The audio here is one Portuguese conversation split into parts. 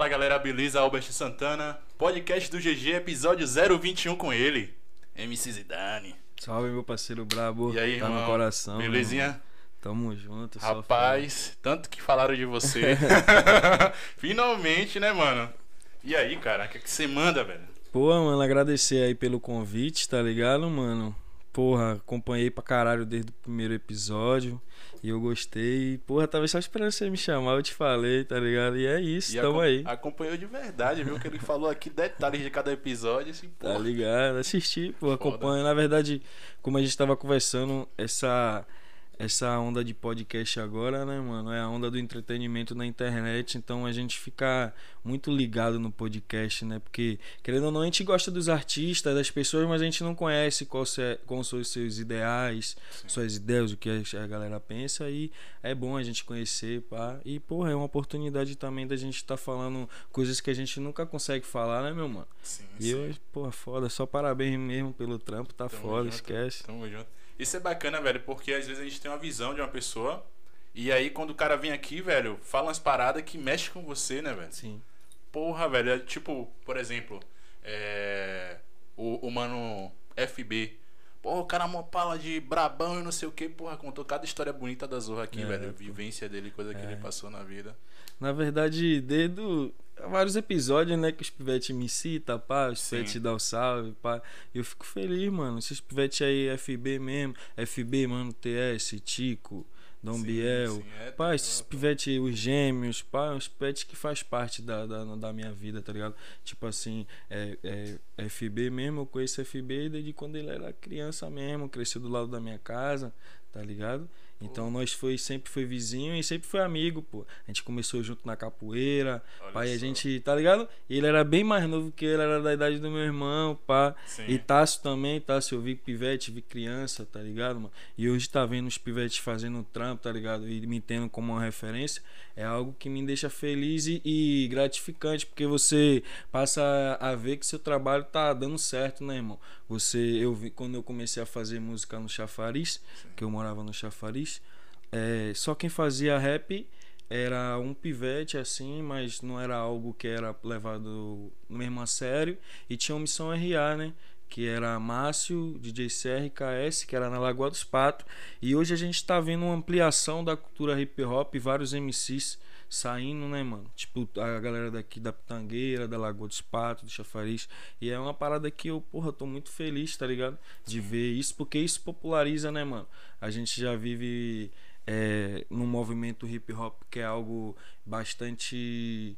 Fala galera, beleza? Albert Santana, podcast do GG, episódio 021 com ele, MC Zidane. Salve, meu parceiro brabo. E aí, tá irmão? no coração. Belezinha? irmão. Tamo junto. Rapaz, tanto que falaram de você. Finalmente, né, mano? E aí, cara, o que, é que você manda, velho? Pô, mano, agradecer aí pelo convite, tá ligado, mano? Porra, acompanhei pra caralho desde o primeiro episódio. E eu gostei. Porra, tava só esperando você me chamar, eu te falei, tá ligado? E é isso, E tamo aí. Acompanhou de verdade, viu? Que ele falou aqui detalhes de cada episódio, assim, pô. Tá ligado? Assisti, pô, Foda. acompanho. Na verdade, como a gente tava conversando, essa essa onda de podcast agora, né, mano, é a onda do entretenimento na internet, então a gente fica muito ligado no podcast, né? Porque querendo ou não, a gente gosta dos artistas, das pessoas, mas a gente não conhece quais são os seus ideais, suas ideias, o que a galera pensa e é bom a gente conhecer, pá. E porra, é uma oportunidade também da gente estar falando coisas que a gente nunca consegue falar, né, meu mano? Sim, E sim. eu, porra, foda, só parabéns mesmo pelo trampo, tá Tamo foda, junto, esquece. Tamo junto. Isso é bacana, velho, porque às vezes a gente tem uma visão de uma pessoa e aí quando o cara vem aqui, velho, fala umas paradas que mexem com você, né, velho? Sim. Porra, velho, é tipo, por exemplo, é... O, o mano FB. Porra, o cara mó pala de brabão e não sei o que, porra, contou cada história bonita da Zorra aqui, É, velho. Vivência dele, coisa que É. ele passou na vida. Na verdade, desde o- vários episódios, né, que os pivetes me citam, pá, os pivetes dão salve, pá. Eu fico feliz, mano. Esses pivetes aí, FB mesmo, FB, mano, TS, Tico, Dom Sim, Biel. sim, é, Pá, esses pivetes, os gêmeos, pá, os pivetes que faz parte da, da, da minha vida, tá ligado? Tipo assim, é, é, FB mesmo, eu conheço FB desde quando ele era criança mesmo, cresceu do lado da minha casa, tá ligado? Então nós foi, sempre foi vizinho e sempre foi amigo, pô. A gente começou junto na capoeira, Olha pai, a só. gente, tá ligado? Ele era bem mais novo que ele, era da idade do meu irmão, pá. Sim. E Tássio também, Tássio, eu vi pivete, vi criança, tá ligado, mano? E hoje tá vendo os pivetes fazendo um trampo, tá ligado? E me tendo como uma referência, é algo que me deixa feliz e, e gratificante, porque você passa a ver que seu trabalho tá dando certo, né, irmão? Você, eu vi quando eu comecei a fazer música no Chafariz, que eu morava no Chafariz, é, só quem fazia rap era um pivete assim, mas não era algo que era levado mesmo a sério. E tinha o Missão RA, né? Que era Márcio, DJ CR, KS, que era na Lagoa dos Patos. E hoje a gente tá vendo uma ampliação da cultura hip hop, vários MCs saindo, né, mano? Tipo, a galera daqui da Pitangueira, da Lagoa dos Patos, do Chafariz. E é uma parada que eu, porra, tô muito feliz, tá ligado? De ver isso, porque isso populariza, né, mano? A gente já vive é, num movimento hip hop que é algo bastante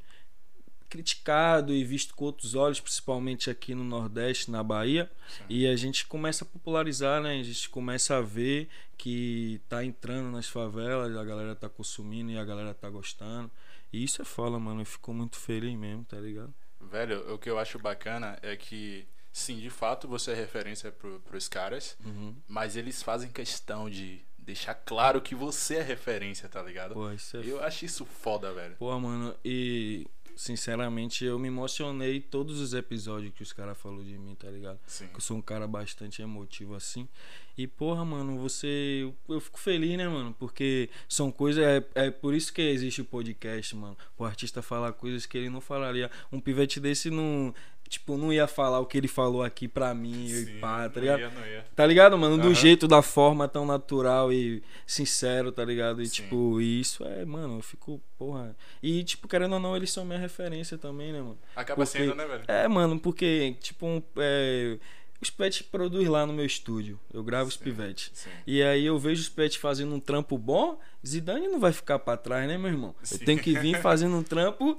criticado e visto com outros olhos, principalmente aqui no Nordeste, na Bahia. Sim. E a gente começa a popularizar, né? A gente começa a ver que tá entrando nas favelas, a galera tá consumindo e a galera tá gostando. E isso é foda, mano. Eu fico muito feliz mesmo, tá ligado? Velho, o que eu acho bacana é que, sim, de fato você é referência pro, pros caras, Uhum. mas eles fazem questão de deixar claro que você é referência, tá ligado? Pô, isso é Eu acho isso foda, velho. Pô, mano, e sinceramente eu me emocionei todos os episódios que os caras falaram de mim, tá ligado? Sim. Eu sou um cara bastante emotivo assim. E porra, mano, você. Eu, eu fico feliz, né, mano? Porque são coisas. É, é por isso que existe o podcast, mano. O artista falar coisas que ele não falaria. Um pivete desse não. Tipo, não ia falar o que ele falou aqui pra mim Sim, e pá, tá não ligado? ia, não ia. Tá ligado, mano? Do Aham. jeito, da forma tão natural e sincero, tá ligado? E Sim. tipo, isso é, mano, eu fico, porra. E, tipo, querendo ou não, eles são minha referência também, né, mano? Acaba Porque- sendo, né, velho? É, mano, porque, tipo, é, os pets produz lá no meu estúdio. Eu gravo os Sim, pivetes. Sim. E aí eu vejo os pets fazendo um trampo bom, Zidane não vai ficar pra trás, né, meu irmão? Sim. Eu tenho que vir fazendo um trampo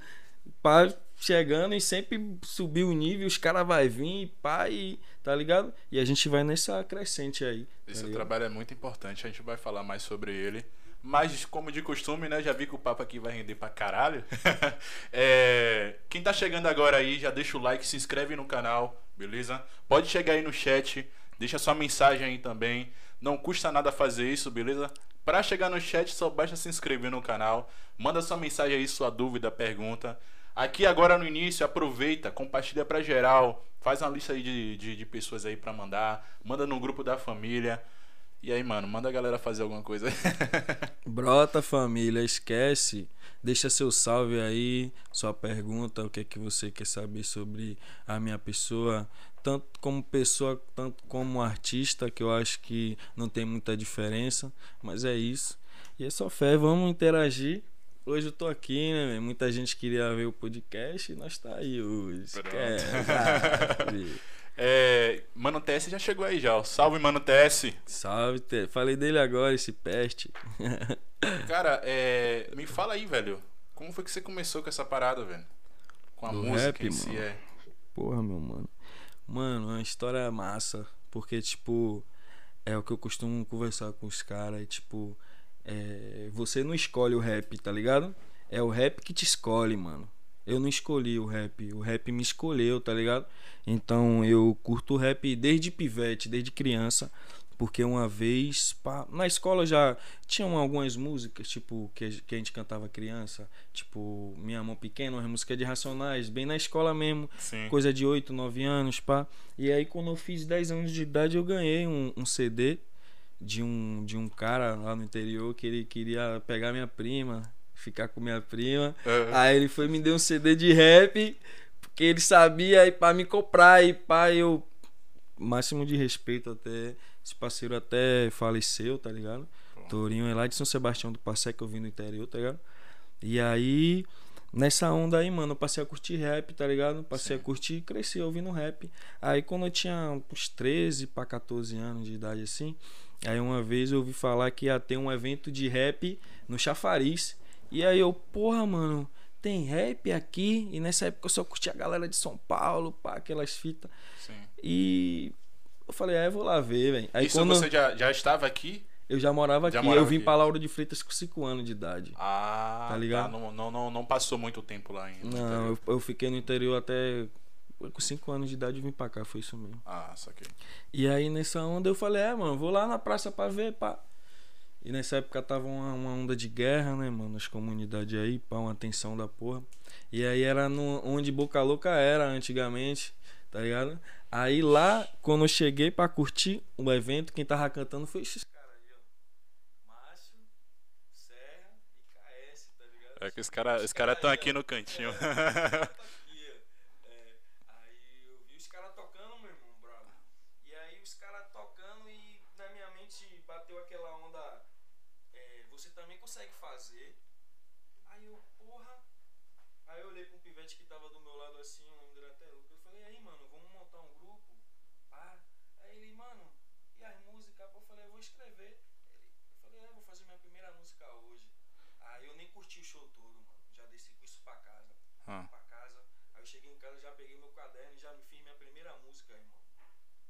pá, chegando e sempre subir o nível, os caras vai vir, e tá ligado? E a gente vai nessa crescente aí. tá Esse ligado? trabalho é muito importante, a gente vai falar mais sobre ele. Mas, como de costume, né? Já vi que o papo aqui vai render pra caralho. É, Quem tá chegando agora aí, já deixa o like, se inscreve no canal, beleza? Pode chegar aí no chat, deixa sua mensagem aí também. Não custa nada fazer isso, beleza? Pra chegar no chat, só basta se inscrever no canal. Manda sua mensagem aí, sua dúvida, pergunta. Aqui agora no início, aproveita, compartilha pra geral. Faz uma lista aí de, de, de pessoas aí pra mandar. Manda no grupo da família. E aí, mano, manda a galera fazer alguma coisa. Brota, família, esquece. Deixa seu salve aí, sua pergunta, o que é que você quer saber sobre a minha pessoa, tanto como pessoa, tanto como artista, que eu acho que não tem muita diferença, mas é isso. E é só fé, vamos interagir. Hoje eu tô aqui, né? Muita gente queria ver o podcast e nós tá aí hoje. É, Mano TS já chegou aí já. Salve, Mano TS. Salve, T. Falei dele agora, esse peste. Cara, é, me fala aí, velho. Como foi que você começou com essa parada, velho? Com a Do música rap, em si, mano. é. Porra, meu mano. Mano, é uma história massa. Porque, tipo, é o que eu costumo conversar com os caras. É, tipo, é, você não escolhe o rap, tá ligado? É o rap que te escolhe, mano. Eu não escolhi o rap, o rap me escolheu, tá ligado? Então eu curto rap desde pivete, desde criança. Porque uma vez, pá, na escola já tinham algumas músicas, tipo, que, a- que a gente cantava criança, tipo, Minha Mão Pequena, umas músicas de Racionais, bem na escola mesmo Sim. coisa de 8, 9 anos, pá. E aí quando eu fiz 10 anos de idade, eu ganhei um, um CD de um, de um cara lá no interior que ele queria pegar minha prima, ficar com minha prima. É. Aí ele foi e me deu um CD de rap, porque ele sabia aí para me comprar e pá, eu máximo de respeito até esse parceiro até faleceu, tá ligado? Tourinho é lá de São Sebastião do Passé que eu vim do interior, tá ligado? E aí nessa onda aí, mano, eu passei a curtir rap, tá ligado? Passei Sim. a curtir e cresci ouvindo rap. Aí quando eu tinha uns 13 para 14 anos de idade assim, aí uma vez eu ouvi falar que ia ter um evento de rap no Chafariz. E aí eu, porra, mano, tem rap aqui? E nessa época eu só curtia a galera de São Paulo, pá, aquelas fitas. Sim. E eu falei, ah, eu vou lá ver, velho. Aí Isso quando você já, já estava aqui? eu já morava Já aqui, morava eu vim aqui. pra Lauro de Freitas com 5 anos de idade. Ah, Tá ligado? Não, não, não, não passou muito tempo lá ainda. Não, eu, eu fiquei no interior até com 5 anos de idade eu vim pra cá, foi isso mesmo. Ah, saquei. E aí nessa onda eu falei, é, mano, vou lá na praça pra ver, pá. E nessa época tava uma, uma onda de guerra, né, mano, nas comunidades aí, pá, uma tensão da porra. E aí era no, onde Boca Louca era antigamente, tá ligado? Aí lá, quando eu cheguei pra curtir o evento, quem tava cantando foi esses caras aí, ó. Márcio, Serra e KS, tá ligado? É que os caras os cara estão aqui no cantinho. É, aí eu vi os caras tocando, meu irmão, bravo. E aí os caras tocando e na minha mente bateu aquela onda. é, você também consegue fazer. Aí eu, porra. Aí eu olhei pra um pivete que tava do meu lado assim, o nome dele até Lucas. Eu falei, aí, mano, vamos montar um grupo? Pá. Aí ele, mano, e as músicas? Pô, Eu falei, eu vou escrever. Ele, eu falei, é, eu vou fazer minha primeira música hoje. Aí eu nem curti o show todo, mano. Já desci com isso pra casa. Ah. Pra casa. Aí eu cheguei em casa, já peguei meu caderno e já me fiz minha primeira música, irmão.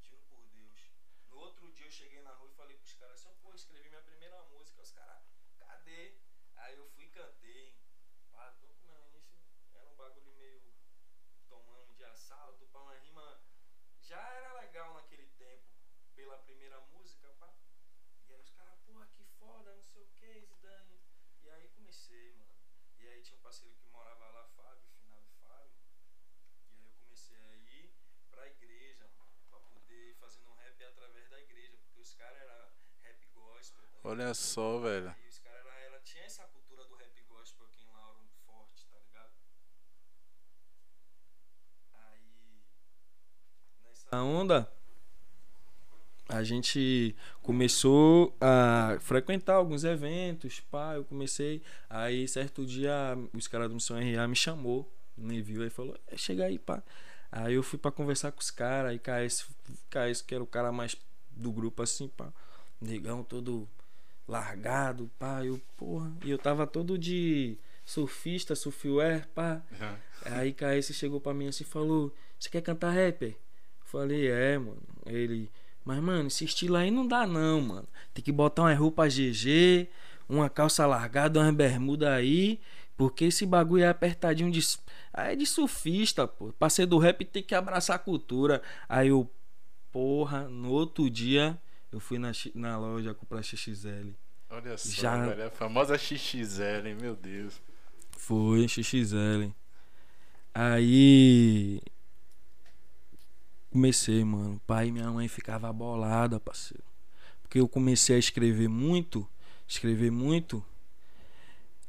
Juro por Deus. No outro dia eu cheguei na rua e falei pros caras assim, pô, escrevi minha primeira música. Os caras, cadê? Aí eu fui e cantei. Pá, tô com meu início. Era um bagulho meio de assalto, pá, uma rima. Já era legal naquele tempo, pela primeira música, pá. E aí os caras, porra, que foda, não sei o que, Zidane. E aí comecei, mano. E aí tinha um parceiro que morava lá, Fábio, finado Fábio. E aí eu comecei a ir pra igreja, pra poder fazendo um rap através da igreja, porque os caras eram rap gospel. Tá? Olha só, velho. E os caras era, tinha essa cultura do rap gospel aqui em Lauro forte, tá ligado? Aí nessa onda a gente começou a frequentar alguns eventos, pá, eu comecei, aí certo dia os caras do Missão RA me chamou, me viu aí falou, "É, chega aí, pá. Aí eu fui pra conversar com os caras, aí KS, KS que era o cara mais do grupo assim, pá. Negão todo largado, pá, eu, porra, e eu tava todo de surfista, surfwear, pá. Aí KS chegou pra mim assim e falou: Você quer cantar rapper? Falei, é, mano. Ele, mas mano, esse estilo aí não dá não, mano. Tem que botar uma roupa GG, uma calça largada, uma bermuda aí. Porque esse bagulho é apertadinho de. Aí é de surfista, pô. Pra ser do rap tem que abraçar a cultura. Aí eu, porra, no outro dia eu fui na, na loja comprar XXL. Olha só, Já- velho. A famosa XXL, meu Deus. Foi, XXL. Aí. Comecei, mano. Pai e minha mãe ficava bolada, parceiro. Porque eu comecei a escrever muito. escrever muito.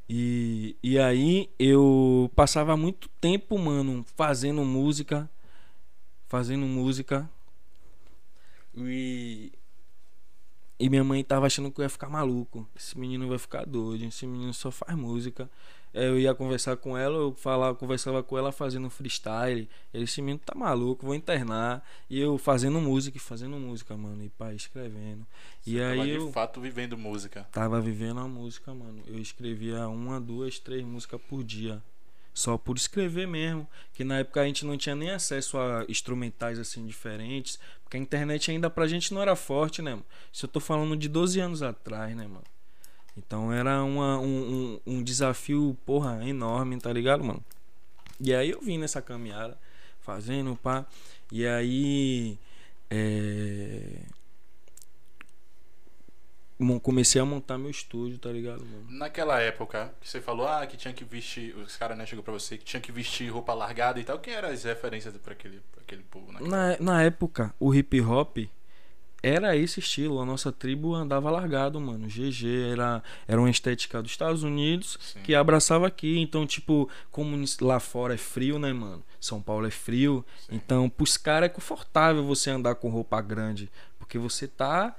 E, e aí eu passava muito tempo, mano, fazendo música. Fazendo música. E. E minha mãe tava achando que eu ia ficar maluco. Esse menino vai ficar doido. Esse menino só faz música. Eu ia conversar com ela, eu falava, conversava com ela fazendo freestyle. Esse menino tá maluco, vou internar. E eu fazendo música, fazendo música, mano. E pai, escrevendo. Você e aí tava eu de fato vivendo música. tava vivendo a música, mano. Eu escrevia uma, duas, três músicas por dia. Só por escrever mesmo. Que na época a gente não tinha nem acesso a instrumentais assim diferentes. Porque a internet ainda pra gente não era forte, né, mano? Isso eu tô falando de 12 anos atrás, né, mano? Então era uma, um, um, um desafio, porra, enorme, tá ligado, mano? E aí eu vim nessa caminhada, fazendo, pá. E aí. É... Comecei a montar meu estúdio, tá ligado, mano? Naquela época, que você falou, ah, que tinha que vestir. Os caras, né, chegou pra você que tinha que vestir roupa largada e tal. Quem eram as referências pra aquele, pra aquele povo naquela Na, na época, o hip hop era esse estilo. A nossa tribo andava largado, mano. GG era, era uma estética dos Estados Unidos Sim. que abraçava aqui. Então, tipo, como lá fora é frio, né, mano? São Paulo é frio. Sim. Então, pros caras é confortável você andar com roupa grande. Porque você tá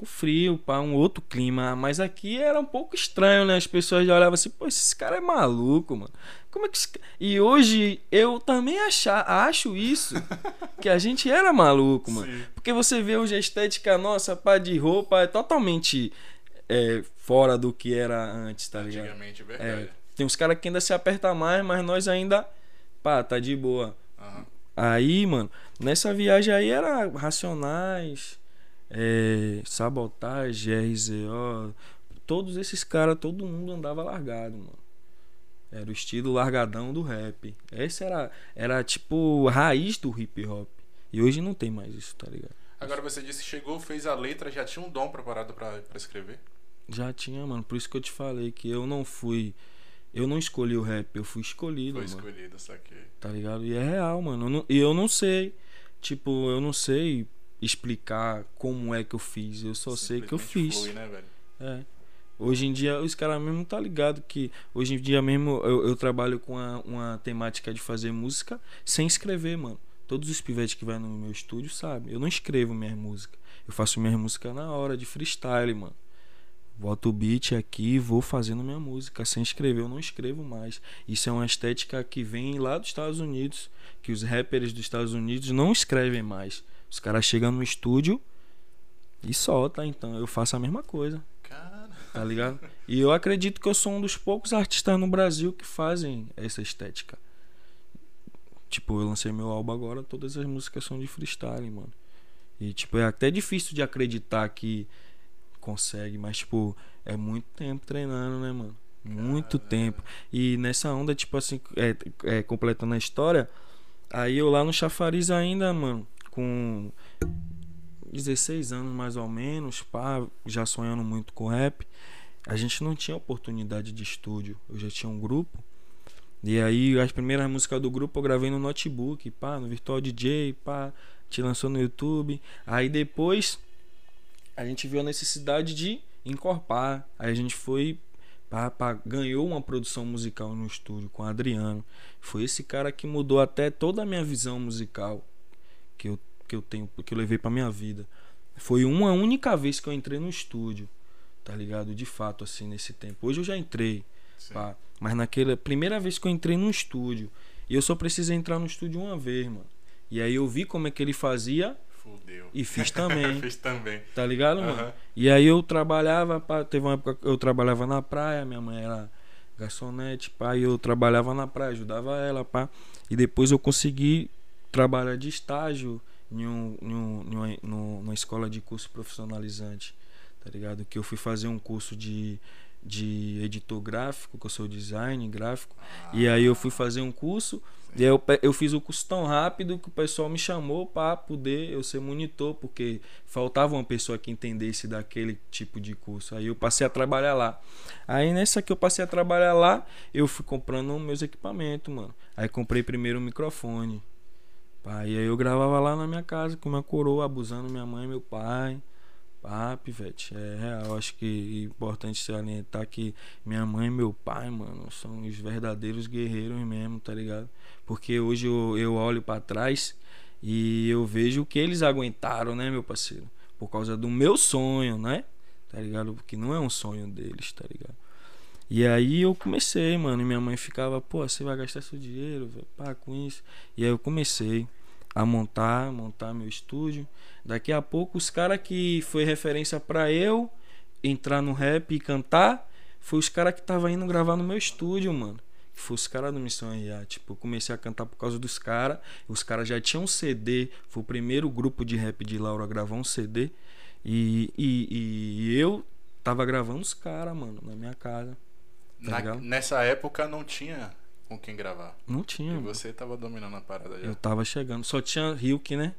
com frio, pá, um outro clima. Mas aqui era um pouco estranho, né? As pessoas já olhavam assim, pô, esse cara é maluco, mano. Como é que esse... ca-" E hoje eu também achar, acho isso. que a gente era maluco, mano. Sim. Porque você vê hoje a estética nossa, pá, de roupa é totalmente é, fora do que era antes, tá ligado? Antigamente, É, verdade. tem uns caras que ainda se apertam mais, mas nós ainda, pá, tá de boa. Aham. Aí, mano, nessa viagem aí era Racionais, é, Sabotagem, RZO, todos esses caras, todo mundo andava largado, mano. Era o estilo largadão do rap. Esse era, era tipo raiz do hip hop. E hoje não tem mais isso, tá ligado? Agora você disse que chegou, fez a letra, já tinha um dom preparado pra, pra escrever? Já tinha, mano. Por isso que eu te falei que eu não fui. Eu não escolhi o rap, eu fui escolhido, Foi mano. escolhido, saquei. Tá ligado? E é real, mano. Eu não- E eu não sei. Tipo, eu não sei explicar como é que eu fiz. Eu só sei que eu fiz. Flui, né, velho? É. Hoje em dia, os caras mesmo tá ligado que hoje em dia mesmo eu, eu trabalho com uma, uma temática de fazer música sem escrever, mano. Todos os pivetes que vai no meu estúdio sabem. Eu não escrevo minha música. Eu faço minha música na hora, de freestyle, mano. Boto o beat aqui e vou fazendo minha música. Sem escrever, eu não escrevo mais. Isso é uma estética que vem lá dos Estados Unidos. Que os rappers dos Estados Unidos não escrevem mais. Os caras chegam no estúdio e soltam. Então eu faço a mesma coisa Cara, tá ligado? E eu acredito que eu sou um dos poucos artistas no Brasil que fazem essa estética. Tipo, eu lancei meu álbum agora, todas as músicas são de freestyle, mano. E tipo, é até difícil de acreditar que consegue, mas tipo, é muito tempo treinando, né, mano? Muito tempo. E nessa onda, tipo assim, é, é, completando a história, aí eu lá no Chafariz ainda, mano, com 16 anos mais ou menos, pá, já sonhando muito com rap. A gente não tinha oportunidade de estúdio. Eu já tinha um grupo. E aí as primeiras músicas do grupo eu gravei no notebook, pá, no Virtual DJ, pá, te lançou no YouTube. Aí depois a gente viu a necessidade de encorpar. Aí a gente foi pá, pá, ganhou uma produção musical no estúdio com o Adriano. Foi esse cara que mudou até toda a minha visão musical que eu, que eu tenho, que eu levei pra minha vida. Foi uma única vez que eu entrei no estúdio, tá ligado? De fato, assim, nesse tempo. Hoje eu já entrei, pá. Mas naquela primeira vez que eu entrei no estúdio, e eu só precisei entrar no estúdio uma vez, mano. E aí eu vi como é que ele fazia Fudeu. e fiz também. Fiz também. Tá ligado, mano? Aham. E aí eu trabalhava, pá, teve uma época que eu trabalhava na praia, minha mãe era garçonete, pá, e eu trabalhava na praia, ajudava ela, pá. E depois eu consegui trabalhar de estágio em, um, em, um, em uma, num- numa escola de curso profissionalizante, tá ligado? Que eu fui fazer um curso de, de editor gráfico, que eu sou design gráfico. E aí eu fui fazer um curso. E aí eu, eu fiz o curso tão rápido que o pessoal me chamou para poder eu ser monitor, porque faltava uma pessoa que entendesse daquele tipo de curso. Aí eu passei a trabalhar lá. Aí nessa que eu passei a trabalhar lá, eu fui comprando meus equipamentos, mano. Aí comprei primeiro o microfone. Pá, e aí eu gravava lá na minha casa com minha coroa, abusando minha mãe e meu pai. Ah, pivete, é real. Acho que é importante salientar que minha mãe e meu pai, mano, são os verdadeiros guerreiros mesmo, tá ligado? Porque hoje eu, eu olho para trás e eu vejo o que eles aguentaram, né, meu parceiro? Por causa do meu sonho, né? Tá ligado? Porque não é um sonho deles, tá ligado? E aí eu comecei, mano, e minha mãe ficava, pô, você vai gastar seu dinheiro, velho, pá, com isso. E aí eu comecei a montar, montar meu estúdio. Daqui a pouco os caras que foi referência para eu entrar no rap e cantar, foi os caras que tava indo gravar no meu estúdio, mano. Que foi os caras do Missão RA. Tipo, eu comecei a cantar por causa dos caras. Os caras já tinham um CD. Foi o primeiro grupo de rap de Laura a gravar um CD. E, e, e eu tava gravando os caras, mano, na minha casa. Tá Na- nessa época não tinha com quem gravar. Não tinha. E mano. você tava dominando a parada já. Eu tava chegando. Só tinha Ryuk, né?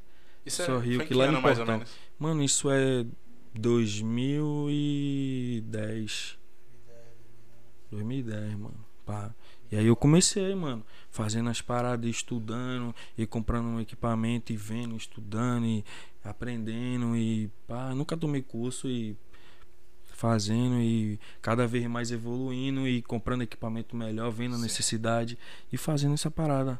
Isso só é, foi em que lá no mais ou Portão. menos? Mano, isso é 2010. 2010, mano. Pá. E aí eu comecei, mano, fazendo as paradas, estudando, e comprando um equipamento, e vendo, estudando, e aprendendo, e pá, nunca tomei curso e fazendo e cada vez mais evoluindo e comprando equipamento melhor, vendo a necessidade e fazendo essa parada.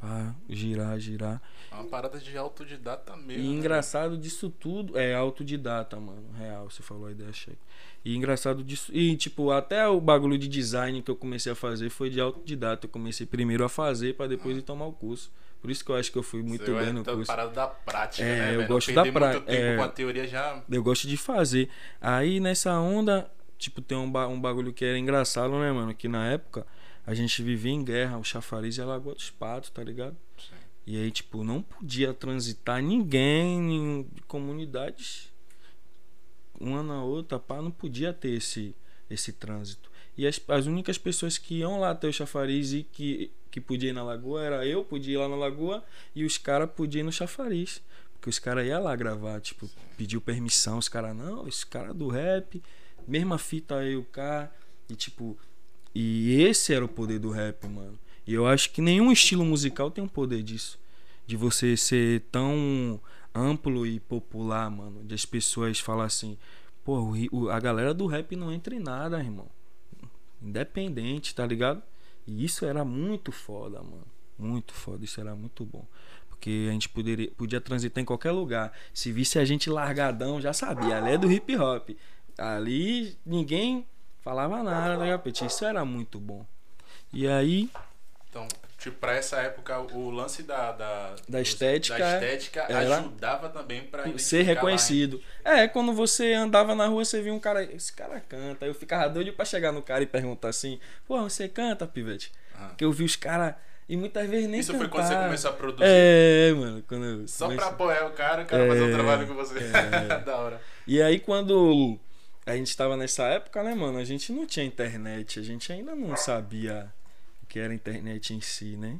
Pá, girar, girar. É uma parada de autodidata mesmo. E né? engraçado disso tudo é autodidata, mano. Real, você falou a ideia cheque. E engraçado disso. E, tipo, até o bagulho de design que eu comecei a fazer foi de autodidata. Eu comecei primeiro a fazer pra depois ir tomar o curso. Por isso que eu acho que eu fui muito Você bem no a curso. parada da prática, É, né, eu gosto Não da tempo é. com a teoria já. Eu gosto de fazer. Aí nessa onda, tipo, tem um, ba- um bagulho que era engraçado, né, mano? Que na época a gente vivia em guerra, o chafariz e a Lagoa dos Patos, tá ligado? Sim. E aí, tipo, não podia transitar ninguém em comunidades uma na outra, pá, não podia ter esse, esse trânsito. E as, as únicas pessoas que iam lá ter o chafariz e que, que podia ir na lagoa era eu, podia ir lá na lagoa, e os caras podiam ir no chafariz. Porque os caras iam lá gravar, tipo, pediu permissão, os caras, não, esse cara é do rap, mesma fita aí o cara, e tipo, e esse era o poder do rap, mano. E eu acho que nenhum estilo musical tem um poder disso. De você ser tão amplo e popular, mano. De as pessoas falar assim, pô, o o- a galera do rap não entra em nada, irmão. Independente, tá ligado? E isso era muito foda, mano. Muito foda, isso era muito bom. Porque a gente poderia, podia transitar em qualquer lugar. Se visse a gente largadão, já sabia. Ali é do hip hop. Ali ninguém falava nada, né? Isso era muito bom. E aí, Então, tipo, pra essa época, o lance da. Da, Da estética da estética era- ajudava também pra. ser reconhecido. É, quando você andava na rua, você via um cara, esse cara canta. Eu ficava doido pra chegar no cara e perguntar assim: pô, você canta, pivete? lá. Ah. Porque eu vi os caras e muitas vezes nem Isso foi cantar. quando você começou a produzir. É, mano, quando eu Só comecei- pra apoiar o cara, o cara fazer um É, trabalho com você. é. da hora. E aí quando a gente tava nessa época, né, mano, a gente não tinha internet, a gente ainda não sabia que era internet em si, né?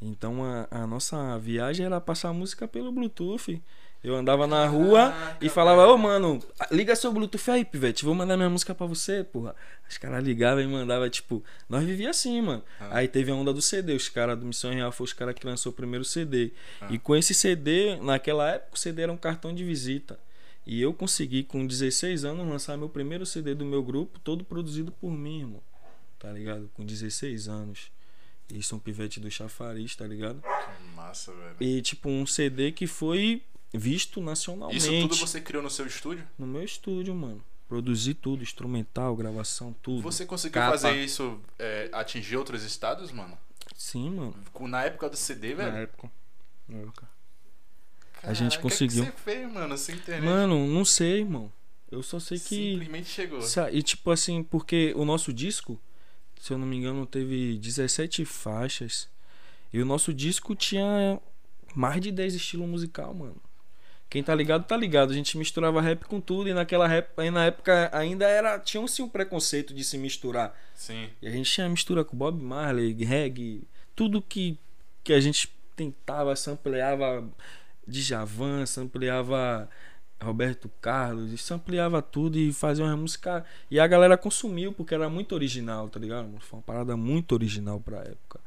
Então a, a nossa viagem era passar música pelo Bluetooth. Eu andava na rua Caraca, e falava, ô mano, liga seu Bluetooth aí, pivete, vou mandar minha música pra você, porra. Os caras ligavam e mandavam, tipo, nós vivíamos assim, mano. Ah. Aí teve a onda do CD, os caras do Missão Real foi os caras que lançou o primeiro CD. Ah. E com esse CD, naquela época, o CD era um cartão de visita. E eu consegui, com 16 anos, lançar meu primeiro CD do meu grupo, todo produzido por mim, irmão. Tá ligado? Com 16 anos. Isso é um pivete do chafariz, tá ligado? Que massa, velho. E tipo, um CD que foi visto nacionalmente. Isso tudo você criou no seu estúdio? No meu estúdio, mano. Produzi tudo, instrumental, gravação, tudo. Você conseguiu Capa. fazer isso, é, atingir outros estados, mano? Sim, mano. Na época do CD, velho? Na época. Na época. Caraca, gente conseguiu. Que que você fez, mano, sem internet? Mano, não sei, irmão. Eu só sei que. Simplesmente chegou. E tipo assim, porque o nosso disco, se eu não me engano, teve 17 faixas. E o nosso disco tinha mais de 10 estilos musical, mano. Quem tá ligado, tá ligado. A gente misturava rap com tudo. E naquela rap, aí na época ainda era. Tinha um, sim, um preconceito de se misturar. Sim. E a gente tinha mistura com Bob Marley, reggae, tudo que, que a gente tentava, sampleava Djavan, sampleava Roberto Carlos, e sampleava tudo e fazia uma música. E a galera consumiu porque era muito original, tá ligado? Foi uma parada muito original pra época.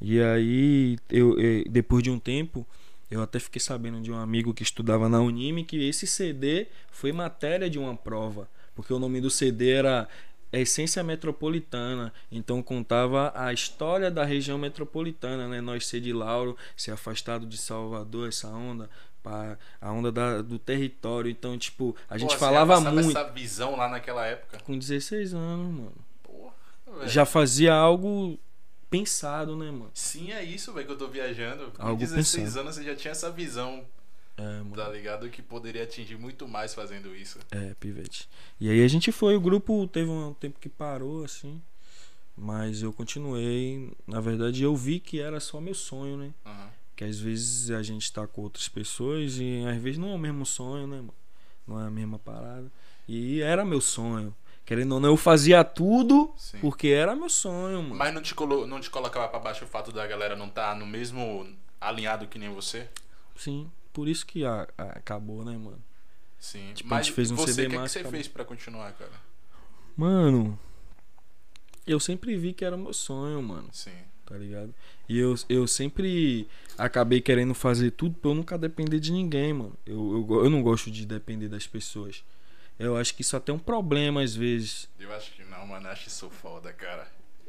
E aí, eu, eu- depois de um tempo, Eu até fiquei sabendo de um amigo que estudava na Unime que esse CD foi matéria de uma prova. Porque o nome do CD era Essência Metropolitana. Então contava a história da região metropolitana, né? Nós ser de Lauro, ser afastado de Salvador, essa onda. Pá, a onda da, do território. Então, tipo, a gente Pô, você falava já passava muito. essa visão lá naquela época. Com 16 anos, mano. Porra, velho. Já fazia algo pensado, né, mano? Sim, é isso, velho, que eu tô viajando. Com Algo 16 pensado. anos você já tinha essa visão, É, mano. tá ligado? Que poderia atingir muito mais fazendo isso. É, pivete. E aí a gente foi, o grupo teve um tempo que parou, assim. Mas eu continuei. Na verdade, eu vi que era só meu sonho, né? Aham. Que às vezes a gente tá com outras pessoas e às vezes não é o mesmo sonho, né, mano? Não é a mesma parada. E era meu sonho. Querendo ou não, eu fazia tudo Sim. porque era meu sonho, mano. Mas não te, colo... não te colocava pra baixo o fato da galera não tá no mesmo alinhado que nem você? Sim, por isso que a- a- acabou, né, mano? Sim. Tipo, a Mas gente fez um você, CD o que, que massa, você acabou. fez pra continuar, cara? Mano, eu sempre vi que era meu sonho, mano. Sim. Tá ligado? E eu, eu sempre acabei querendo fazer tudo pra eu nunca depender de ninguém, mano. Eu, eu, eu não gosto de depender das pessoas. Eu acho que isso até é um problema às vezes. Eu acho que não, mano. Acho isso foda, cara.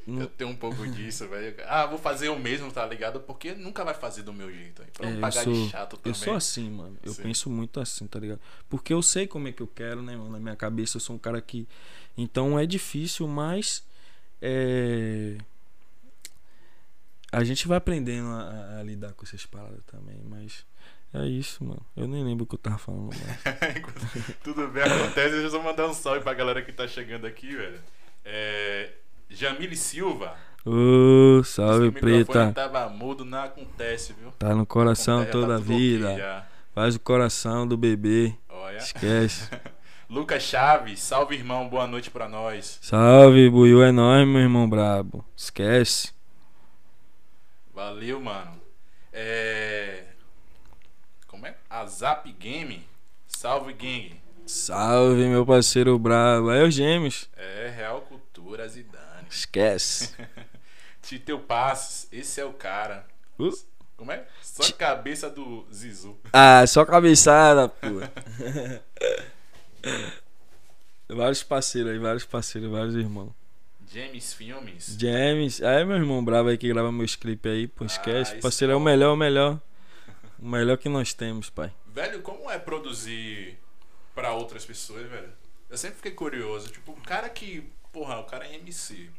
Não- Eu tenho um pouco disso, velho. Ah, vou fazer o mesmo, tá ligado? Porque nunca vai fazer do meu jeito. Pra É, não eu pagar sou- de chato também. Eu sou assim, mano. Eu Sim. penso muito assim, tá ligado? Porque eu sei como é que eu quero, né, mano? Na minha cabeça eu sou um cara que. Então é difícil, mas. É. A gente vai aprendendo a, a- a lidar com essas paradas também, mas. É isso, mano. Eu nem lembro o que eu tava falando. Tudo bem, acontece. Deixa eu só mandar um salve pra galera que tá chegando aqui, velho. É. Jamile Silva. Ô, Diz salve, o preta. tava mudo, não acontece, viu? Tá no coração Acontece, já toda a tá ok vida. já. Faz o coração do bebê. Olha. Esquece. Lucas Chaves, salve irmão, boa noite pra nós. Salve, Buiu é nóis, meu irmão brabo. Esquece. Valeu, mano. É. Como é? A Zap Game. Salve, gang. Salve, meu parceiro brabo. Aí os gêmeos. É Real Cultura Zidane. Esquece. Titeu Passos, esse é o cara. Uh. Como é? Só a cabeça do Zizu. Ah, só cabeçada, pô. vários parceiros aí, vários parceiros, vários irmãos. James Filmes. James, aí meu irmão brabo aí que grava meus clipes aí, pô, esquece. Ah, parceiro é o melhor, o melhor. O melhor que nós temos, pai. Velho, como é produzir pra outras pessoas, velho? Eu sempre fiquei curioso. Tipo, o cara que. Porra, o cara é MC.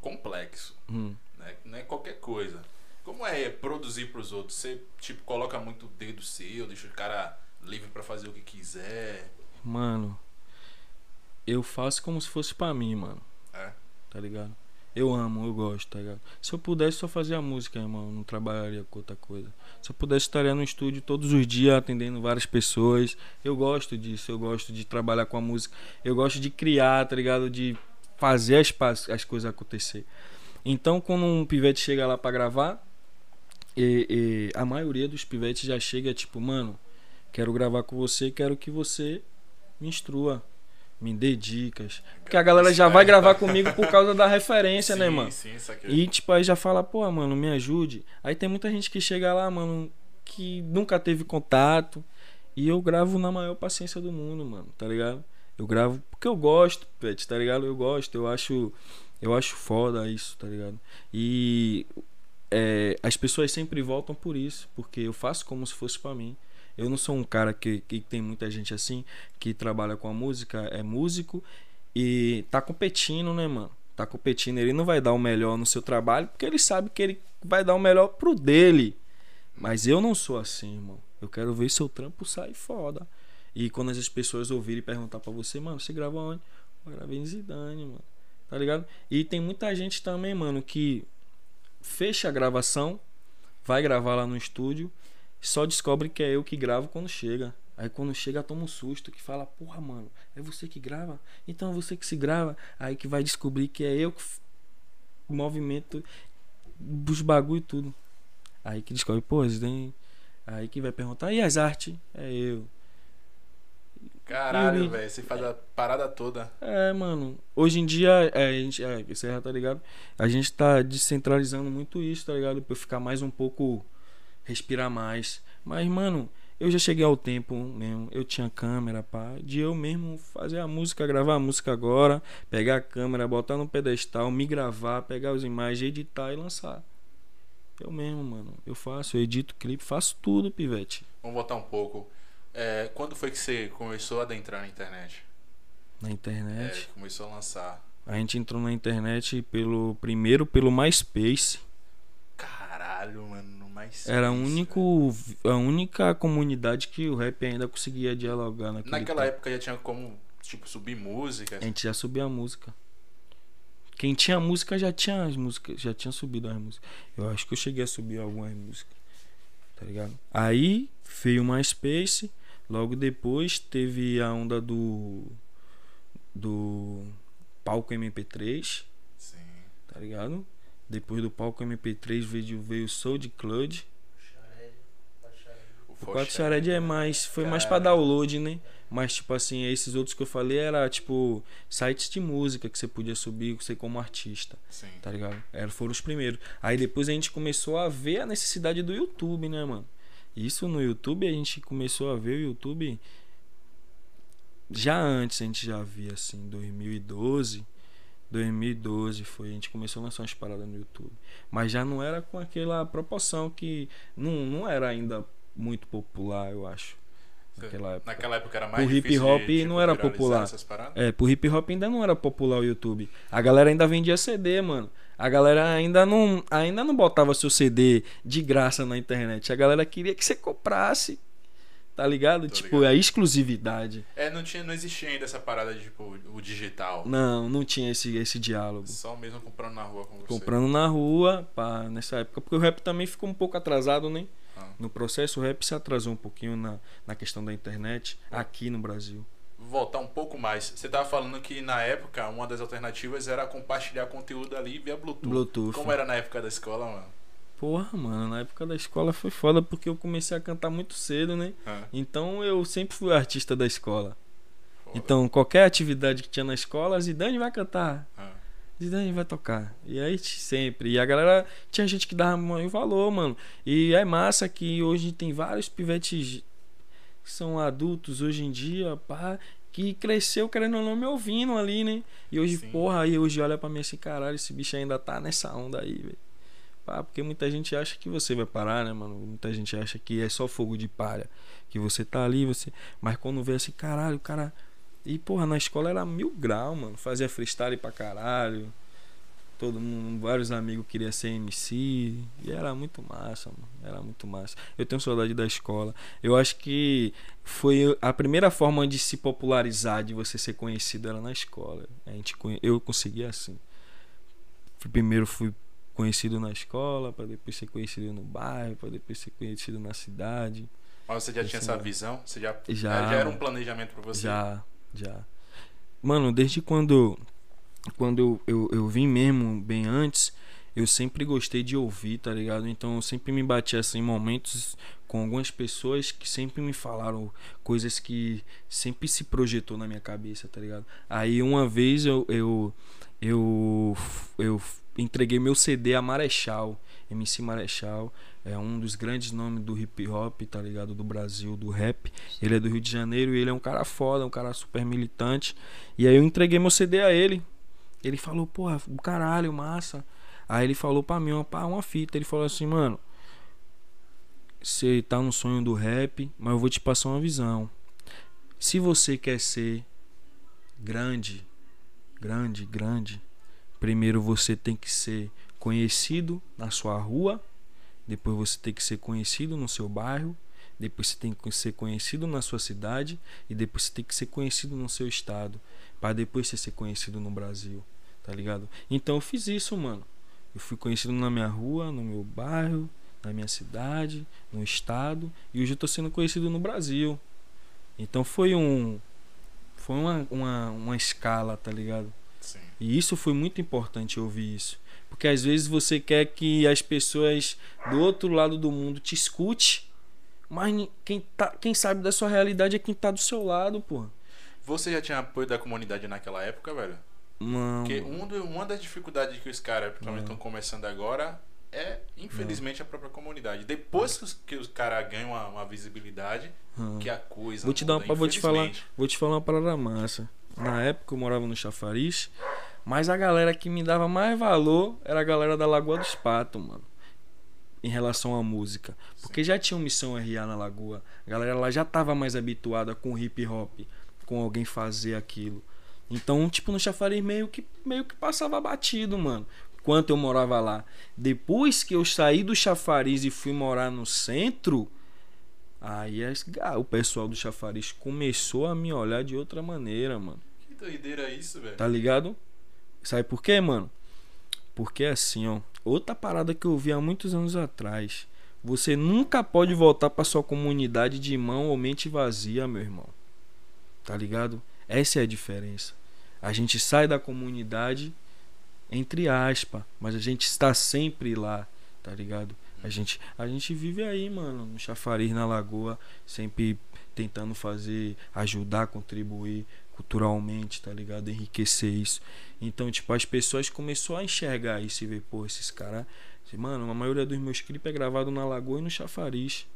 Complexo. Hum. Né? Não é qualquer coisa. Como é produzir pros outros? Você, tipo, coloca muito o dedo seu, deixa o cara livre pra fazer o que quiser. Mano, eu faço como se fosse pra mim, mano. Tá ligado? Eu amo, eu gosto, tá ligado? Se eu pudesse só fazer a música, irmão, não trabalharia com outra coisa. Se eu pudesse estaria no estúdio todos os dias atendendo várias pessoas. Eu gosto disso, eu gosto de trabalhar com a música. Eu gosto de criar, tá ligado? De fazer as, as coisas acontecer. Então, quando um pivete chega lá pra gravar, e, e a maioria dos pivetes já chega tipo, mano, quero gravar com você, quero que você me instrua, me dê dicas. Porque a galera já vai gravar comigo por causa da referência, né, Sim, mano? Sim, isso aqui. E tipo, aí já fala, pô, mano, me ajude. Aí tem muita gente que chega lá, mano, que nunca teve contato. E eu gravo na maior paciência do mundo, mano, tá ligado? Eu gravo porque eu gosto, Pet, tá ligado? Eu gosto, eu acho. Eu acho foda isso, tá ligado? E é, as pessoas sempre voltam por isso, porque eu faço como se fosse pra mim. Eu não sou um cara que, que tem muita gente assim, que trabalha com a música, é músico e tá competindo, né, mano? Tá competindo, ele não vai dar o melhor no seu trabalho, porque ele sabe que ele vai dar o melhor pro dele. Mas eu não sou assim, irmão. Eu quero ver seu trampo sair foda. E quando as pessoas ouvirem perguntar pra você, mano, você grava onde? Eu gravei em Zidane, mano. Tá ligado? E tem muita gente também, mano, que fecha a gravação, vai gravar lá no estúdio, só descobre que é eu que gravo quando chega. Aí quando chega toma um susto que fala, porra, mano, é você que grava? Então é você que se grava. Aí que vai descobrir que é eu que movimento os bagulho e tudo. Aí que descobre, pô, Zidane. Aí que vai perguntar, e as artes? É eu. Caralho, velho. Você faz a parada toda. É, mano. Hoje em dia, é, a gente, é, você já tá ligado? A gente tá descentralizando muito isso, tá ligado? Pra eu ficar mais um pouco. Respirar mais. Mas, mano, eu já cheguei ao tempo mesmo. Eu tinha câmera, pá, de eu mesmo fazer a música, gravar a música agora, pegar a câmera, botar no pedestal, me gravar, pegar as imagens, editar e lançar. Eu mesmo, mano. Eu faço, eu edito clipe, faço tudo, pivete. Vamos voltar um pouco. É, quando foi que você começou a adentrar na internet? Na internet. É, começou a lançar. A gente entrou na internet pelo primeiro pelo MySpace. Caralho, mano, Era a, único, a única comunidade que o rap ainda conseguia dialogar naquele Naquela tempo. época já tinha como, tipo, subir músicas. A gente já subia a música. Quem tinha música já tinha as músicas, já tinha subido as músicas. Eu acho que eu cheguei a subir algumas músicas. Tá ligado? Aí veio o MySpace, logo depois teve a onda do do palco MP3, Sim. tá ligado? Depois do palco MP3 veio veio o SoundCloud. O O Fox 4 Shared é mais. Foi mais pra Cara. download, né? Mas, tipo assim, esses outros que eu falei era tipo sites de música que você podia subir, você como artista, Sim. tá ligado? Eram, foram os primeiros. Aí depois a gente começou a ver a necessidade do YouTube, né, mano? Isso no YouTube a gente começou a ver o YouTube. Já antes a gente já via, assim, 2012. 2012 foi, a gente começou a lançar umas paradas no YouTube. Mas já não era com aquela proporção que não, não era ainda muito popular, eu acho. Naquela época. Naquela época era mais O hip hop de, tipo, não era popular. É, pro hip hop ainda não era popular o YouTube. A galera ainda vendia CD, mano. A galera ainda não, ainda não botava seu CD de graça na internet. A galera queria que você comprasse. Tá ligado? Tô tipo, ligado. a exclusividade. É, não, tinha, não existia ainda essa parada de, tipo, o digital. Não, não tinha esse, esse diálogo. Só mesmo comprando na rua com você. Comprando na rua, pá, nessa época. Porque o rap também ficou um pouco atrasado, né? Ah. No processo, o rap se atrasou um pouquinho na, na questão da internet aqui no Brasil. Voltar um pouco mais. Você tava falando que na época uma das alternativas era compartilhar conteúdo ali via Bluetooth. Bluetooth. Como era na época da escola, mano? Porra, mano, na época da escola foi foda porque eu comecei a cantar muito cedo, né? Ah, Então eu sempre fui artista da escola. foda. Então qualquer atividade que tinha na escola, Zidane vai cantar, Ah, Zidane vai tocar. E aí sempre. E a galera tinha gente que dava muito valor, mano. E é massa que hoje tem vários pivetes que são adultos hoje em dia, pá, que cresceu querendo ou não me ouvindo ali, né? E hoje, Sim. porra, aí hoje olha pra mim assim, caralho, esse bicho ainda tá nessa onda aí, velho. Pá, porque muita gente acha que você vai parar, né, mano? Muita gente acha que é só fogo de palha. Que você tá ali, você. Mas quando vê assim, caralho, o cara. E, porra, na escola era mil grau, mano. Fazia freestyle pra caralho. Todo mundo, vários amigos queriam ser MC. E era muito massa, mano. Era muito massa. Eu tenho saudade da escola. Eu acho que foi a primeira forma de se popularizar, de você ser conhecido, era na escola. A gente, eu consegui assim. Primeiro fui conhecido na escola, para depois ser conhecido no bairro, para depois ser conhecido na cidade. Mas você já tinha essa né? visão? Você já, Já. já era um planejamento pra você? Já, já. Mano, desde quando quando eu, eu, eu vim mesmo bem antes, eu sempre gostei de ouvir, tá ligado? Então eu sempre me bati assim em momentos com algumas pessoas que sempre me falaram coisas que sempre se projetou na minha cabeça, tá ligado? Aí uma vez eu eu eu, eu entreguei meu CD a Marechal, MC Marechal, é um dos grandes nomes do hip hop, tá ligado? Do Brasil, do rap. Ele é do Rio de Janeiro e ele é um cara foda, um cara super militante. E aí eu entreguei meu CD a ele. Ele falou, porra, caralho, massa. Aí ele falou pra mim uma, uma fita. Ele falou assim, mano, você tá no sonho do rap, mas eu vou te passar uma visão. Se você quer ser grande, grande, grande, primeiro você tem que ser conhecido na sua rua, depois você tem que ser conhecido no seu bairro, depois você tem que ser conhecido na sua cidade e depois você tem que ser conhecido no seu estado, para depois você ser conhecido no Brasil, tá ligado? Então eu fiz isso, mano. Eu fui conhecido na minha rua, no meu bairro, na minha cidade, no estado e hoje eu tô sendo conhecido no Brasil. Então foi um foi uma, uma, uma escala, tá ligado? Sim. E isso foi muito importante ouvir isso. Porque às vezes você quer que as pessoas do outro lado do mundo te escute, mas quem, tá, quem sabe da sua realidade é quem tá do seu lado, pô. Você já tinha apoio da comunidade naquela época, velho? Não. Porque um do- uma das dificuldades que os caras, principalmente, Não. estão começando agora, é, infelizmente, a própria comunidade. Depois que os, que os caras ganham uma, uma visibilidade, Hum. que a coisa. Vou te dar muda, uma, vou te falar, vou te falar uma parada massa. Na época eu morava no Chafariz, mas a galera que me dava mais valor era a galera da Lagoa dos Patos, mano. Em relação à música. Porque já tinha um Missão RA na Lagoa. A galera lá já tava mais habituada com hip hop, com alguém fazer aquilo. Então, tipo, no Chafariz meio que, meio que passava batido, mano. Enquanto eu morava lá. Depois que eu saí do Chafariz e fui morar no centro, Aí as- ah, o pessoal do chafariz começou a me olhar de outra maneira, mano. Que doideira é isso, velho? Tá ligado? Sabe por quê, mano? Porque assim, ó, outra parada que eu vi há muitos anos atrás. Você nunca pode voltar pra sua comunidade de mão ou mente vazia, meu irmão. Tá ligado? Essa é a diferença. A gente sai da comunidade entre aspas, mas a gente está sempre lá, tá ligado? A gente, a gente vive aí, mano, no chafariz na lagoa, sempre tentando fazer, ajudar, contribuir culturalmente, tá ligado? Enriquecer isso. Então, tipo, as pessoas começou a enxergar isso e ver, pô, esses caras, mano, a maioria dos meus clipes é gravado na lagoa e no chafariz,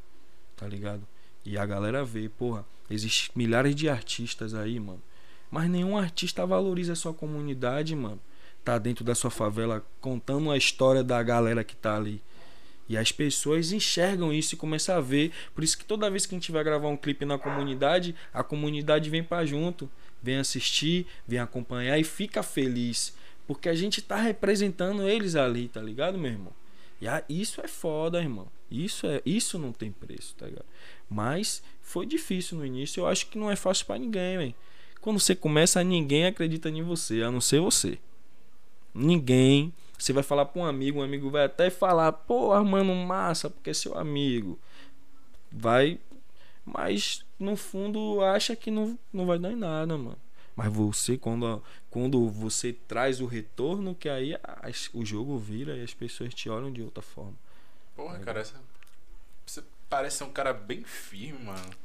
tá ligado? E a galera vê, porra, existem milhares de artistas aí, mano. Mas nenhum artista valoriza a sua comunidade, mano. Tá dentro da sua favela contando a história da galera que tá ali. E as pessoas enxergam isso e começam a ver. Por isso que toda vez que a gente vai gravar um clipe na comunidade, a comunidade vem pra junto, vem assistir, vem acompanhar e fica feliz. Porque a gente tá representando eles ali, tá ligado, meu irmão? E a- isso é foda, irmão. Isso é, isso não tem preço, tá ligado? Mas foi difícil no início. Eu acho que não é fácil pra ninguém, velho. Quando você começa, ninguém acredita em você, a não ser você. Ninguém. Você vai falar pra um amigo, um amigo vai até falar, porra, mano, massa, porque é seu amigo. Vai. Mas no fundo acha que não, não vai dar em nada, mano. Mas você, quando, quando você traz o retorno, que aí as- o jogo vira e as pessoas te olham de outra forma. Porra, cara, essa... você parece ser um cara bem firme, mano.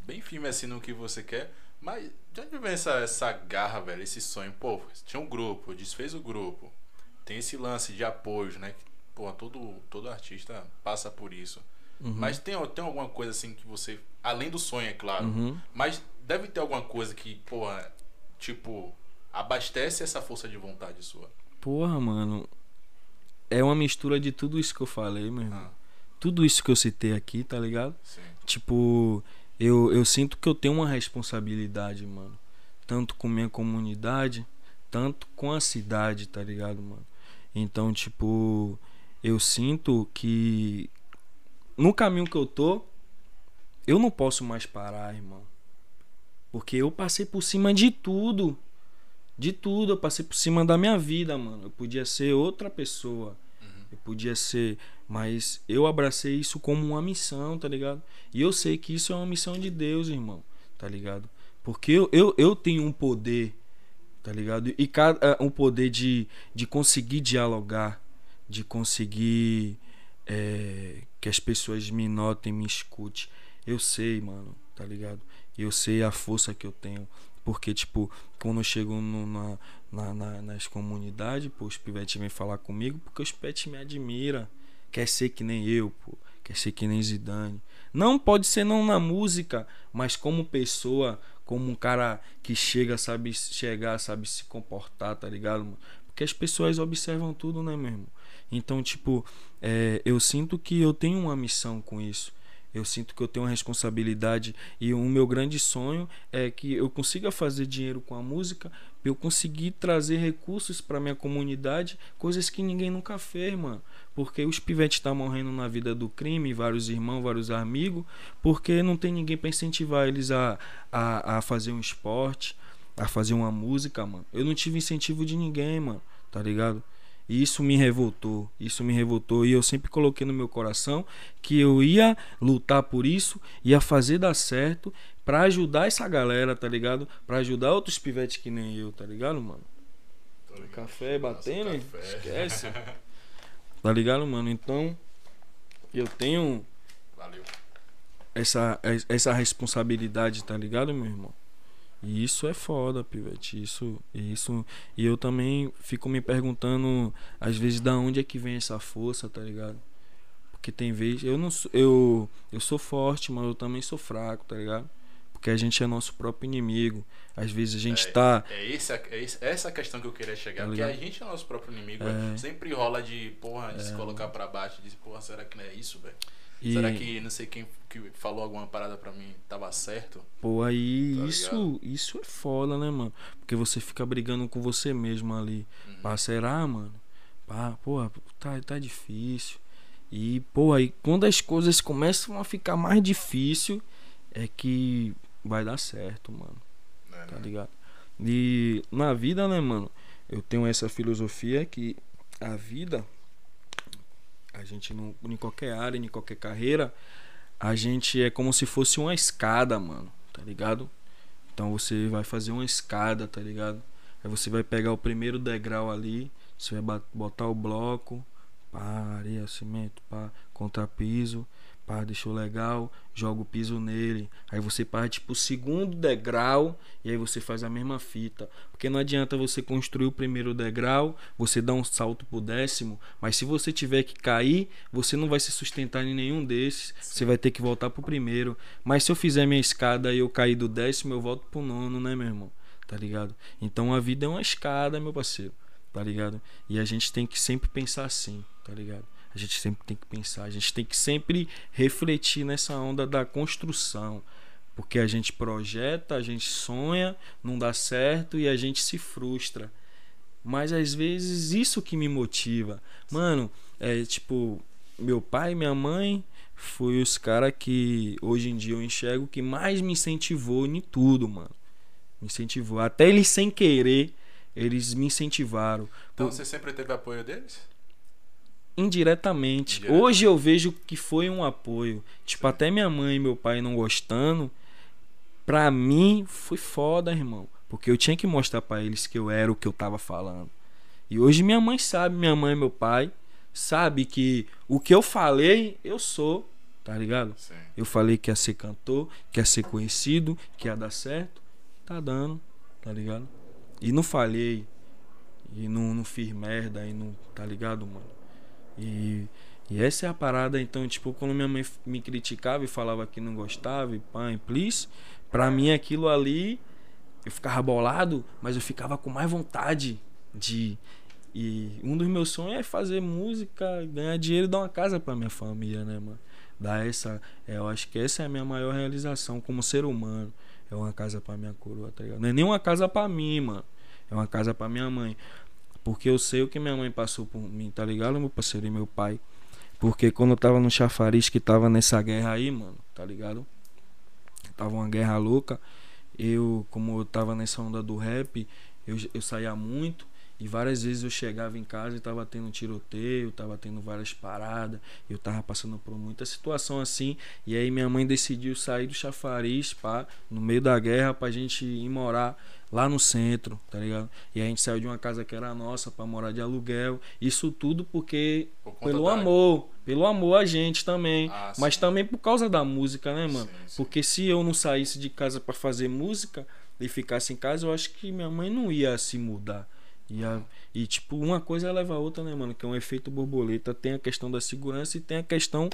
Bem firme assim no que você quer. Mas de onde vem essa, essa garra, velho? Esse sonho? Pô, tinha um grupo, desfez o grupo. Tem esse lance de apoio, né? Que, Pô, todo, todo artista passa por isso. Uhum. Mas tem, tem alguma coisa assim que você. Além do sonho, é claro. Uhum. Mas deve ter alguma coisa que, porra, tipo, abastece essa força de vontade sua. Porra, mano. É uma mistura de tudo isso que eu falei, meu irmão. Ah, Tudo isso que eu citei aqui, tá ligado? sim. Tipo, eu, eu sinto que eu tenho uma responsabilidade, mano. Tanto com minha comunidade, tanto com a cidade, tá ligado, mano? Então, tipo, eu sinto que no caminho que eu tô, eu não posso mais parar, irmão. Porque eu passei por cima de tudo. De tudo, eu passei por cima da minha vida, mano. Eu podia ser outra pessoa. Eu podia ser. Mas eu abracei isso como uma missão, tá ligado? E eu sei que isso é uma missão de Deus, irmão. Tá ligado? Porque eu, eu, eu tenho um poder, tá ligado? E cada, um poder de, de conseguir dialogar, de conseguir é, que as pessoas me notem, me escutem. Eu sei, mano, tá ligado? Eu sei a força que eu tenho. Porque, tipo, quando eu chego no- na, na- na- nas comunidades, pô, os pivetes vêm falar comigo porque os pivetes me admiram. Quer ser que nem eu, pô. Quer ser que nem Zidane. Não pode ser não na música, mas como pessoa, como um cara que chega, sabe chegar, sabe se comportar, tá ligado? mano? Porque as pessoas observam tudo, né, meu irmão? Então, tipo, é, eu sinto que eu tenho uma missão com isso. Eu sinto que eu tenho uma responsabilidade e o meu grande sonho é que eu consiga fazer dinheiro com a música, eu conseguir trazer recursos para minha comunidade, coisas que ninguém nunca fez, mano. Porque os pivetes estão morrendo na vida do crime, vários irmãos, vários amigos, porque não tem ninguém para incentivar eles a, a, a fazer um esporte, a fazer uma música, mano. Eu não tive incentivo de ninguém, mano, tá ligado? E isso me revoltou, isso me revoltou e eu sempre coloquei no meu coração que eu ia lutar por isso, ia fazer dar certo pra ajudar essa galera, tá ligado? Pra ajudar outros pivetes que nem eu, tá ligado, mano? Ligado. Café batendo, hein? café. esquece. tá ligado, mano? Então, eu tenho Valeu. essa, essa responsabilidade, tá ligado, meu irmão? E isso é foda, pivete. Isso, isso. E eu também fico me perguntando, às vezes, da onde é que vem essa força, tá ligado? Porque tem vezes. Eu não sou. Eu, eu sou forte, mas eu também sou fraco, tá ligado? Porque a gente é nosso próprio inimigo. Às vezes a gente é, tá. É, esse, é essa a questão que eu queria chegar. Tá porque a gente é nosso próprio inimigo, É. Sempre rola de, porra, de se É. colocar pra baixo, de, porra, será que não é isso, velho? E, Será que não sei quem que falou alguma parada pra mim tava certo? Pô, aí Tá isso, isso é foda, né, mano? Porque você fica brigando com você mesmo ali. Uhum. Pá, será, mano? Pá, pô, tá, tá difícil. E, pô, aí quando as coisas começam a ficar mais difícil, é que vai dar certo, mano. Né, Tá né? ligado? E na vida, né, mano? Eu tenho essa filosofia que a vida, a gente não, em qualquer área, em qualquer carreira, a gente é como se fosse uma escada, mano. Tá ligado? Então você vai fazer uma escada, tá ligado? Aí você vai pegar o primeiro degrau ali, você vai botar o bloco, pá, areia, cimento, pá, contrapiso, pá, deixou legal, joga o piso nele. Aí você parte pro segundo degrau e aí você faz a mesma fita. Porque não adianta você construir o primeiro degrau, você dá um salto pro décimo, mas se você tiver que cair, você não vai se sustentar em nenhum desses. Você vai ter que voltar pro primeiro. Mas se eu fizer minha escada e eu cair do décimo, eu volto pro nono, né, meu irmão? Tá ligado? Então a vida é uma escada, meu parceiro. Tá ligado? E a gente tem que sempre pensar assim, tá ligado? A gente sempre tem que pensar, a gente tem que sempre refletir nessa onda da construção. Porque a gente projeta, a gente sonha, não dá certo e a gente se frustra. Mas às vezes isso que me motiva. Mano, é tipo, meu pai minha mãe foi os caras que hoje em dia eu enxergo que mais me incentivou em tudo, mano. Me incentivou. Até eles sem querer, eles me incentivaram. Então Por- você sempre teve apoio deles? Indiretamente. Indiretamente. Hoje eu vejo que foi um apoio. Tipo, Sim. até minha mãe e meu pai não gostando, pra mim foi foda, irmão. Porque eu tinha que mostrar pra eles que eu era o que eu tava falando. E hoje minha mãe sabe, minha mãe e meu pai sabe que o que eu falei, eu sou, tá ligado? Sim. Eu falei que ia ser cantor, que ia ser conhecido, que ia dar certo. Tá dando, tá ligado? E não falhei. E não, não fiz merda, e não. Tá ligado, mano? E, e essa é a parada, então, tipo, quando minha mãe me criticava e falava que não gostava, e e please, pra mim aquilo ali, eu ficava bolado, mas eu ficava com mais vontade de. E um dos meus sonhos é fazer música, ganhar dinheiro e dar uma casa pra minha família, né, mano? Dar essa. é, eu acho que essa é a minha maior realização como ser humano. É uma casa pra minha coroa, tá ligado? Não é nem uma casa pra mim, mano. É uma casa pra minha mãe. Porque eu sei o que minha mãe passou por mim, tá ligado, meu parceiro e meu pai? Porque quando eu tava no chafariz que tava nessa guerra aí, mano, tá ligado? Tava uma guerra louca. Eu, como eu tava nessa onda do rap, eu, eu saía muito. E várias vezes eu chegava em casa e tava tendo tiroteio, tava tendo várias paradas, eu tava passando por muita situação assim. E aí minha mãe decidiu sair do chafariz, pá, no meio da guerra, pra gente ir morar lá no centro, tá ligado? E a gente saiu de uma casa que era nossa pra morar de aluguel. Isso tudo porque Por pelo da- amor, pelo amor a gente também, Ah, mas sim. também por causa da música, né, mano? Sim, sim. Porque se eu não saísse de casa pra fazer música e ficasse em casa, eu acho que minha mãe não ia se mudar. Ia, e tipo, uma coisa leva a outra, né, mano? Que é um efeito borboleta. Tem a questão da segurança e tem a questão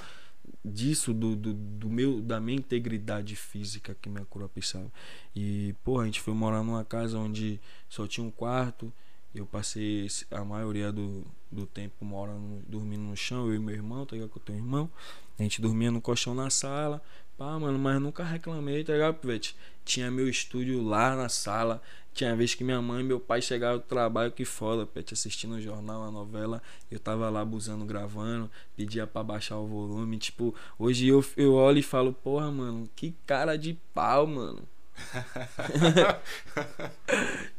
disso, do, do, do meu, da minha integridade física que minha cura pensava. E, pô, a gente foi morar numa casa onde só tinha um quarto. Eu passei a maioria do, do tempo morando, dormindo no chão, eu e meu irmão, tá ligado? Que eu tenho um irmão. A gente dormia no colchão na sala. Pá, mano, mas nunca reclamei, tá ligado, Pivete? Tinha meu estúdio lá na sala. Tinha vez que minha mãe e meu pai chegavam do trabalho, que foda, Pet, assistindo o jornal, a novela. Eu tava lá abusando, gravando, pedia pra baixar o volume. Tipo, hoje eu, eu olho e falo, porra, mano, que cara de pau, mano.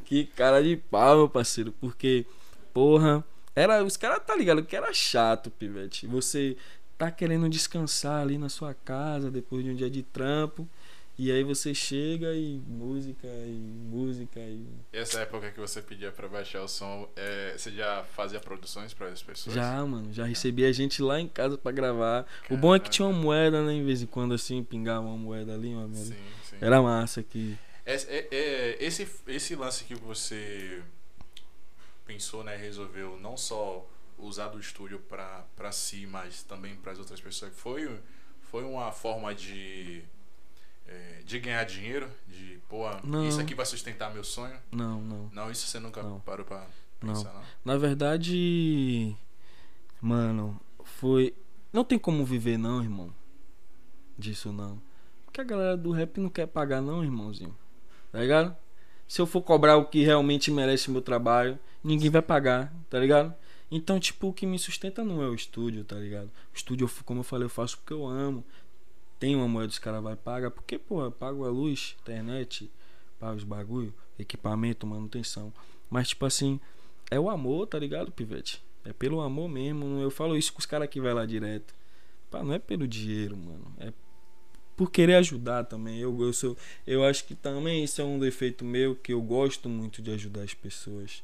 Que cara de pau, meu parceiro. Porque, porra, era, os caras tá ligado que era chato, pivete. Você tá querendo descansar ali na sua casa depois de um dia de trampo. E aí você chega e música e música e. Essa época que você pedia pra baixar o som, é, você já fazia produções para as pessoas? Já, mano, já recebi a gente lá em casa pra gravar. O bom é que tinha uma moeda, né? Em vez em quando assim, pingava uma moeda ali, uma moeda. Sim, sim. Era massa que. É, é- é- esse, esse lance que você pensou, né, resolveu não só usar do estúdio pra, pra si, mas também para as outras pessoas, foi, foi uma forma de, é, de ganhar dinheiro? De, pô, Não. isso aqui vai sustentar meu sonho? Não, não. Não, isso você nunca Não. parou pra Não. pensar, não? Na verdade, mano, foi. Não tem como viver, não, irmão. Disso não. Porque a galera do rap não quer pagar, não, irmãozinho. Tá ligado? Se eu for cobrar o que realmente merece meu trabalho, ninguém vai pagar, tá ligado? Então, tipo, o que me sustenta não é o estúdio, tá ligado? O estúdio, como eu falei, eu faço porque eu amo. Tem uma moeda, os caras vão pagar. Porque, pô, pago a luz, internet, pago os bagulho, equipamento, manutenção. Mas, tipo assim, é o amor, tá ligado, Pivete? É pelo amor mesmo. Eu falo isso com os caras que vai lá direto. Pá, não é pelo dinheiro, mano. É por querer ajudar também. Eu, eu, sou, eu acho que também isso é um defeito meu, que eu gosto muito de ajudar as pessoas.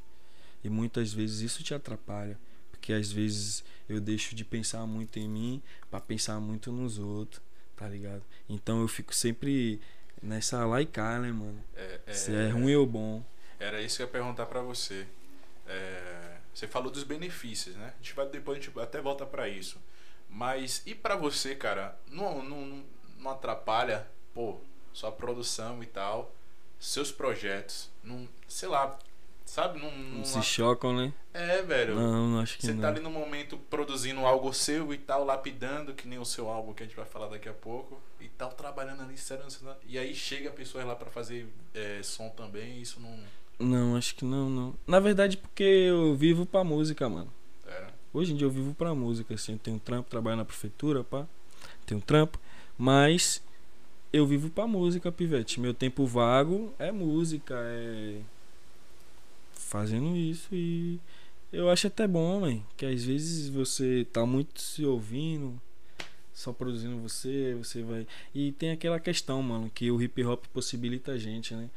E muitas vezes isso te atrapalha. Porque às vezes eu deixo de pensar muito em mim pra pensar muito nos outros, tá ligado? Então eu fico sempre nessa lá e cá, né, mano? É, Se é ruim ou bom. Era isso que eu ia perguntar pra você. É, você falou dos benefícios, né? A gente vai depois a gente até volta pra isso. Mas e pra você, cara? Não, não, não atrapalha, pô, sua produção e tal, seus projetos, não, sei lá, sabe? Não, não Se chocam, né? é, velho. Não, não acho que Você não. tá ali no momento produzindo algo seu e tal, lapidando, que nem o seu álbum que a gente vai falar daqui a pouco, e tal, trabalhando ali, sério, e aí chega pessoas lá pra fazer é, som também, isso não. Não, acho que não, não. Na verdade, porque eu vivo pra música, mano. É, Hoje em dia eu vivo pra música, assim. Eu tenho um trampo, trabalho na prefeitura, pá. Tenho um trampo. Mas eu vivo pra música, pivete. Meu tempo vago é música, é. Fazendo isso e. Eu acho até bom, man, que às vezes você tá muito se ouvindo, só produzindo você, você vai. E tem aquela questão, mano, que o hip hop possibilita a gente, né?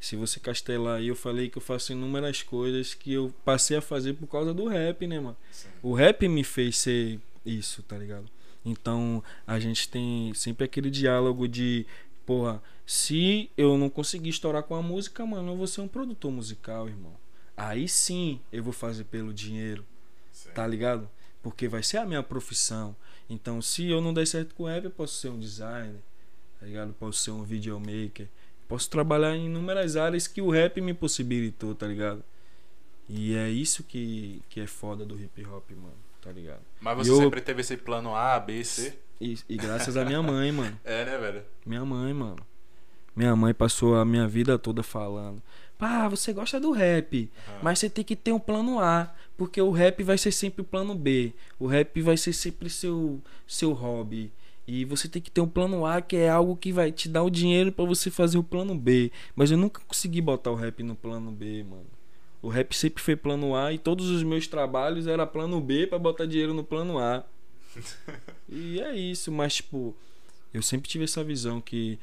Se você castelar aí, eu falei que eu faço inúmeras coisas que eu passei a fazer por causa do rap, né, mano? sim. O rap me fez ser isso, tá ligado? Então a gente tem sempre aquele diálogo de, porra, se eu não conseguir estourar com a música, mano, eu vou ser um produtor musical, irmão. Aí sim eu vou fazer pelo dinheiro, sim. tá ligado? Porque vai ser a minha profissão. Então se eu não der certo com o rap, eu posso ser um designer, tá ligado? Posso ser um videomaker. Posso trabalhar em inúmeras áreas que o rap me possibilitou, tá ligado? E é isso que, que é foda do hip hop, mano, tá ligado? Mas você eu- sempre teve esse plano A, B, C? E, e graças à minha mãe, mano. É, né, velho? Minha mãe, mano. Minha mãe passou a minha vida toda falando. Pá, você gosta do rap, Aham. mas você tem que ter um plano A, porque o rap vai ser sempre o plano B. O rap vai ser sempre seu seu hobby. E você tem que ter um plano A, que é algo que vai te dar o dinheiro pra você fazer o plano B. Mas eu nunca consegui botar o rap no plano B, mano. O rap sempre foi plano A e todos os meus trabalhos era plano B pra botar dinheiro no plano A. e é isso, mas tipo, eu sempre tive essa visão que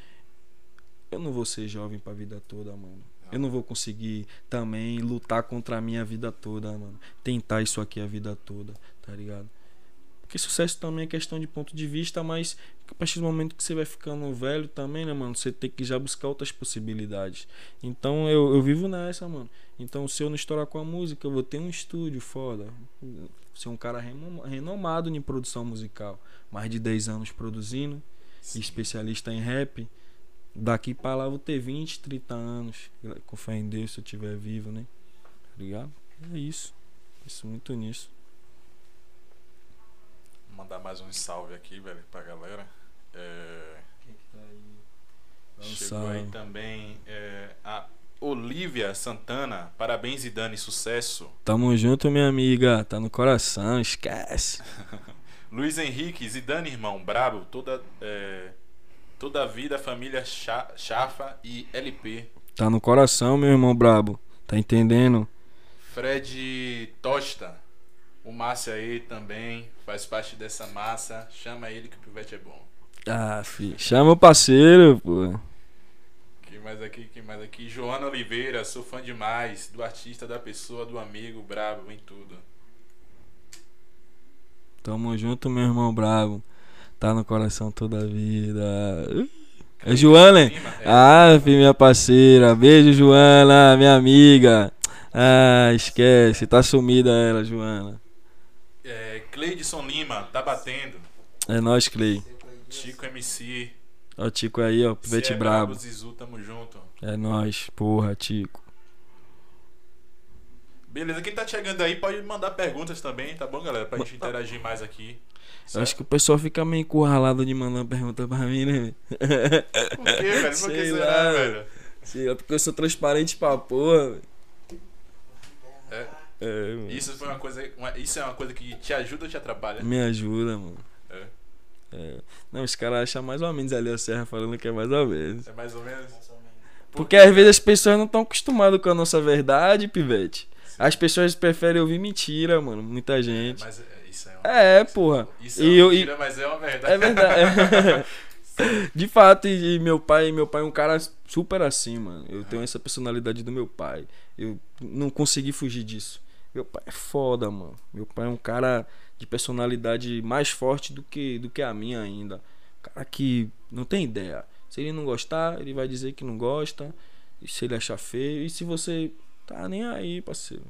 eu não vou ser jovem pra vida toda, mano. Eu não vou conseguir também lutar contra a minha vida toda, mano. Tentar isso aqui a vida toda, tá ligado? Porque sucesso também é questão de ponto de vista, mas a partir do momento que você vai ficando velho também, né, mano? Você tem que já buscar outras possibilidades. Então eu, eu vivo nessa, mano. Então se eu não estourar com a música, eu vou ter um estúdio foda. Ser um cara reno- renomado em produção musical. Mais de 10 anos produzindo Sim. especialista em rap. Daqui pra lá vou ter 20, 30 anos. Com fé em Deus, se eu estiver vivo, né? Tá ligado? É isso. Isso muito nisso. Vou mandar mais um salve aqui, velho, pra galera. É, chegou aí também é, a Olivia Santana. Parabéns, Idane, sucesso. Tamo junto, minha amiga. Tá no coração, esquece. Luiz Henrique, Zidane, irmão, brabo, toda, é, toda a vida, família Cha- Chafa e LP. Tá no coração, meu irmão brabo. Tá entendendo? Fred Tosta, o Márcio aí também faz parte dessa massa. Chama ele que o pivete é bom. Ah, fi. Chama o parceiro, pô. Mais aqui? Quem mais aqui? Joana Oliveira, sou fã demais do artista, da pessoa, do amigo, brabo em tudo. Tamo junto, meu irmão brabo. Tá no coração toda a vida. É Joana? É. Ah, filho, minha parceira. Beijo, Joana, minha amiga. Ah, esquece. Tá sumida ela, Joana. É, Cleidson Lima, tá batendo. É nóis, Clay. Chico MC. Ó, o Tico aí, ó. Pivete é brabo. Zizu, tamo junto. É nóis. Porra, Tico. Beleza, quem tá chegando aí pode mandar perguntas também, tá bom, galera? Pra gente interagir mais aqui. Eu acho que o pessoal fica meio encurralado de mandar pergunta pra mim, né? Por quê, velho? Por que será, lá, velho? Sei lá, porque eu sou transparente pra porra. velho. É, É, isso foi uma coisa. uma- isso é uma coisa que te ajuda ou te atrapalha? Me ajuda, mano. É. Não, os caras acham mais ou menos ali a Serra falando que é mais ou menos. É mais ou menos. Por Porque às vezes as pessoas não estão acostumadas com a nossa verdade, pivete. As pessoas preferem ouvir mentira, mano. Muita gente. Mas é, isso é uma É, porra. Isso é E uma eu- e- mentira, mas é uma verdade. É verdade. De fato, e, meu pai, meu pai é um cara super assim, mano. Eu tenho essa personalidade do meu pai. Eu não consegui fugir disso. Meu pai é foda, mano. Meu pai é um cara de personalidade mais forte do que do que a minha ainda. Cara que não tem ideia. Se ele não gostar, ele vai dizer que não gosta. E se ele achar feio, e se você tá nem aí, parceiro.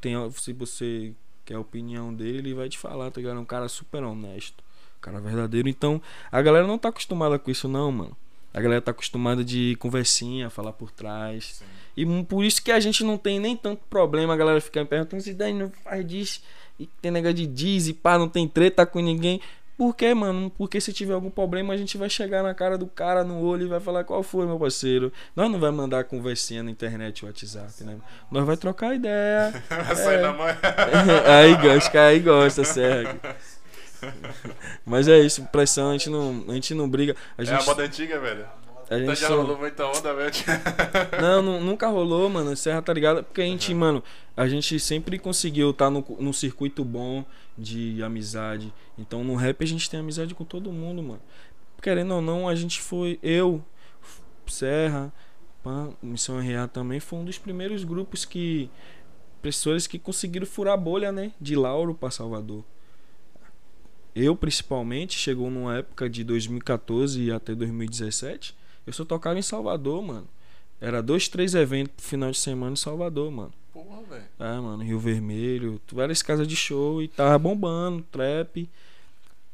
Tem, se você quer a opinião dele, ele vai te falar, tá ligado? É um cara super honesto. um Cara verdadeiro. Então, a galera não tá acostumada com isso, não, mano. A galera tá acostumada de conversinha, falar por trás. Sim. E por isso que a gente não tem nem tanto problema, a galera fica me perguntando se daí não faz disso. E tem negócio de diz e pá, não tem treta com ninguém. Por quê, mano? Porque se tiver algum problema, a gente vai chegar na cara do cara, no olho e vai falar qual foi, meu parceiro. Nós não vai mandar conversinha na internet, WhatsApp, né? Nós vai trocar ideia. Vai sair É. na mão. aí gosta, aí gosta, Sérgio. Mas é isso, pressão, a gente não, a gente não briga. A É a gente, moda antiga, velho. A Então gente já só- rolou muita onda, velho. Não, nu- nunca rolou, mano. Serra tá ligado? Porque a gente, mano, a gente sempre conseguiu estar no, num circuito bom de amizade. Então no rap a gente tem amizade com todo mundo, mano. Querendo ou não, a gente foi. Eu, Serra, Pan, Missão RA também foi um dos primeiros grupos que. Pessoas que conseguiram furar a bolha, né? De Lauro pra Salvador. Eu, principalmente, chegou numa época de 2014 até 2017. Eu só tocava em Salvador, mano. Era dois, três eventos pro final de semana em Salvador, mano. Porra, velho. É, mano, Rio Vermelho, várias casas de show e tava bombando, trap.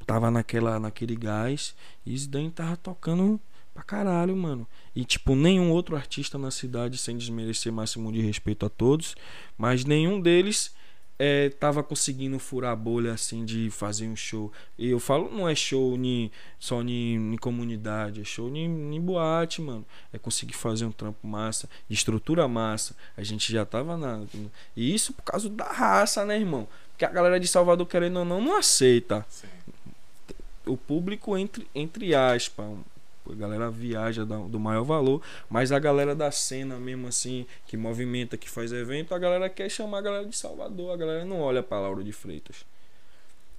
Tava naquela, naquele gás. E daí tava tocando pra caralho, mano. E, tipo, nenhum outro artista na cidade, sem desmerecer máximo de respeito a todos, mas nenhum deles é, tava conseguindo furar a bolha assim de fazer um show. E eu falo, não é show ni, só em comunidade, é show em boate, mano. É conseguir fazer um trampo massa, de estrutura massa. A gente já tava na. E isso por causa da raça, né, irmão? Porque a galera de Salvador, querendo ou não, não aceita. Sim. O público, entre, entre aspas, a galera viaja do maior valor, mas a galera da cena mesmo assim, que movimenta, que faz evento, a galera quer chamar a galera de Salvador, a galera não olha pra Lauro de Freitas.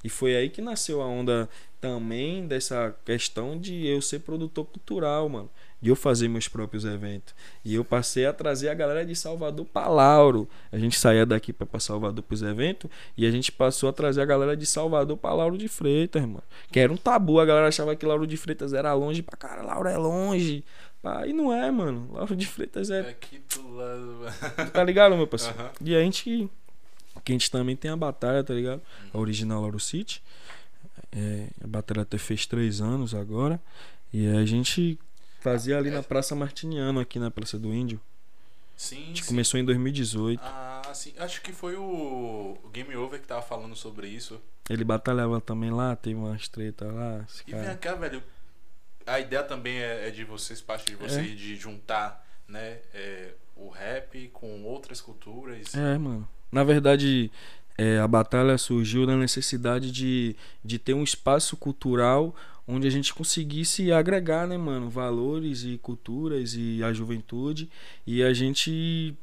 E foi aí que nasceu a onda também dessa questão de eu ser produtor cultural, mano. De eu fazer meus próprios eventos. E eu passei a trazer a galera de Salvador pra Lauro. A gente saía daqui pra, pra Salvador pros eventos e a gente passou a trazer a galera de Salvador pra Lauro de Freitas, mano. Que era um tabu, a galera achava que Lauro de Freitas era longe pra cara, Lauro é longe. E não é, mano. Lauro de Freitas É é. aqui do lado, velho. Tá ligado, meu parceiro? Aham. E a gente. Que a gente também tem a batalha, tá ligado? A original Lauro City. É, a batalha até fez três anos agora. E a gente fazia ali na Praça Martiniano, aqui na Praça do Índio. Sim, A gente sim. começou em 2018. Ah, sim. Acho que foi o Game Over que tava falando sobre isso. Ele batalhava também lá, teve umas treta lá. E vem cara. cá, velho. A ideia também é, é de vocês, parte de vocês, É. de juntar, né, é, o rap com outras culturas. É, mano. Na verdade, é, a batalha surgiu na necessidade de, de ter um espaço cultural onde a gente conseguisse agregar, né, mano, valores e culturas e a juventude. E a gente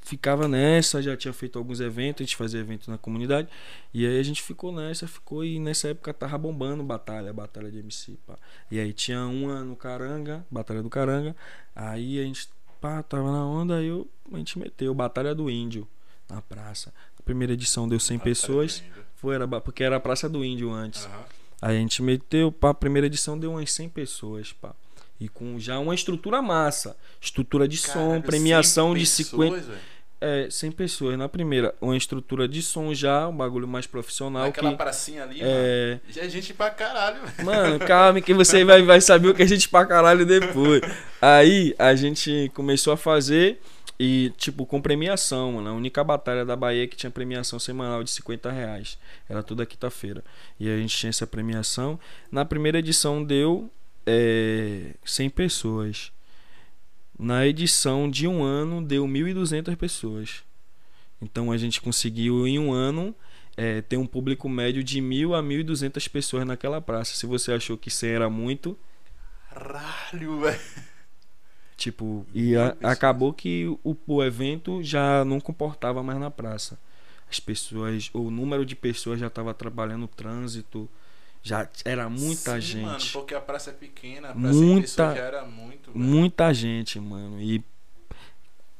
ficava nessa, já tinha feito alguns eventos, a gente fazia evento na comunidade. E aí a gente ficou nessa, ficou e nessa época tava bombando batalha, batalha de MC, pá. E aí tinha uma no Caranga, batalha do Caranga. Aí a gente, pá, tava na onda, aí eu, a gente meteu batalha do Índio na praça. A primeira edição deu 100 Ah, tá pessoas, foi era porque era a Praça do Índio antes. Aham. A gente meteu, pá, a primeira edição deu umas 100 pessoas, pá. E com já uma estrutura massa. Estrutura de som, Caralho, premiação 100 de 50. pessoas, velho. É, 100 pessoas na primeira. Uma estrutura de som já, um bagulho mais profissional. Aquela que, pracinha ali, mano. é, Já é gente pra caralho, velho. Mano, calma que você vai, vai saber o que a gente pra caralho depois. Aí a gente começou a fazer e, tipo, com premiação, mano. A única batalha da Bahia que tinha premiação semanal de 50 reais. Era toda quinta-feira. E a gente tinha essa premiação. Na primeira edição deu é, 100 pessoas. Na edição de um ano deu 1.200 pessoas. Então a gente conseguiu em um ano é, ter um público médio de 1.000 a 1.200 pessoas naquela praça. Se você achou que 100 era muito, Caralho, velho. Tipo, e a- acabou que o, o evento já não comportava mais na praça. As pessoas, o número de pessoas já estava trabalhando o trânsito, já era muita Sim, Mano, gente. porque a praça é pequena, a praça Muita- já era muito, velho. Muita gente, mano. E,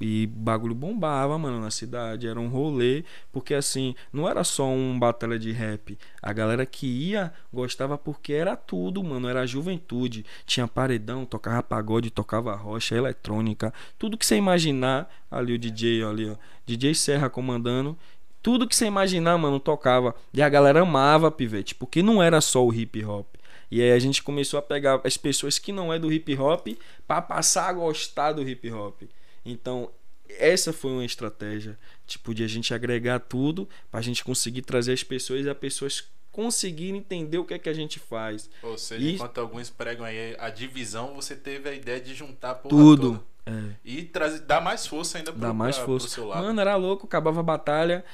e bagulho bombava, mano, na cidade. Era um rolê. Porque assim, não era só um batalha de rap. A galera que ia gostava porque era tudo, mano. Era a juventude. Tinha paredão, tocava pagode, tocava rocha, eletrônica. Tudo que você imaginar. Ali o DJ, ali, ó. DJ Serra comandando. Tudo que você imaginar, mano, tocava. E a galera amava, pivete. Porque não era só o hip hop. E aí a gente começou a pegar as pessoas que não é do hip hop para passar a gostar do hip hop. Então, essa foi uma estratégia, tipo de a gente agregar tudo pra gente conseguir trazer as pessoas e as pessoas conseguirem entender o que é que a gente faz. Ou seja, E- enquanto alguns pregam aí a divisão, você teve a ideia de juntar a porra Tudo. toda. É. E trazer, dar mais força ainda pro, Dá mais pra- força. pro seu lado. Mano, era louco, acabava a batalha.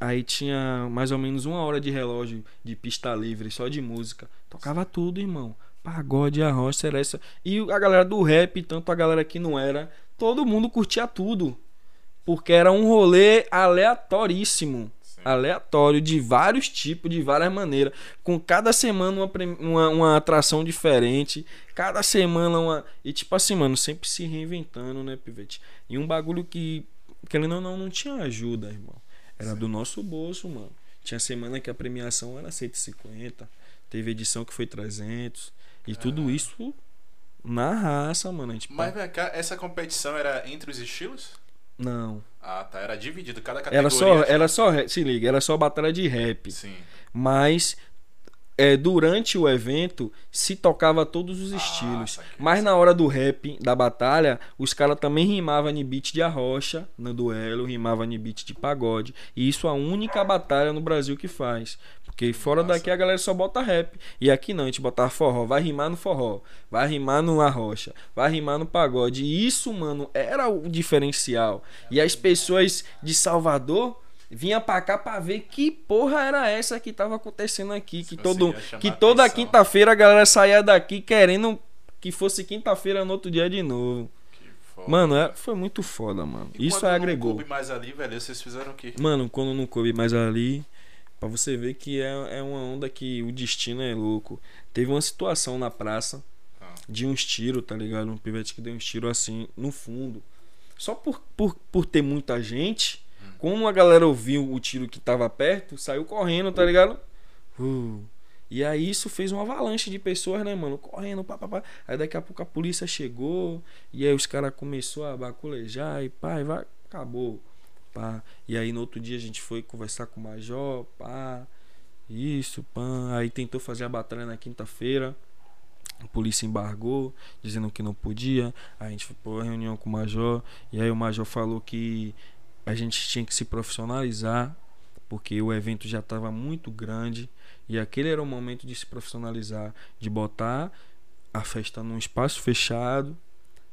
Aí tinha mais ou menos uma hora de relógio de pista livre, só de música. Tocava tudo, irmão. Pagode, arroz, essa. E a galera do rap, tanto a galera que não era, todo mundo curtia tudo. Porque era um rolê aleatoríssimo. Sim. Aleatório, de vários tipos, de várias maneiras. Com cada semana uma, uma, uma atração diferente. Cada semana uma. E tipo assim, mano, sempre se reinventando, né, Pivete? E um bagulho que, querendo ou não, não tinha ajuda, irmão. Era Sim. do nosso bolso, mano. Tinha semana que a premiação era 150. Teve edição que foi 300. E tudo Caralho. isso na raça, mano. A gente Mas vem cá, essa competição era entre os estilos? Não. Ah, tá. Era dividido. Cada categoria. Era só, era só, se liga, era só batalha de rap. Sim. Mas é, durante o evento se tocava todos os Ah, estilos. Mas na hora do rap, da batalha, os caras também rimavam em beat de arrocha no duelo, rimavam em beat de pagode. E isso é a única batalha no Brasil que faz. Porque fora Massa. daqui a galera só bota rap. E aqui não, a gente botava forró. Vai rimar no forró. Vai rimar no arrocha. Vai rimar no pagode. E isso, mano, era o diferencial. E as pessoas de Salvador vinha pra cá pra ver que porra era essa que tava acontecendo aqui. Que, todo, que toda quinta-feira a galera saía daqui querendo que fosse quinta-feira no outro dia de novo. Foda. Mano, é, foi muito foda, mano. E Isso quando não agregou. coube mais ali, velho, vocês fizeram o quê? Mano, quando não coube mais ali, pra você ver que é, é uma onda que o destino é louco. Teve uma situação na praça Ah. de uns tiros, tá ligado? Um pivete que deu uns tiros assim no fundo. Só por, por, por ter muita gente, Hum. como a galera ouviu o tiro que tava perto, saiu correndo, tá ligado? Uh. E aí isso fez uma avalanche de pessoas, né, mano? Correndo, pá, pá, pá. Aí daqui a pouco a polícia chegou, e aí os caras começaram a baculejar, e e vai, acabou. Pá. E aí no outro dia a gente foi conversar com o Major, pá. Isso, pá. Aí tentou fazer a batalha na quinta-feira. A polícia embargou, dizendo que não podia. Aí a gente foi pra reunião com o Major. E aí o Major falou que a gente tinha que se profissionalizar, porque o evento já estava muito grande. E aquele era o momento de se profissionalizar, de botar a festa num espaço fechado,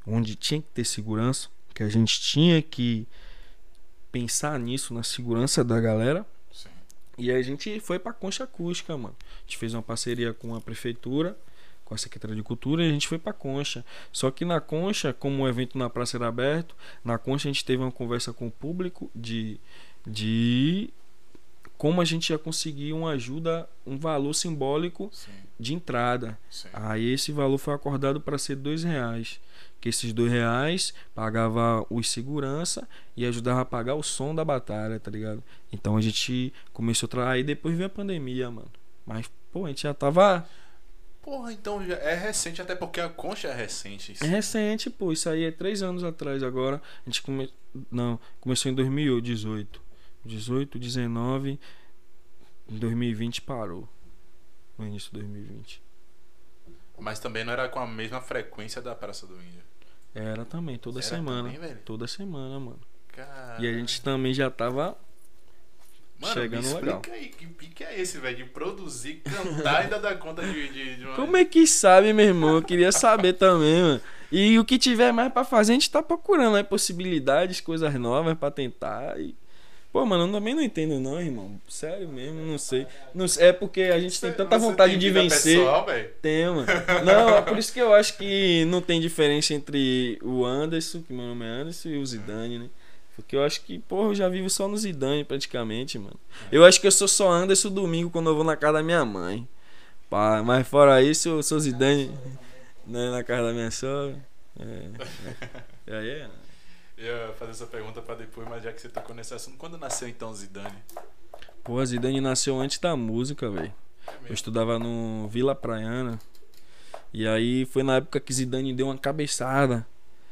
onde tinha que ter segurança, que a gente tinha que pensar nisso, na segurança da galera. Sim. E aí a gente foi pra Concha Acústica, mano. A gente fez uma parceria com a prefeitura, com a Secretaria de Cultura, e a gente foi pra Concha. Só que na Concha, como o evento na praça era aberto, na Concha a gente teve uma conversa com o público de de como a gente ia conseguir uma ajuda, um valor simbólico Sim. de entrada. Sim. Aí esse valor foi acordado para ser dois reais. Que esses dois reais pagava os segurança e ajudava a pagar o som da batalha, tá ligado? Então a gente começou a trabalhar. Aí depois veio a pandemia, mano. Mas, pô, a gente já tava Porra, então já é recente, até porque a concha é recente. É recente, pô. Isso aí é três anos atrás agora. A gente come... Não, começou em 2018. 18, 19. Em 2020 parou. No início de 2020. Mas também não era com a mesma frequência da Praça do Índio. Era também, toda Era semana. também, velho? toda semana, mano. Cara... E a gente também já tava. Mano, chegando me legal. explica aí, que pique é esse, velho? De produzir, cantar e ainda dar conta de, de, de uma... Como é que sabe, meu irmão? Eu queria saber também, mano. E o que tiver mais pra fazer, a gente tá procurando né? possibilidades, coisas novas pra tentar. E... Pô, mano, eu também não entendo, não, irmão. Sério mesmo, não sei. Não. É porque a gente tem tanta Você vontade tem de vencer. Pessoal? Tem, mano. Não, é por isso que eu acho que não tem diferença entre o Anderson, que meu nome é Anderson, e o Zidane, né? Porque eu acho que, porra, eu já vivo só no Zidane praticamente, mano. Eu acho que eu sou só Anderson domingo quando eu vou na casa da minha mãe. Pá, mas fora isso, eu sou Zidane né, na casa da minha sogra. É, é. E aí é. Eu ia fazer essa pergunta pra depois, mas já que você tocou nesse assunto, quando nasceu então Zidane? Pô, Zidane nasceu antes da música, velho. Eu estudava no Vila Praiana. E aí foi na época que Zidane deu uma cabeçada.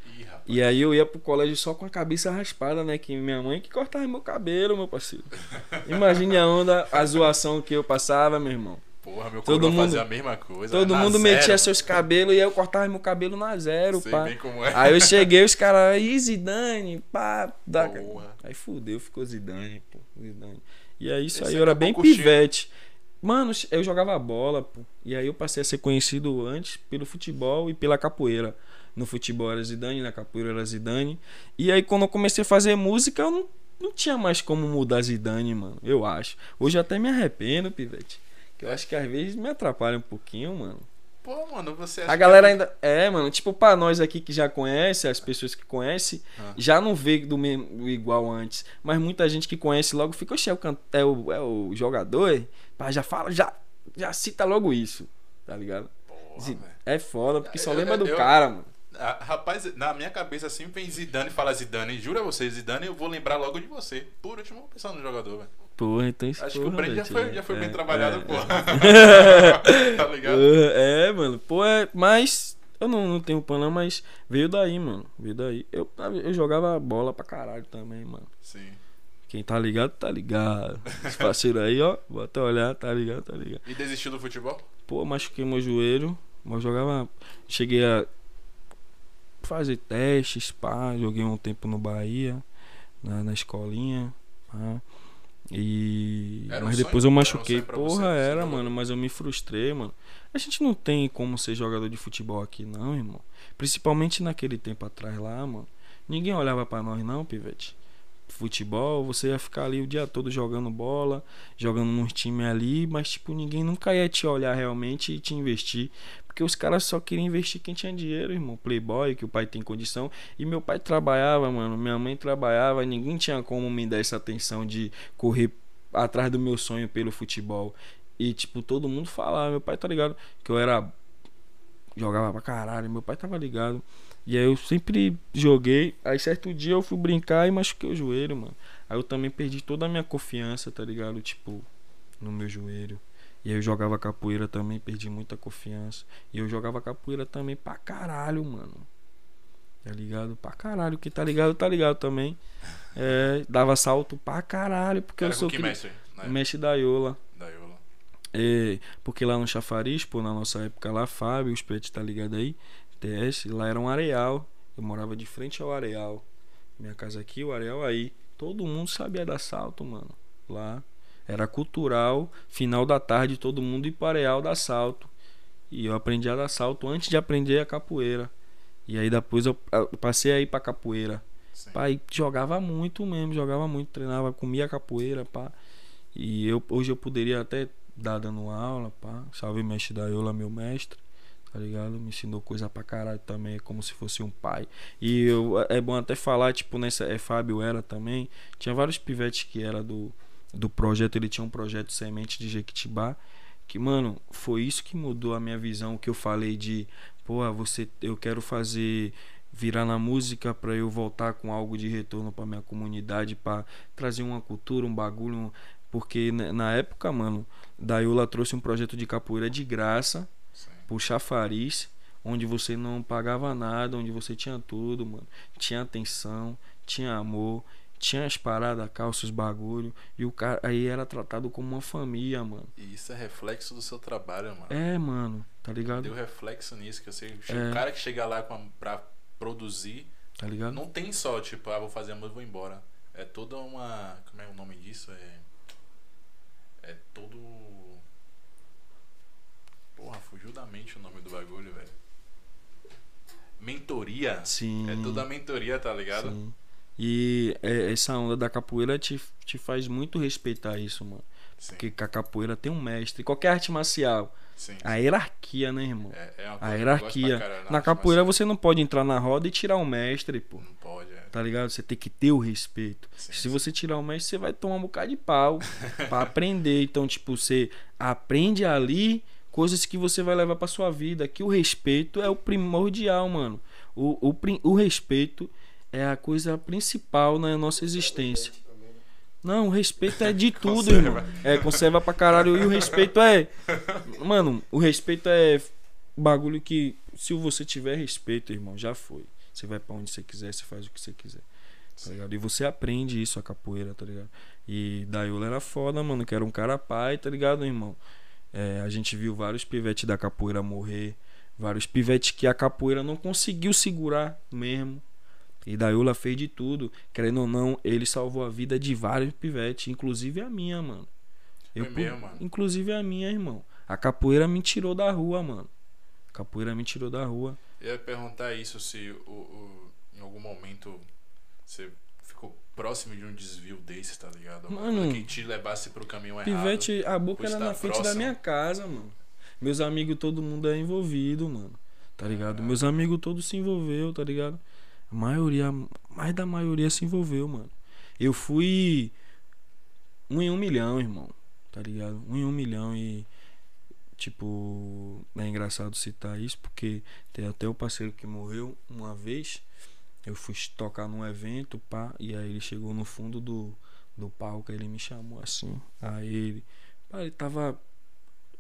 Ih. E aí eu ia pro colégio só com a cabeça raspada, né? Que minha mãe que cortava meu cabelo, meu parceiro. Imagine a onda, a zoação que eu passava, meu irmão. Porra, meu Todo mundo- fazia a mesma coisa. Todo mundo zero. metia seus cabelos e aí eu cortava meu cabelo na zero, Sei pá. bem como é. Aí eu cheguei, os caras, aí Zidane, pá. Porra. Aí fudeu, ficou Zidane, pô, Zidane. E aí isso Esse aí eu era bem curtindo. pivete. Mano, eu jogava bola, pô. E aí eu passei a ser conhecido antes pelo futebol e pela capoeira. No futebol era Zidane, na capoeira era Zidane. E aí quando eu comecei a fazer música, eu não, não tinha mais como mudar Zidane, mano. Eu acho. Hoje eu até me arrependo, pivete. Que eu acho que às vezes me atrapalha um pouquinho, mano. Pô, mano, você acha A que galera é- ainda. É, mano, tipo, pra nós aqui que já conhece, as pessoas que conhecem, Ah. já não vê do mesmo igual antes. Mas muita gente que conhece logo fica, oxe, é o, can- é o, é o jogador, pá, já fala, já, já cita logo isso, tá ligado? Porra. É foda, porque só Eu- lembra do eu- cara, mano. Ah, rapaz, na minha cabeça assim vem Zidane e fala Zidane. Jura você, Zidane, eu vou lembrar logo de você. Por último, pensando no jogador, velho. Porra, então isso Acho que o porra, Brand já foi, já foi é, bem trabalhado, é, pô. é. tá ligado? Porra, É, mano, pô, é, mas eu não, não tenho pano, mas veio daí, mano. Veio daí. Eu, eu jogava bola pra caralho também, mano. Sim. Quem tá ligado, tá ligado. Esse parceiro aí, ó, bota olhar, tá ligado, tá ligado. E desistiu do futebol? Pô, machuquei meu joelho, mas jogava. Cheguei a fazer testes, pá, joguei um tempo no Bahia, na, na escolinha, pá. E. Um mas sonho? depois eu Era um machuquei. sonho você Porra, ser era, mano, mas eu me frustrei, mano. A gente não tem como ser jogador de futebol aqui, não, irmão. Principalmente naquele tempo atrás lá, mano. Ninguém olhava pra nós, não, pivete. Futebol, você ia ficar ali o dia todo jogando bola, jogando nos times ali, mas tipo, ninguém nunca ia te olhar realmente e te investir. Porque os caras só queriam investir quem tinha dinheiro, irmão. Playboy, que o pai tem condição. E meu pai trabalhava, mano. Minha mãe trabalhava. Ninguém tinha como me dar essa atenção de correr atrás do meu sonho pelo futebol. E, tipo, todo mundo falava. Meu pai tá ligado que eu era. Jogava pra caralho. Meu pai tava ligado. E aí eu sempre joguei. Aí certo dia eu fui brincar e machuquei o joelho, mano. Aí eu também perdi toda a minha confiança, tá ligado? Tipo, no meu joelho. E aí eu jogava capoeira também, perdi muita confiança. E eu jogava capoeira também pra caralho, mano. Tá ligado? Pra caralho. Quem tá ligado, tá ligado também. É, dava salto pra caralho, porque Era eu sou que mestre? Na mestre da Iola. Da Iola. É, porque lá no Chafariz, pô, na nossa época lá, Fábio, os pretos tá ligado aí? TS, lá era um areal. Eu morava de frente ao areal. Minha casa aqui, o areal aí. Todo mundo sabia dar salto, mano. Lá. Era cultural, final da tarde, todo mundo ir pro areal dar salto. E eu aprendi a dar salto antes de aprender a capoeira. E aí depois eu passei a ir pra capoeira. Sim. Pai, jogava muito mesmo, jogava muito, treinava, comia capoeira, pá. E eu, hoje eu poderia até dar dando aula, pá. Salve mestre da Iola, meu mestre, tá ligado? Me ensinou coisa pra caralho também, como se fosse um pai. E eu, é bom até falar, tipo, nessa. É Fábio era também. Tinha vários pivetes que era do, do projeto, ele tinha um projeto Semente de Jequitibá. Que, mano, foi isso que mudou a minha visão, que eu falei de, pô, você, eu quero fazer virar na música para eu voltar com algo de retorno para minha comunidade, para trazer uma cultura, um bagulho, um- porque na época, mano, Daiola trouxe um projeto de capoeira de graça Sim. pro chafariz, onde você não pagava nada, onde você tinha tudo, mano. Tinha atenção, tinha amor, tinha as paradas, calças, bagulho. E o cara aí era tratado como uma família, mano. E isso é reflexo do seu trabalho, mano. É, mano, tá ligado? Deu reflexo nisso, que eu sei. É. O cara que chega lá a, pra produzir, Tá ligado? não tem só, tipo, ah, vou fazer a música e vou embora. É toda uma. Como é o nome disso? É. É todo. Porra, fugiu da mente o nome do bagulho, velho. Mentoria. Sim. É toda a mentoria, tá ligado? Sim. E é, essa onda da capoeira te, te faz muito respeitar isso, mano. Sim. Porque a capoeira tem um mestre. Qualquer arte marcial. sim. A hierarquia, né, irmão? É, é A hierarquia. caralho Na capoeira marcial. você não pode entrar na roda e tirar o mestre, pô. Não pode, é. Tá ligado? Você tem que ter o respeito. Sim, Se sim. você tirar o mestre, você vai tomar um bocado de pau pra aprender. Então, tipo, você aprende ali coisas que você vai levar pra sua vida. Que o respeito é o primordial, mano. O, o, o respeito é a coisa principal na nossa existência. Não, o respeito é de tudo, Conserva. irmão. É, conserva pra caralho. E o respeito é. Mano, o respeito é bagulho que. Se você tiver respeito, irmão, já foi. Você vai pra onde você quiser, você faz o que você quiser. Tá ligado? E você aprende isso, a capoeira, tá ligado? E Daiola era foda, mano, que era um cara pai, tá ligado, irmão? É, a gente viu vários pivetes da capoeira morrer. Vários pivetes que a capoeira não conseguiu segurar mesmo. E Daiola fez de tudo. Querendo ou não, ele salvou a vida de vários pivetes, inclusive a minha, mano. Pu- mesmo, mano? Inclusive a minha, irmão. A capoeira me tirou da rua, mano. A capoeira me tirou da rua. Eu ia perguntar isso se o, o- em algum momento você ficou próximo de um desvio desse, tá ligado? Mano, que te levasse pro caminho errado. Pivete, a boca era estar na frente da próximo. minha casa, mano. Meus amigos, todo mundo é envolvido, mano. Tá ligado? Ah. Meus amigos todos se envolveu, tá ligado? A maioria, mais da maioria se envolveu, mano. Eu fui um em um milhão, irmão. Tá ligado? Um em um milhão e. Tipo, é engraçado citar isso porque tem até o parceiro que morreu uma vez. Eu fui tocar num evento, pá, e aí ele chegou no fundo do, do palco, ele me chamou assim. Aí ele, pá, ele tava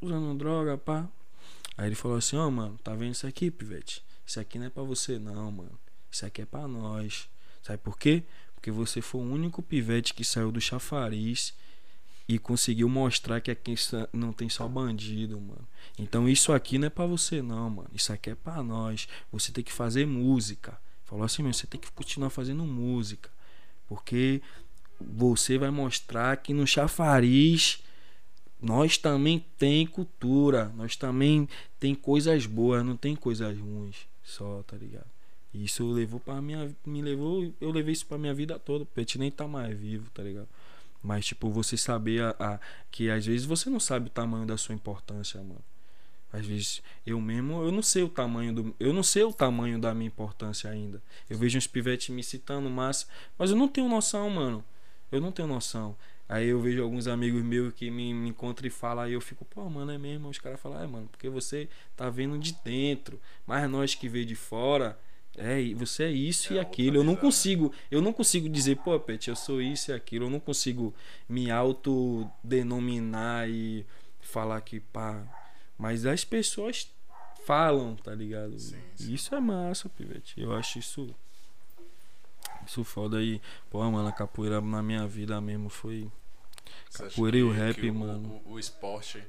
usando droga, pá. Aí ele falou assim: Ó, mano, tá vendo isso aqui, pivete? Isso aqui não é pra você, não, mano. Isso aqui é pra nós. Sabe por quê? Porque você foi o único pivete que saiu do chafariz e conseguiu mostrar que aqui não tem só bandido, mano. Então isso aqui não é pra você, não, mano. Isso aqui é pra nós. Você tem que fazer música. Falou assim mesmo: você tem que continuar fazendo música. Porque você vai mostrar que no chafariz nós também tem cultura, nós também tem coisas boas, não tem coisas ruins, só, tá ligado? E Isso levou para minha me levou, eu levei isso pra minha vida toda, o nem tá mais vivo, tá ligado? Mas tipo, você saber a, a- que às vezes você não sabe o tamanho da sua importância, mano. Às vezes eu mesmo, eu não sei o tamanho do, eu não sei o tamanho da minha importância ainda. Eu vejo uns pivetes me citando massa, mas eu não tenho noção, mano. Eu não tenho noção. Aí eu vejo alguns amigos meus que me, me encontram e falam, aí eu fico, pô, mano, é mesmo. Os caras falam, é, mano, porque você tá vendo de dentro. Mas nós que vê de fora, é, você é isso É e aquilo. Eu não né? consigo, eu não consigo dizer, pô, Pet, eu sou isso e aquilo. Eu não consigo me autodenominar e falar que, pá. Mas as pessoas falam, tá ligado? Sim, sim. Isso é massa, Pivete. Eu acho isso. Isso foda aí. Pô, mano, a capoeira na minha vida mesmo foi. Capoeira e o rap, que mano. O, o esporte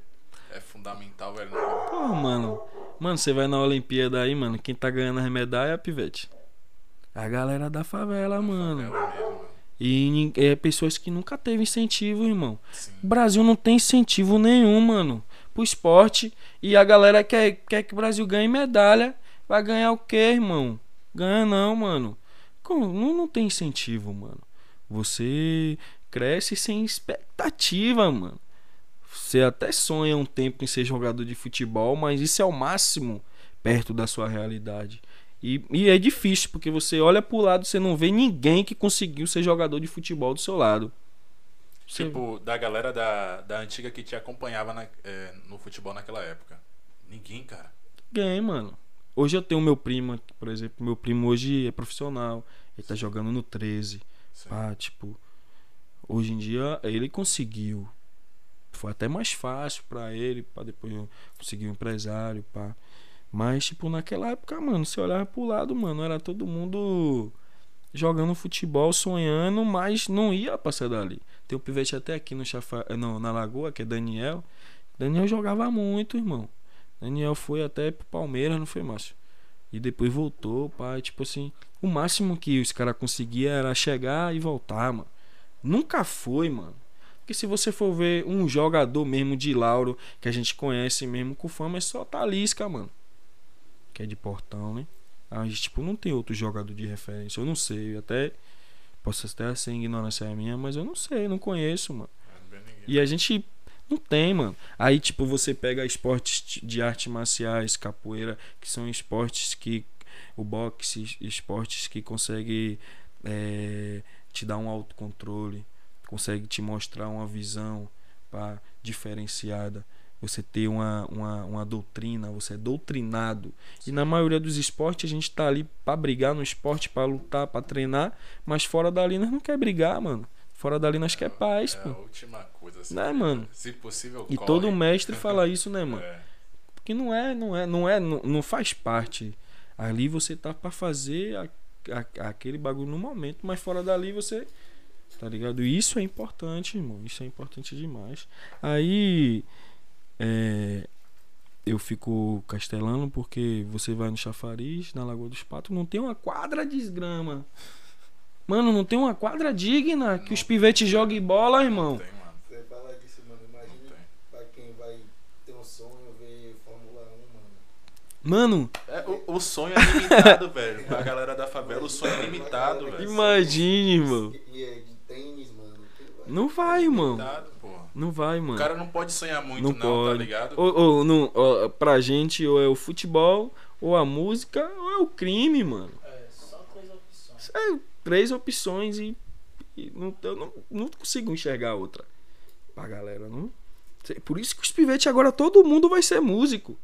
é fundamental, velho. Pô, mano. Mano, você vai na Olimpíada aí, mano. Quem tá ganhando as medalhas é a Pivete. A galera da favela, mano. Ela mesmo, mano. E é, pessoas que nunca teve incentivo, irmão. Sim. O Brasil não tem incentivo nenhum, mano, pro esporte. E a galera quer, quer que o Brasil ganhe medalha. Vai ganhar o quê, irmão? Ganha não, mano. Como? Não, não tem incentivo, mano. Você cresce sem expectativa, mano. Você até sonha um tempo em ser jogador de futebol, mas isso é o máximo perto da sua realidade. E, e é difícil, porque você olha pro lado, você não vê ninguém que conseguiu ser jogador de futebol do seu lado. Tipo, da galera da, da antiga que te acompanhava na- é, no futebol naquela época. Ninguém, cara. Ganhei, mano. Hoje eu tenho meu primo, por exemplo. Meu primo hoje é profissional. Ele tá jogando no 13. Sim. Ah, tipo. Hoje em dia ele conseguiu foi até mais fácil para ele, para depois conseguir um empresário, pá. Mas, tipo, naquela época, mano, você olhava pro lado, mano, era todo mundo jogando futebol, sonhando, mas não ia passar dali. Tem um pivete até aqui no Chafa... no, na Lagoa, que é Daniel. Daniel jogava muito, irmão. Daniel foi até pro Palmeiras, não foi, Márcio? E depois voltou, pai. Tipo assim, o máximo que os caras conseguiam era chegar e voltar, mano. Nunca foi, mano. Porque se você for ver um jogador mesmo de Lauro, que a gente conhece mesmo com fama, é só Talisca, mano. Que é de portão, né? A gente, tipo, não tem outro jogador de referência. Eu não sei. Até. Posso até ser ignorância minha, mas eu não sei, não conheço, mano. E a gente não tem, mano. Aí, tipo, você pega esportes de artes marciais, capoeira, que são esportes que. O boxe, esportes que conseguem é, te dar um autocontrole consegue te mostrar uma visão pá, diferenciada. Você ter uma, uma, uma doutrina, você é doutrinado. Sim. E na maioria dos esportes a gente tá ali para brigar no esporte, para lutar, para treinar, mas fora dali nós não quer brigar, mano. Fora dali nós é, quer paz, é pô. a última coisa, assim, né, mano? Se possível, E corre. todo mestre fala isso, né, mano? É. Porque não é, não é, não é, não, não faz parte. Ali você tá para fazer a, a, aquele bagulho no momento, mas fora dali você Tá ligado? E isso é importante, irmão. Isso é importante demais. Aí. É, eu fico castelando porque você vai no chafariz, na Lagoa dos Patos, não tem uma quadra de esgrama. Mano, não tem uma quadra digna que os pivetes joguem bola, irmão. Tem, mano. Você fala disso, mano. Imagina Não pra quem vai ter um sonho ver Fórmula 1, Mano, mano. É, o, o sonho é limitado, velho. Pra galera da favela, o sonho é limitado, velho. imagine, irmão. E é de tênis, mano. quem vai- Não vai, irmão. Limitado, porra. Não vai, mano. O cara não pode sonhar muito, Não não, pode. tá ligado? Ou, ou, não, ó, pra gente, ou é o futebol, ou a música, ou é o crime, mano. É, só três opções. É três opções e, e não, eu não, não consigo enxergar outra. Pra galera, não. Por isso que os pivetes agora todo mundo vai ser músico.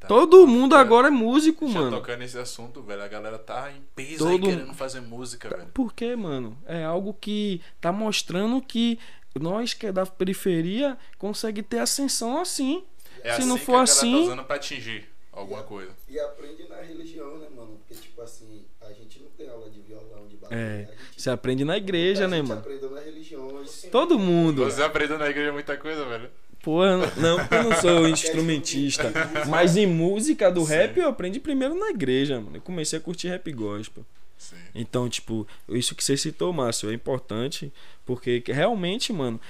Tá. Todo mundo agora é músico, Já mano. tocando nesse assunto, velho, a galera tá em peso Todo- aí querendo fazer música, velho. Por quê, mano? É algo que tá mostrando que nós que é da periferia consegue ter ascensão assim. É Se assim não que for a galera assim- tá usando pra atingir alguma coisa. E aprende na religião, né, mano? Porque, tipo assim, a gente não tem aula de violão, de bagulho. É, gente, Você aprende na igreja, a né, gente mano? aprendeu na religião. Todo mundo. Você aprendeu na igreja muita coisa, velho. Pô, eu não- eu não sou instrumentista. Mas em música do Sim. rap eu aprendi primeiro na igreja, mano. Eu comecei a curtir rap gospel. Sim. Então, tipo, isso que você citou, Márcio, é importante. Porque realmente, mano,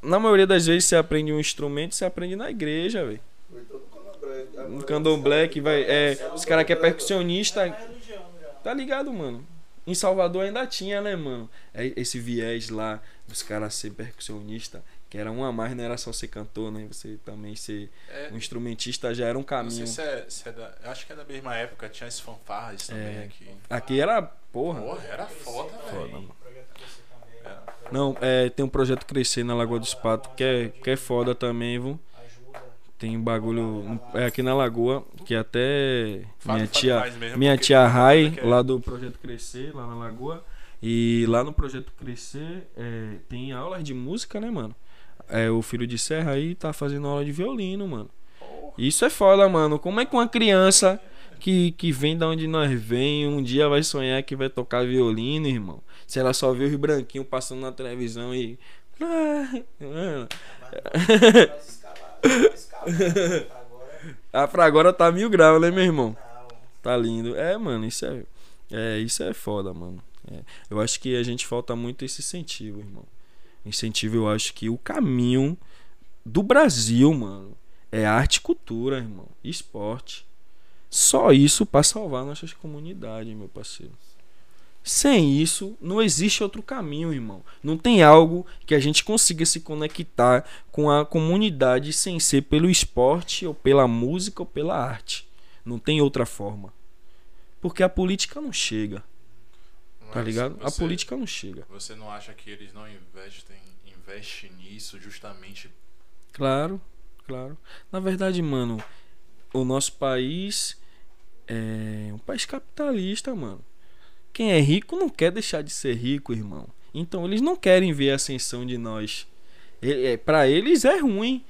na maioria das vezes você aprende um instrumento, você aprende na igreja, velho. No candomblé que vai. É, os caras que é percussionista. É já. Tá ligado, mano? Em Salvador ainda tinha, né, mano? É Esse viés lá dos caras ser percussionista, que era um a mais, não era só ser cantor, né? Você também ser É, um instrumentista já era um não caminho. sei se é, se é da. eu Acho que é da mesma época, tinha as fanfarras também É. aqui. Aqui era, porra. Porra, era foda, Foda, velho. mano. Projeto Crescer também. É. Não, é, tem um projeto Crescer na Lagoa dos Patos, que é, que é foda também, viu? Ajuda. Tem um bagulho é aqui na Lagoa, que até minha tia, mais mesmo, minha tia Rai, é- lá do Projeto Crescer, lá na Lagoa. E lá no Projeto Crescer é, tem aulas de música, né, mano? É, o filho de Serra aí tá fazendo aula de violino, mano. Isso é foda, mano. Como é que uma criança que, que vem da onde nós vem um dia vai sonhar que vai tocar violino, irmão? Se ela só vê os branquinhos passando na televisão e. Ah, mano. Ah, pra agora tá mil graus, né, meu irmão? Tá lindo. É, mano, isso é. É, isso é foda, mano. É. Eu acho que a gente falta muito esse incentivo, irmão. Incentivo, eu acho que o caminho do Brasil, mano, é arte e cultura, irmão. Esporte. Só isso pra salvar nossas comunidades, meu parceiro. Sem isso, não existe outro caminho, irmão. Não tem algo que a gente consiga se conectar com a comunidade sem ser pelo esporte, ou pela música, ou pela arte. Não tem outra forma. Porque a política não chega, tá Mas ligado? A você- política não chega. Você não acha que eles não investem, investem nisso justamente Claro, claro. Na verdade, mano, o nosso país é um país capitalista, mano. Quem é rico não quer deixar de ser rico, irmão. Então eles não querem ver a ascensão de nós. É, pra eles é ruim.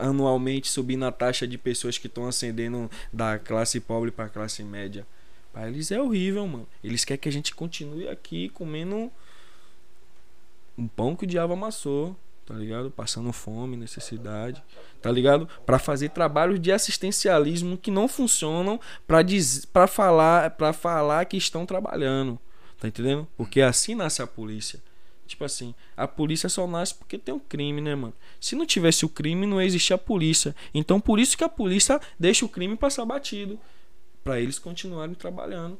Anualmente subindo a taxa de pessoas que estão ascendendo da classe pobre pra classe média. Pra eles é horrível, mano. Eles querem que a gente continue aqui comendo um pão que o diabo amassou, tá ligado? Passando fome, necessidade, tá ligado? Pra fazer trabalhos de assistencialismo que não funcionam diz- pra falar, para falar que estão trabalhando, tá entendendo? Porque assim nasce a polícia. Tipo assim, a polícia só nasce porque tem um crime, né, mano? Se não tivesse o crime, não existia a polícia. Então por isso que a polícia deixa o crime passar batido Pra eles continuarem trabalhando.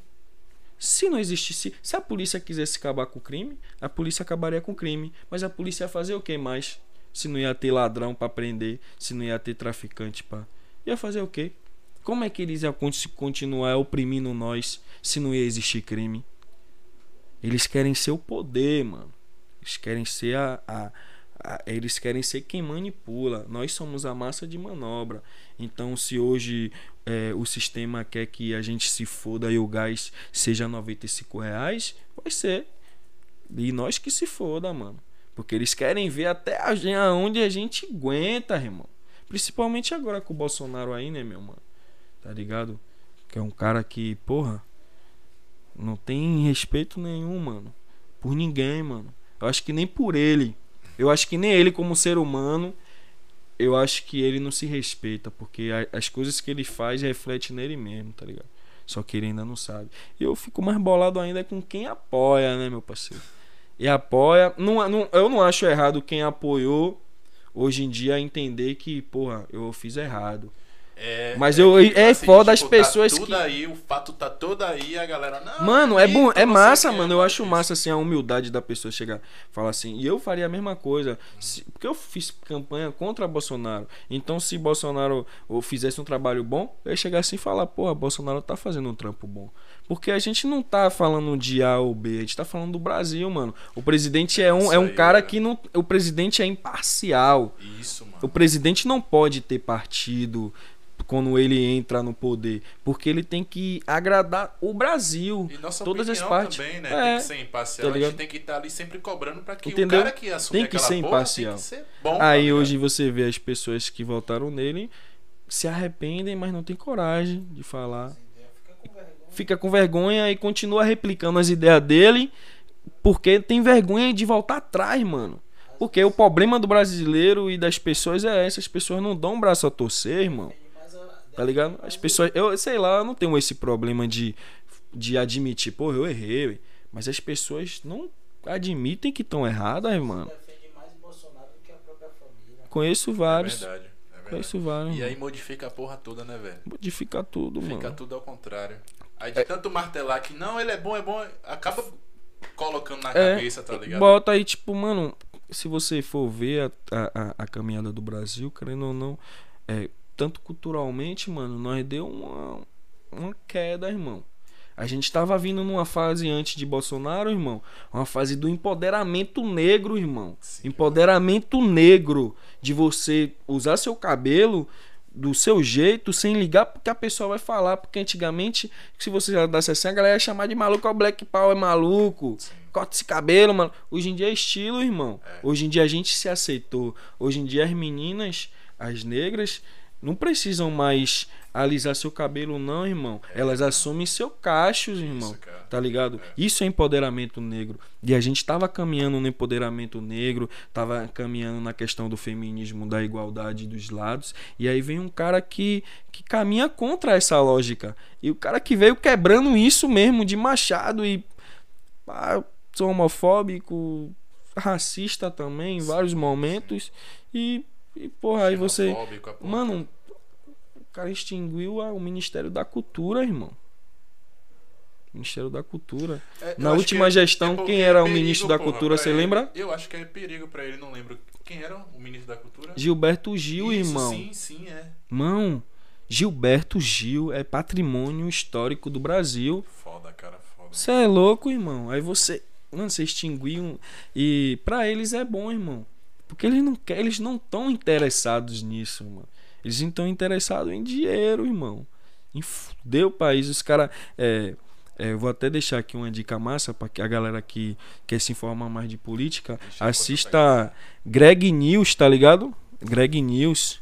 Se não existisse, se a polícia quisesse acabar com o crime, a polícia acabaria com o crime, mas a polícia ia fazer o que mais? Se não ia ter ladrão pra prender, se não ia ter traficante pra ia fazer o quê? Como é que eles iam con- continuar oprimindo nós se não ia existir crime? Eles querem ser o poder, mano. Eles querem ser a- a- eles querem ser quem manipula. Nós somos a massa de manobra. Então, se hoje é, o sistema quer que a gente se foda e o gás seja 95 reais, vai ser. E nós que se foda, mano. Porque eles querem ver até aonde a gente aguenta, irmão. Principalmente agora com o Bolsonaro aí, né, meu mano? Tá ligado? Que é um cara que, porra, não tem respeito nenhum, mano. Por ninguém, mano. Eu acho que nem por ele. Eu acho que nem ele, como ser humano, eu acho que ele não se respeita. Porque as coisas que ele faz refletem nele mesmo, tá ligado? Só que ele ainda não sabe. E eu fico mais bolado ainda com quem apoia, né, meu parceiro? E apoia. Não, não, eu não acho errado quem apoiou hoje em dia entender que, porra, eu fiz errado. É, Mas eu- é foda as pessoas tá tudo que- aí, o fato tá todo aí, a galera. Não, Mano, é bom, é massa, mano. Eu acho isso. massa assim a humildade da pessoa chegar, falar assim. E eu faria a mesma coisa, se- porque eu fiz campanha contra Bolsonaro. Então, se Bolsonaro ou fizesse um trabalho bom, eu ia chegar assim e falar, porra, Bolsonaro tá fazendo um trampo bom. Porque a gente não tá falando de A ou B, a gente tá falando do Brasil, mano. O presidente é um, Isso é um aí, cara é. que não, o presidente é imparcial. Isso, mano. O presidente não pode ter partido quando ele entra no poder, porque ele tem que agradar o Brasil. E nossa todas as partes. também, né? É, tem que ser imparcial. tá a gente tem que estar ali sempre cobrando pra que Entendeu? o cara que assumir Tem que ser porra imparcial. tem que ser bom. tá Aí hoje você vê as pessoas que votaram nele se arrependem, mas não tem coragem de falar. Fica com vergonha. Fica com vergonha e continua replicando as ideias dele, porque tem vergonha de voltar atrás, mano. Porque o problema do brasileiro e das pessoas é esse, as pessoas não dão um braço a torcer, irmão. Tá ligado? As pessoas, eu sei lá, eu não tenho esse problema de, de admitir, pô, eu errei, ué. mas as pessoas não admitem que estão erradas, mano. defende mais Bolsonaro do que a própria família. Conheço É vários, verdade. É verdade. conheço vários. E aí modifica a porra toda, né, velho? Modifica tudo, Fica mano. tudo ao contrário. Aí É. de tanto martelar que não, ele é bom, é bom, acaba colocando na É, cabeça, tá ligado? Bota aí, tipo, mano, se você for ver a, a, a- a caminhada do Brasil, querendo ou não, é, tanto culturalmente, mano, nós deu uma, uma queda, irmão. A gente tava vindo numa fase antes de Bolsonaro, irmão. Uma fase do empoderamento negro, irmão. Sim. Empoderamento negro. De você usar seu cabelo do seu jeito, sem ligar porque a pessoa vai falar. Porque antigamente, se você já desse assim, a galera ia chamar de maluco, ó, Black Power é maluco. Corta esse cabelo, mano. Hoje em dia é estilo, irmão. É. Hoje em dia a gente se aceitou. Hoje em dia as meninas, as negras, não precisam mais alisar seu cabelo, não, irmão. Elas assumem seu cachos, irmão. Isso. Tá ligado? É. Isso é empoderamento negro. E a gente tava caminhando no empoderamento negro, tava caminhando na questão do feminismo, da igualdade dos lados. E aí vem um cara que, que caminha contra essa lógica. E o cara que veio quebrando isso mesmo de machado e. Ah, sou homofóbico, racista também em vários momentos. E, e porra, aí você. Porra Mano, o cara extinguiu o Ministério da Cultura, irmão. Ministério da Cultura. É, Na última que gestão, porque quem era o perigo, ministro da porra, Cultura, você ele. lembra? Eu acho que é perigo pra ele, não lembro. Quem era o ministro da Cultura? Gilberto Gil, Isso, irmão. Sim, sim, é. Mão, Gilberto Gil é patrimônio histórico do Brasil. Foda, cara, foda. Você é louco, irmão. Aí você. Mano, você extinguiu. E pra eles é bom, irmão. Porque eles não querem, eles não estão interessados nisso, mano. Eles estão interessados em dinheiro, irmão. Em fuder o país. Os caras. É, É, eu vou até deixar aqui uma dica massa para que a galera que quer se informar mais de política Deixa assista Greg News, tá ligado? Greg News.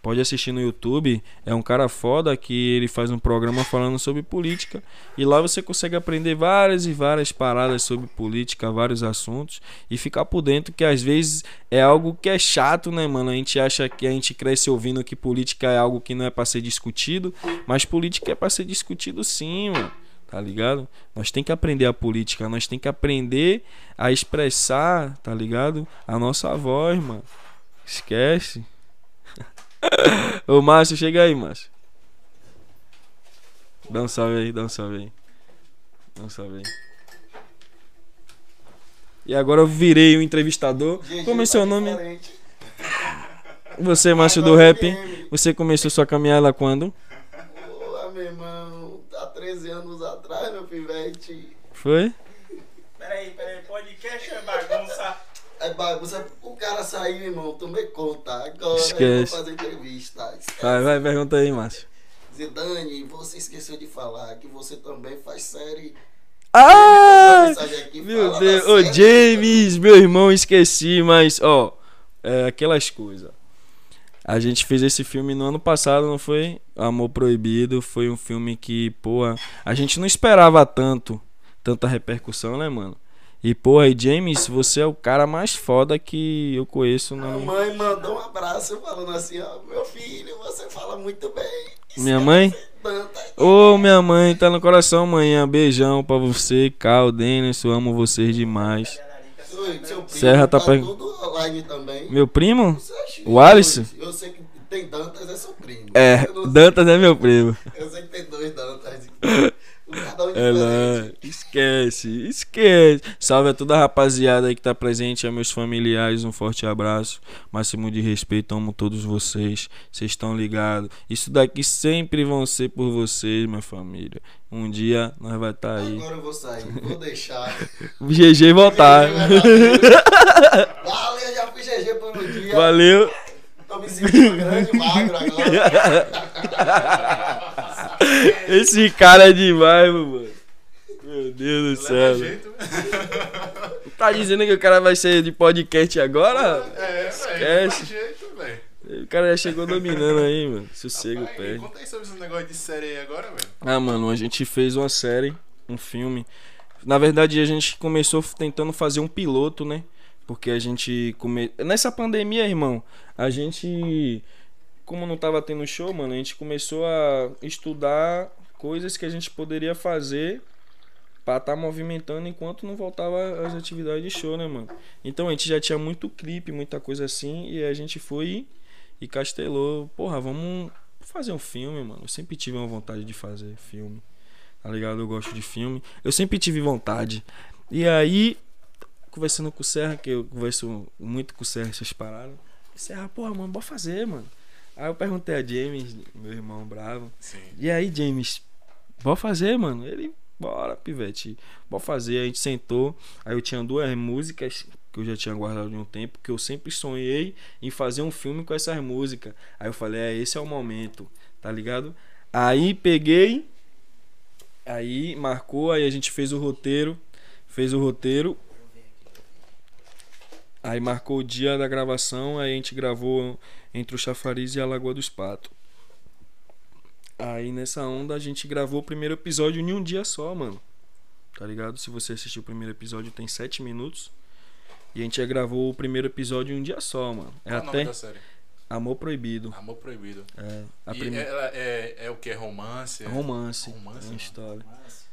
Pode assistir no YouTube. É um cara foda que ele faz um programa falando sobre política. E lá você consegue aprender várias e várias paradas sobre política, vários assuntos. E ficar por dentro, que às vezes é algo que é chato, né, mano? A gente acha que a gente cresce ouvindo que política é algo que não é pra ser discutido. Mas política é pra ser discutido sim, mano. Tá ligado? Nós tem que aprender a política. Nós tem que aprender a expressar, tá ligado? A nossa voz, mano. Esquece. Ô Márcio, chega aí, Márcio. Dá um salve aí, dá um salve aí. Dá um salve aí. E agora eu virei o entrevistador. GG Como é seu nome? diferente. Você, Márcio do Rap. DM. Você começou sua caminhada quando? Boa, meu irmão. Há 13 anos atrás, meu pivete. Foi? Peraí, peraí, podcast é bagunça. É bagunça. O cara saiu, irmão. Tomei conta. Agora Esquece. eu vou fazer entrevista. Esquece. Vai, vai, pergunta aí, Márcio. Zidane, você esqueceu de falar que você também faz série. Ah! Aqui, Meu Deus, ô James, meu irmão, esqueci, mas ó, é aquelas coisas. A gente fez esse filme no ano passado, não foi? Amor Proibido, foi um filme que, pô, a gente não esperava tanto, tanta repercussão, né, mano? E, porra, e James, você é o cara mais foda que eu conheço na mãe mandou um abraço falando assim, ó, meu filho, você fala muito bem. Minha mãe? Tanta- Ô, minha mãe, tá no coração, manhã. Beijão pra você, Cal, Denis, eu amo vocês demais. Serra tá tá pe- tudo online também. Meu primo? Acha- O Alisson? Eu sei que tem Dantas, é seu primo. É, Dantas é meu primo. eu sei que tem dois Dantas. Diferente. esquece, esquece. Salve a toda a rapaziada aí que tá presente, a meus familiares, um forte abraço. Máximo de respeito, amo todos vocês. Vocês estão ligados. Isso daqui sempre vão ser por vocês, minha família. Um dia nós vai estar tá aí. Agora eu vou sair, vou deixar. O GG voltar. Valeu, já fui GG por um dia. Valeu. Tô me sentindo grande e magro agora. Esse cara é demais, mano. Meu Deus do céu. jeito. Tá dizendo que o cara vai ser de podcast agora? É, velho. Esquece. Jeito, velho. O cara já chegou dominando aí, mano. Sossego Rapaz, perde. Conta aí sobre esse negócio de série aí agora, velho. Ah, mano, a gente fez uma série, um filme. Na verdade, a gente começou tentando fazer um piloto, né? Porque a gente come... nessa pandemia, irmão, a gente como não tava tendo show, mano, a gente começou a estudar coisas que a gente poderia fazer pra estar movimentando enquanto não voltava as atividades de show, né, mano? Então a gente já tinha muito clipe, muita coisa assim, e a gente foi e castelou, porra, vamos fazer um filme, mano. Eu sempre tive uma vontade de fazer filme. Tá ligado? Eu gosto de filme. Eu sempre tive vontade. E aí, conversando com o Serra, que eu converso muito com o Serra essas paradas. Serra, porra, mano, bora fazer, mano. Aí eu perguntei a James, meu irmão bravo. Sim. E aí, James, bora fazer, mano? Ele, bora, pivete. Bora fazer. A gente sentou. Aí eu tinha duas músicas que eu já tinha guardado de um tempo, que eu sempre sonhei em fazer um filme com essas músicas. Aí eu falei, é, esse é o momento, tá ligado? Aí peguei, aí marcou, aí a gente fez o roteiro, fez o roteiro. Aí marcou o dia da gravação, aí a gente gravou entre o Chafariz e a Lagoa dos Patos. Aí nessa onda a gente gravou o primeiro episódio em um dia só, mano. Tá ligado? Se você assistiu o primeiro episódio, tem sete minutos. E a gente já gravou o primeiro episódio em um dia só, mano. É Qual até? Amor Proibido. Amor Proibido. É, a e primeira. ela é, é o que? Romance? É romance. Romance, é uma história. Mas,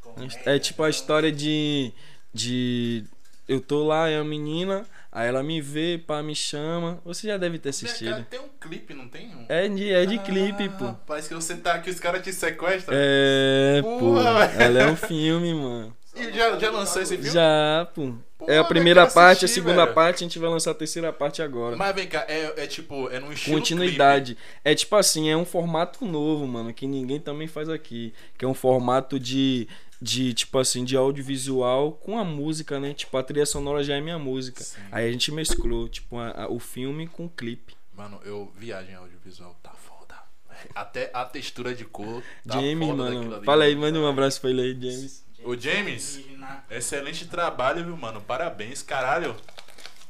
É É tipo a história de. de. Eu tô lá, é a menina, aí ela me vê, pá, me chama. Você já deve ter assistido. Tem um clipe, não tem? Um... É de, é de Ah, clipe, pô. Parece que você tá aqui, os caras te sequestram. É, pô. Ela é um filme, mano. E já, já lançou esse filme? Já, pô. Pô, É a primeira parte, a segunda velho. parte, a gente vai lançar a terceira parte agora. Mas vem cá, é, é tipo, é num estilo Continuidade. É tipo assim, é um formato novo, mano, que ninguém também faz aqui. Que é um formato de, de tipo assim, de audiovisual com a música, né? Tipo, a trilha sonora já é minha música. Sim. Aí a gente mesclou, tipo, a- a- o filme com o clipe. Mano, eu viagem audiovisual, tá foda. Até a textura de cor. Tá James, mano. ali, Fala aí, mano. manda um abraço pra ele aí, James. Ô, James, Alienígena. excelente trabalho, viu, mano? Parabéns, caralho.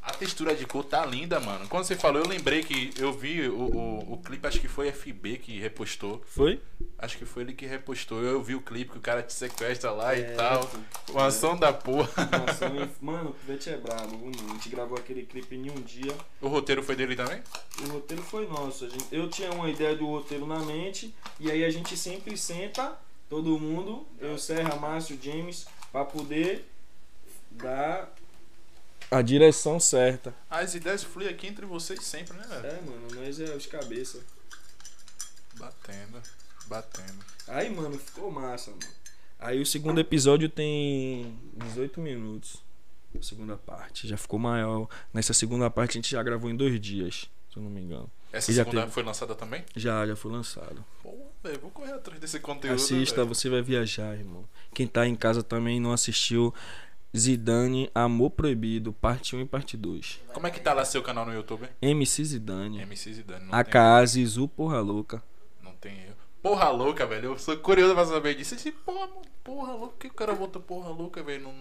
A textura de cor tá linda, mano. Quando você falou, eu lembrei que eu vi o, o, o clipe, acho que foi FB que repostou. Foi? Acho que foi ele que repostou. Eu vi o clipe que o cara te sequestra lá É, e tal. Uma ação da porra. Nossa, mano, o Pivete é brabo? A gente gravou aquele clipe em um dia. O roteiro foi dele também? O roteiro foi nosso. gente- eu tinha uma ideia do roteiro na mente. E aí a gente sempre senta, todo mundo, eu, Serra, Márcio, James, pra poder dar a direção certa. As ideias fluem aqui entre vocês sempre, né, velho? É, mano, nós é os cabeça. Batendo, batendo. Aí, mano, ficou massa, mano. Aí o segundo episódio tem 18 minutos. A segunda parte. Já ficou maior. Nessa segunda parte a gente já gravou em dois dias, se eu não me engano. Essa E já segunda teve- foi lançada também? Já, já foi lançado. Pô, velho, vou correr atrás desse conteúdo. Assista, você vai viajar, irmão. Quem tá em casa também não assistiu Zidane Amor Proibido, parte 1 e parte 2. Como é que tá lá seu canal no YouTube? MC Zidane. MC Zidane. AKA Zizu Porra Louca. não tem erro. Porra louca, velho. Eu sou curioso pra saber disso. Esse porra, porra louca. Por que o cara botou porra louca, velho? Não...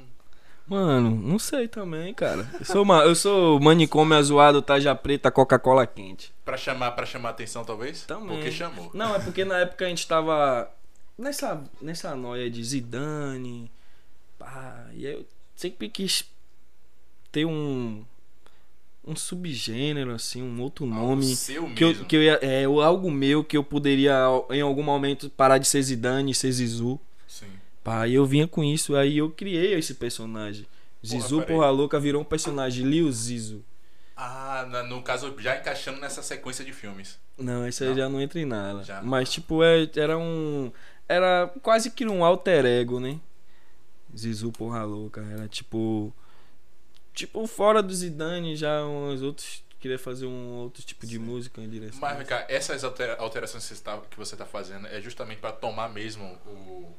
Mano, não sei também, cara. Eu sou, uma, eu sou manicômio azoado, taja preta, Coca-Cola quente. Pra chamar, pra chamar atenção, talvez? Também. Porque chamou. Não, é porque na época a gente tava nessa, nessa noia de Zidane. Pá, e eu sempre quis ter um. Um subgênero, assim, um outro Algo nome. seu Que eu, mesmo. que eu ia, é, algo meu que eu poderia em algum momento parar de ser Zidane e ser Zizu. Sim. Pá, e eu vinha com isso, aí eu criei esse personagem. Zizu peraí. Porra Louca virou um personagem, Liu Zizu. Ah, no caso, já encaixando nessa sequência de filmes. Não, isso aí Não? já não entra em nada. Já. Mas, tipo, é, era um. Era quase que um alter ego, né? Zizu Porra Louca. Era tipo. Tipo, fora do Zidane, já uns outros. Queria fazer um outro tipo de música em direção. Mas, vem cá, essas altera- alterações que você, tá, que você tá fazendo é justamente pra tomar mesmo o.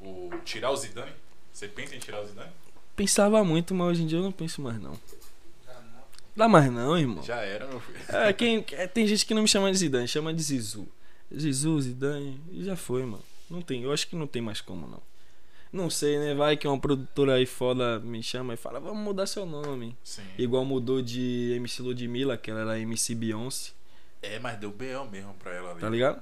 o tirar o Zidane? Você pensa em tirar o Zidane? Pensava muito, mas hoje em dia eu não penso mais, não. Dá mais não, irmão. Já era, meu filho. É, quem, é, tem gente que não me chama de Zidane, chama de Zizu. Zizu, Zidane, e já foi, mano. Não tem, eu acho que não tem mais como, não. Não sei, né? Vai que uma produtora aí foda me chama e fala, vamos mudar seu nome. Sim. Igual mudou de MC Ludmilla, que ela era MC Beyoncé, É, mas deu B.O. mesmo pra ela ali. tá ligado?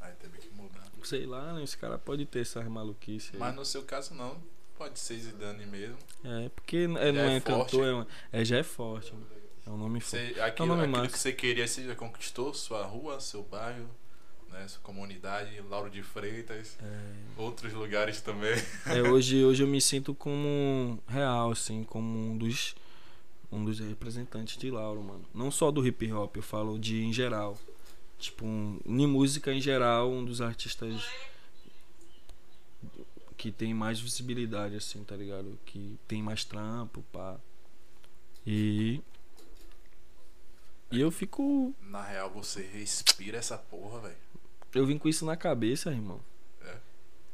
Aí teve que mudar. Sei lá, né? Esse cara pode ter essas maluquices aí. Mas no seu caso, não. Pode ser Zidane mesmo. É, porque é, não é é, forte. cantor, é, é, já é forte, mano. É um nome forte. Você, aquilo, nome aquilo que você queria, você já conquistou? Sua rua, seu bairro, né, sua comunidade, Lauro de Freitas, outros lugares também. É, hoje, hoje eu me sinto como real, assim, como um dos um dos representantes de Lauro, mano. Não só do hip hop, eu falo de em geral. Tipo, um, em música em geral, um dos artistas que tem mais visibilidade, assim, tá ligado? Que tem mais trampo, pá. E. E eu fico. Na real, você respira essa porra, velho. Eu vim com isso na cabeça, irmão. É?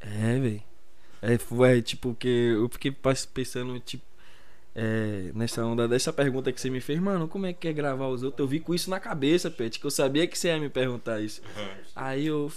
É, velho. É, foi tipo que eu fiquei pensando, tipo, é, nessa onda dessa pergunta que você me fez, mano, como é que é gravar os outros? Eu vi com isso na cabeça, Pet, que eu sabia que você ia me perguntar isso. Aí eu.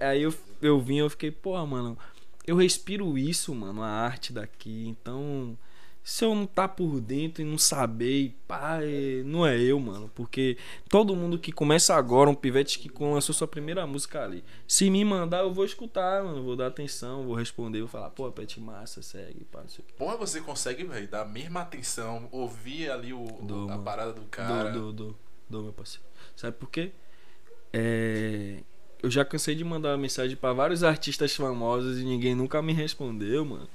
Aí eu, eu vim, eu fiquei, pô, mano, eu respiro isso, mano, a arte daqui. Então, se eu não tá por dentro e não saber, e pá, é- não é eu, mano. Porque todo mundo que começa agora, um pivete que lançou sua primeira música ali. Se me mandar, eu vou escutar, mano. Vou dar atenção, vou responder, vou falar, pô, Pet massa, segue, pá, não sei. Porra, você consegue, velho, dar a mesma atenção, ouvir ali o, Dou, a mano. parada do cara. Do, do, do, do, meu parceiro. Sabe por quê? É, Eu já cansei de mandar mensagem pra vários artistas famosos e ninguém nunca me respondeu, mano.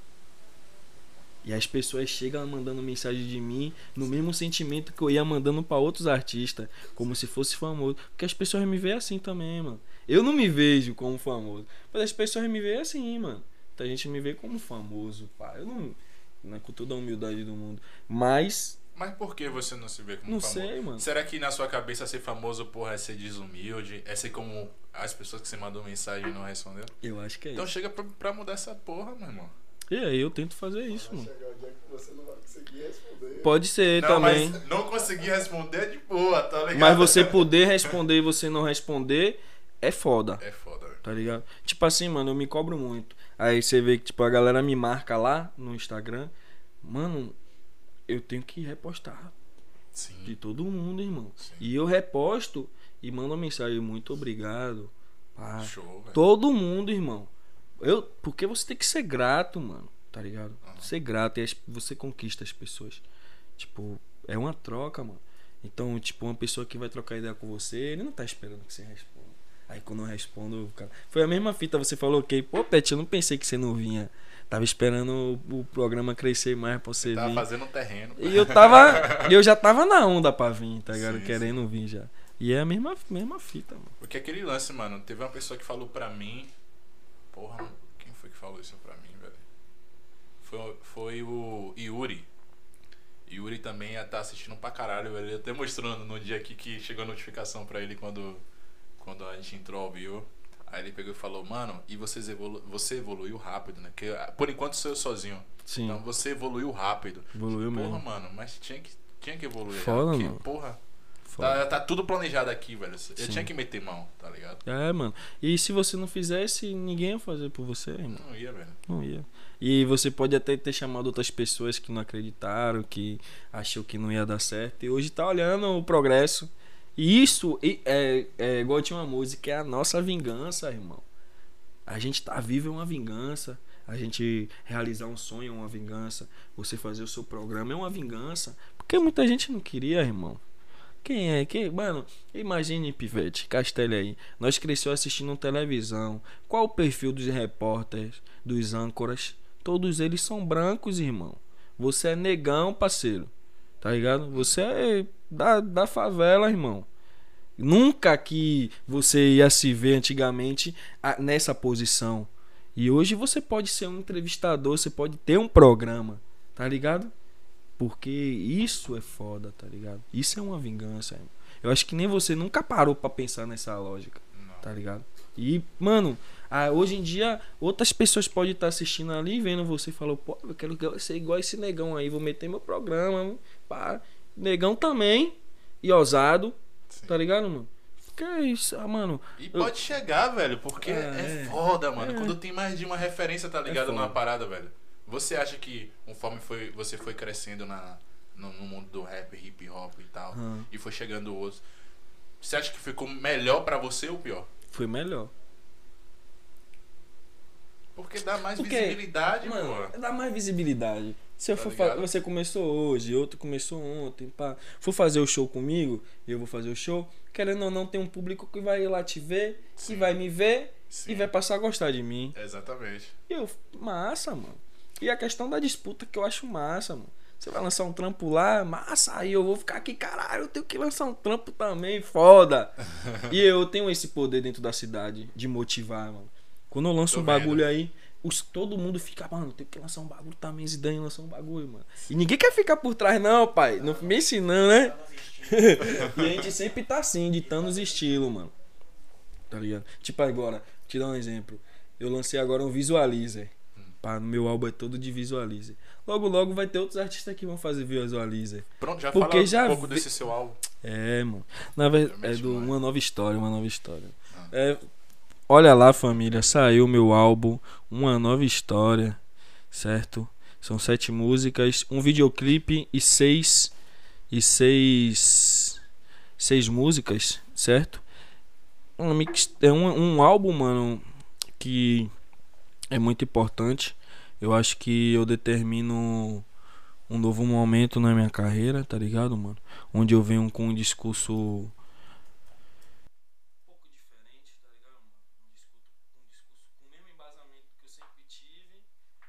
E as pessoas chegam mandando mensagem de mim no mesmo sentimento que eu ia mandando pra outros artistas, como se fosse famoso. Porque as pessoas me veem assim também, mano. Eu não me vejo como famoso, mas as pessoas me veem assim, mano. Então a gente me vê como famoso, pá. Eu não. Não é com toda a humildade do mundo. Mas. Mas por que você não se vê como Não famoso? sei, mano. Será que na sua cabeça ser famoso, porra, é ser desumilde? É ser como as pessoas que você mandou mensagem e não respondeu? Eu acho que é Então isso. chega pra, pra mudar essa porra, meu irmão. E aí eu tento fazer isso, mano. chegar o dia que você não vai conseguir responder. Pode ser não, também. mas não conseguir responder é de boa, tá ligado? Mas você poder responder e você não responder é foda, É foda, velho. tá ligado? Tipo assim, mano, eu me cobro muito. Aí você vê que, tipo, a galera me marca lá no Instagram. Mano, eu tenho que repostar de Sim. todo mundo, irmão. Sim. E eu reposto e mando uma mensagem, muito obrigado. pá. Show, velho. Todo mundo, irmão. Eu, porque você tem que ser grato, mano. Tá ligado? Aham. Ser grato e você conquista as pessoas. Tipo, é uma troca, mano. Então, tipo, uma pessoa que vai trocar ideia com você, ele não tá esperando que você responda. Aí quando eu respondo, cara. Foi a mesma fita, você falou que, pô, Pet, eu não pensei que você não vinha. Tava esperando o, o programa crescer mais pra você Tava vir. fazendo um terreno. E eu tava. eu já tava na onda pra vir, tá ligado? Sim, Querendo vir já. E é a mesma, mesma fita, mano. Porque aquele lance, mano, teve uma pessoa que falou pra mim. Porra, quem foi que falou isso pra mim, velho? Foi, foi o Yuri. Yuri também ia estar assistindo pra caralho, velho. Ele até mostrando no dia aqui que chegou a notificação pra ele quando, quando a gente entrou ao vivo. Aí ele pegou e falou, mano, e vocês evolu você evoluiu rápido, né? Porque ah, por enquanto sou eu sozinho. Sim, Então você evoluiu rápido. evoluiu Porra, mesmo. mano, mas tinha que, tinha que evoluir. Foda, porque, mano. Porra. Tá, tá tudo planejado aqui, velho. Eu Sim. tinha que meter mão, tá ligado? É, mano. E se você não fizesse, ninguém ia fazer por você, irmão. Não ia, velho. Não ia. E você pode até ter chamado outras pessoas que não acreditaram, que achou que não ia dar certo. E hoje tá olhando o progresso. E isso é, é igual tinha uma música, é a nossa vingança, irmão. A gente tá vivo é uma vingança. A gente realizar um sonho é uma vingança. Você fazer o seu programa é uma vingança. Porque muita gente não queria, irmão. Quem é? Quem? Mano, imagine, Pivete, Castelli aí. Nós cresceu assistindo televisão. Qual o perfil dos repórteres, dos âncoras? Todos eles são brancos, irmão. Você é negão, parceiro. Tá ligado? Você é da, da favela, irmão. Nunca que você ia se ver antigamente a- nessa posição. E hoje você pode ser um entrevistador, você pode ter um programa, tá ligado? Porque isso é foda, tá ligado? Isso é uma vingança. Eu acho que nem você nunca parou pra pensar nessa lógica, Não. tá ligado? E, mano, ah, hoje em dia outras pessoas podem estar assistindo ali, vendo você e falou, pô, eu quero ser igual esse negão aí, vou meter meu programa, pá. Negão também, e ousado, Sim. tá ligado, mano? Que é isso, ah, mano. E Eu- pode chegar, velho, porque É, é, foda, mano. é. Quando tem mais de uma referência, tá ligado? foda. numa parada, velho. Você acha que conforme foi, você foi crescendo na, no, no mundo do rap, hip hop e tal, e foi chegando outros, você acha que ficou melhor pra você ou pior? Foi melhor. Porque dá mais Porque, visibilidade, Mano, pô. dá mais visibilidade. Se eu Tá for ligado? você começou hoje, outro começou ontem, pá. For fazer o show comigo, eu vou fazer o show, querendo ou não, tem um público que vai lá te ver, Sim. que vai me ver Sim. e vai passar a gostar de mim. Exatamente. E eu, massa, mano. E a questão da disputa que eu acho massa, mano. Você vai lançar um trampo lá, massa, aí eu vou ficar aqui, caralho, eu tenho que lançar um trampo também, foda. e eu tenho esse poder dentro da cidade de motivar, mano. Quando eu lanço Tô um bagulho vendo. aí, os, todo mundo fica, mano, tenho que lançar um bagulho também, Zidane lançar um bagulho, mano. E ninguém quer ficar por trás, não, pai. Não me ensinando, né? e a gente sempre tá assim, ditando os estilos, mano. Tá ligado? Tipo agora, te dar um exemplo. Eu lancei agora um visualizer. Pá, no meu álbum é todo de visualizer. Logo, logo vai ter outros artistas que vão fazer visualizer. Pronto, já Porque fala já um pouco vi- desse seu álbum. É, mano. Na verdade, é do. Uma Nova História, Uma Nova História. Ah. É, olha lá, família, saiu meu álbum Uma Nova História, certo? São sete músicas, um videoclipe e seis e seis seis músicas, certo? Um mix, é um, um álbum, mano, que é muito importante. Eu acho que eu determino um novo momento na minha carreira, tá ligado, mano? Onde eu venho com um discurso um pouco diferente, tá ligado, mano? Um discurso, um discurso com o mesmo embasamento que eu sempre tive,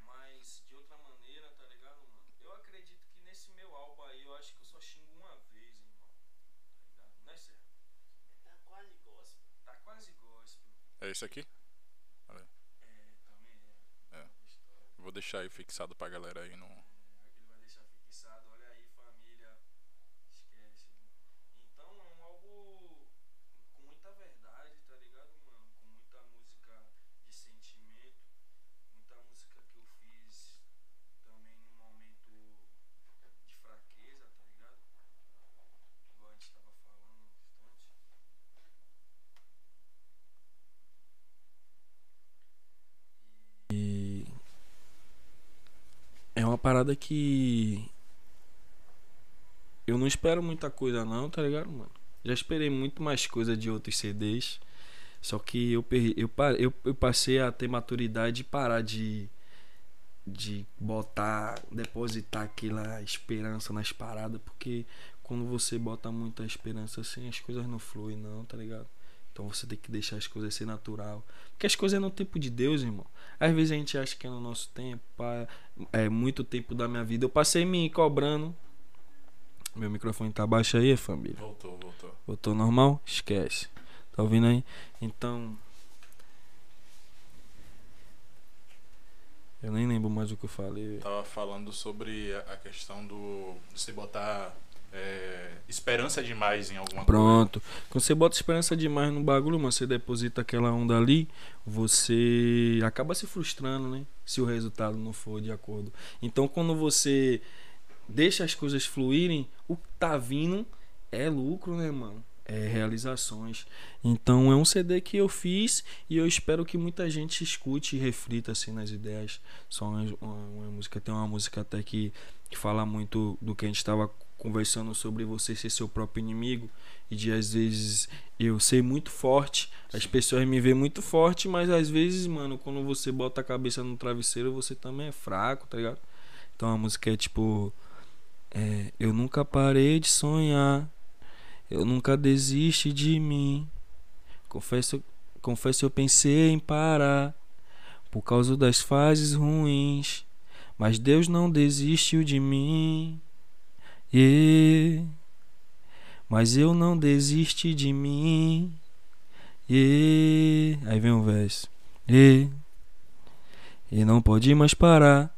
mas de outra maneira, tá ligado, mano? Eu acredito que nesse meu álbum aí, eu acho que eu só xingo uma vez, irmão. Tá ligado? Não é certo? Tá quase gospel. Tá quase gospel. É isso aqui? É, também é. É. Vou deixar aí fixado pra galera aí no. Aquele vai deixar fixado, olha aí, família. Esquece. Então é um álbum com muita verdade, tá ligado, mano? Com muita música de sentimento, muita música que eu fiz também num momento de fraqueza, tá ligado? Igual a gente tava falando um instante. E parada que. Eu não espero muita coisa, não, tá ligado, mano? Já esperei muito mais coisa de outros CDs. Só que eu, eu, eu, eu passei a ter maturidade e parar de. De botar, depositar aquela esperança nas paradas, porque quando você bota muita esperança assim, as coisas não fluem, não, tá ligado? Então você tem que deixar as coisas ser natural. Porque as coisas é no tempo de Deus, irmão. Às vezes a gente acha que é no nosso tempo, é muito tempo da minha vida. Eu passei me cobrando. Meu microfone tá baixo aí, família. Voltou, voltou. Botou normal? Esquece. Tá ouvindo aí? Então. Eu nem lembro mais o que eu falei. Tava falando sobre a questão do de você botar é, esperança demais em alguma Pronto. Quando você bota esperança demais no bagulho, mano, você deposita aquela onda ali, você acaba se frustrando, né? Se o resultado não for de acordo. Então, quando você deixa as coisas fluírem, o que tá vindo é lucro, né, mano? É realizações. Então, é um CD que eu fiz e eu espero que muita gente escute e reflita assim nas ideias. Só uma, uma- uma música, tem uma música até que, que fala muito do que a gente estava conversando sobre você ser seu próprio inimigo e de às vezes eu ser muito forte, as pessoas me veem muito forte, mas às vezes, mano, quando você bota a cabeça no travesseiro, você também é fraco, tá ligado? Então a música é tipo é, eu nunca parei de sonhar, eu nunca desiste de mim. Confesso, confesso eu pensei em parar por causa das fases ruins, mas Deus não desistiu de mim. Yeah. Mas eu não desisti de mim. Yeah. Aí vem o verso. Yeah. E não pode mais parar.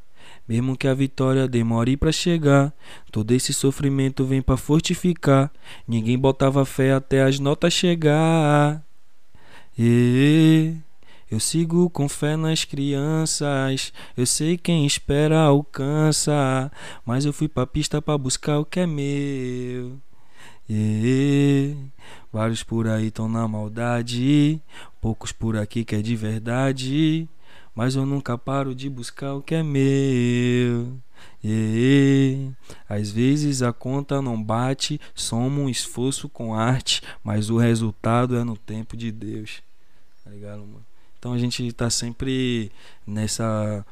Mesmo que a vitória demore pra chegar, todo esse sofrimento vem pra fortificar. Ninguém botava fé até as notas chegar. Yeah. Eu sigo com fé nas crianças. Eu sei quem espera alcança. Mas eu fui pra pista pra buscar o que é meu. Yeah. Vários por aí tão na maldade. Poucos por aqui que é de verdade. Mas eu nunca paro de buscar o que é meu. Yeah. Às vezes a conta não bate, soma um esforço com arte, mas o resultado é no tempo de Deus. Tá ligado, mano? Então a gente tá sempre nessa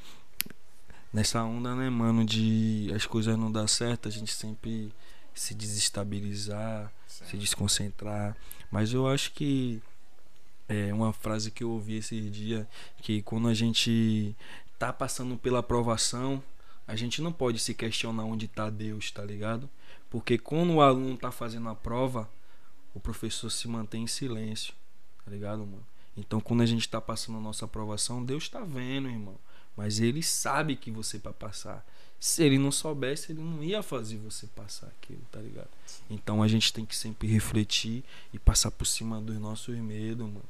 nessa onda, né, mano, de as coisas não dar certo, a gente sempre se desestabilizar, Sim. se desconcentrar. Mas eu acho que é uma frase que eu ouvi esse dia que quando a gente tá passando pela aprovação, a gente não pode se questionar onde tá Deus, tá ligado? Porque quando o aluno tá fazendo a prova, o professor se mantém em silêncio, tá ligado, mano? Então, quando a gente tá passando a nossa aprovação, Deus tá vendo, irmão. Mas ele sabe que você vai passar. Se ele não soubesse, ele não ia fazer você passar aquilo, tá ligado? Então a gente tem que sempre refletir e passar por cima dos nossos medos, mano.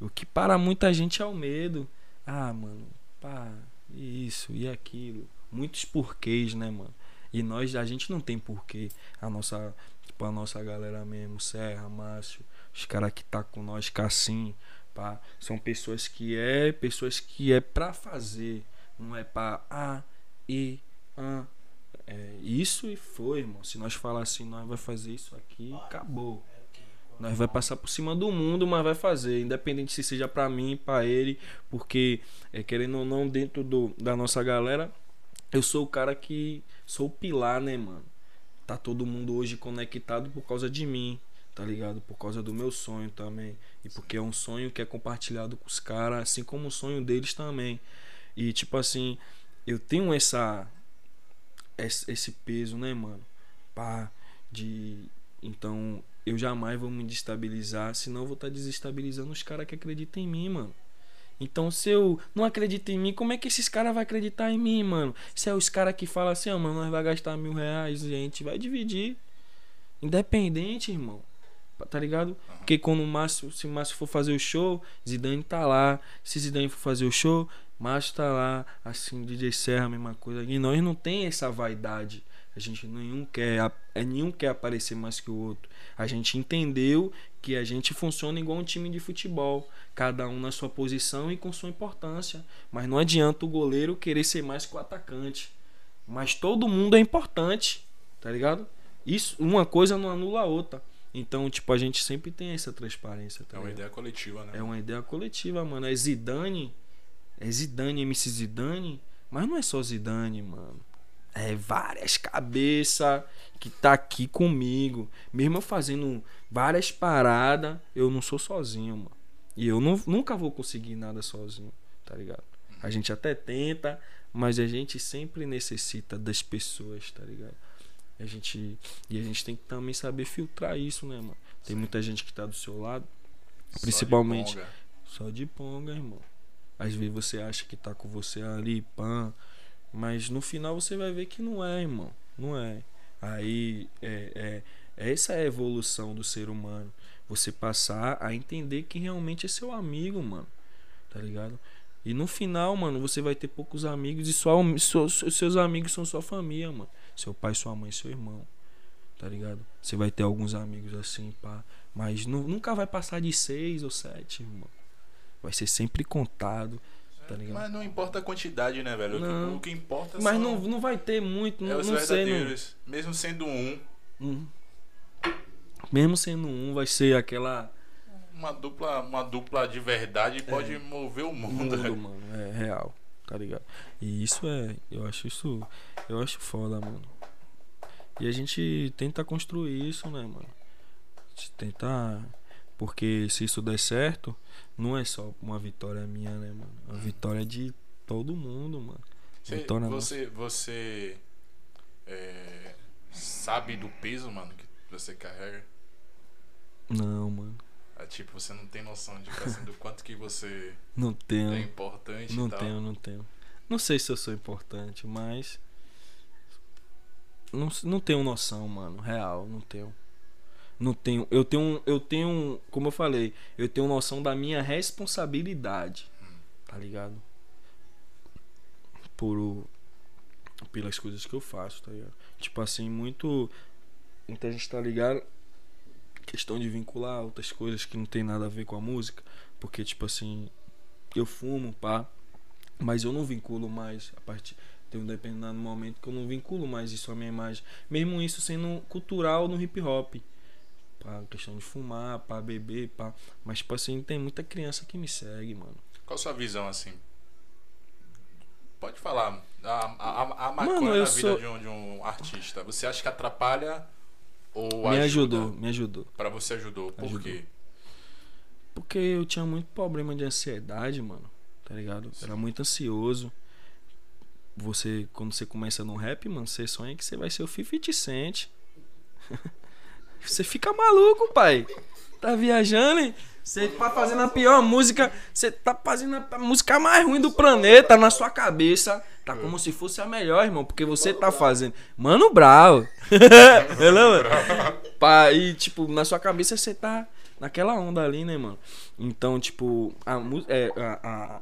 O que para muita gente é o medo. Ah, mano, pá, isso e aquilo. Muitos porquês, né, mano? E nós, a gente não tem porquê. A nossa, tipo, a nossa galera mesmo, Serra, Márcio, os caras que tá com nós, Cassim, pá, são pessoas que é, pessoas que é pra fazer, não é pra ah, e, ah. É, isso e foi, irmão. Se nós falar assim, nós vai fazer isso aqui, acabou. Nós vai passar por cima do mundo, mas vai fazer, independente se seja pra mim, pra ele, porque é, querendo ou não dentro do, da nossa galera, eu sou o cara que sou o pilar, né, mano? Tá todo mundo hoje conectado por causa de mim, tá ligado? Por causa do meu sonho também. E porque é um sonho que é compartilhado com os caras, assim como o sonho deles também. E tipo assim, eu tenho essa esse peso, né, mano? Pá, de então eu jamais vou me destabilizar, senão eu vou estar desestabilizando os caras que acreditam em mim, mano. Então, se eu não acredito em mim, como é que esses caras vão acreditar em mim, mano? Se é os caras que falam assim, ó, mano, nós vai gastar mil reais gente vai dividir. Independente, irmão. Tá ligado? Porque quando o Márcio, se o Márcio for fazer o show, Zidane tá lá. Se Zidane for fazer o show, Márcio tá lá. Assim, DJ Serra, a mesma coisa. E nós não tem essa vaidade. A gente nenhum quer, é, nenhum quer aparecer mais que o outro. A gente entendeu que a gente funciona igual um time de futebol, cada um na sua posição e com sua importância. Mas não adianta o goleiro querer ser mais que o atacante. Mas todo mundo é importante, tá ligado? Isso, uma coisa não anula a outra. Então, tipo, a gente sempre tem essa transparência, tá É uma ideia coletiva, né? É uma ideia coletiva, mano. É Zidane, é Zidane, MC Zidane, mas não é só Zidane, mano. É várias cabeças que tá aqui comigo. Mesmo eu fazendo várias paradas, eu não sou sozinho, mano. E eu não, nunca vou conseguir nada sozinho, tá ligado? A gente até tenta, mas a gente sempre necessita das pessoas, tá ligado? A gente, e a gente tem que também saber filtrar isso, né, mano? Tem Sim. muita gente que tá do seu lado, Só de principalmente- ponga. só de ponga, irmão. Às vezes você acha que tá com você ali, pã. Mas no final você vai ver que não é, irmão. Não é. Aí é, é, essa é a evolução do ser humano. Você passar a entender que realmente é seu amigo, mano. Tá ligado? E no final, mano, você vai ter poucos amigos e só só- seus amigos são sua família, mano. Seu pai, sua mãe, seu irmão. Tá ligado? Você vai ter alguns amigos assim, pá. Mas nu- nunca vai passar de seis ou sete, irmão. Vai ser sempre contado, tá ligado? Mas não importa a quantidade, né, velho? O que- Não. O que importa Mas são não, não vai ter muito, é não, os não sei. Não, verdadeiros. Mesmo sendo um, Hum. Mesmo sendo um, vai ser aquela. uma dupla, uma dupla de verdade pode mover o mundo. mundo, mano. É real, tá ligado? E isso é. Eu acho isso. Eu acho foda, mano. E a gente tenta construir isso, né, mano? A gente tenta. Porque se isso der certo, não é só uma vitória minha, né, mano? É uma vitória de todo mundo, mano. Você, Vitória nossa. você, você é, sabe do peso, mano, que você carrega? Não, mano. É, tipo, você não tem noção de assim, do quanto que você Não tenho. é importante Não e tal. tenho, não tenho. Não sei se eu sou importante, mas. Não, não tenho noção, mano. Real, não tenho. Não tenho. Eu tenho. Eu tenho. Como eu falei, eu tenho noção da minha responsabilidade. Tá ligado? Por. o- Pelas coisas que eu faço, tá ligado? Tipo assim, muito. Muita gente tá ligado. Questão de vincular outras coisas que não tem nada a ver com a música. Porque, tipo assim, eu fumo, pá. Mas eu não vinculo mais a partir. Tem um determinado momento que eu não vinculo mais isso à minha imagem. Mesmo isso sendo cultural no hip hop. Pá, questão de fumar, pá, beber, pá. Mas, tipo assim, tem muita criança que me segue, mano. Qual a sua visão, assim? Pode falar. A, a, a- maconha Mano, na vida sou- de, um, de um artista, você acha que atrapalha ou me ajuda? ajudou, me ajudou. Pra você ajudou. Por Ajudou. quê? Porque eu tinha muito problema de ansiedade, mano. Tá ligado? Era muito ansioso. Você, quando você começa no rap, mano, você sonha que você vai ser o 50 Cent. você fica maluco, pai. Tá viajando, hein? Você tá fazendo a pior música. Você tá fazendo a música mais ruim do planeta na sua cabeça. Tá como se fosse a melhor, irmão. Porque você tá fazendo. Mano Brau. Entendeu, mano? Pá, e, tipo, na sua cabeça você tá naquela onda ali, né, mano? Então, tipo, a, é, a,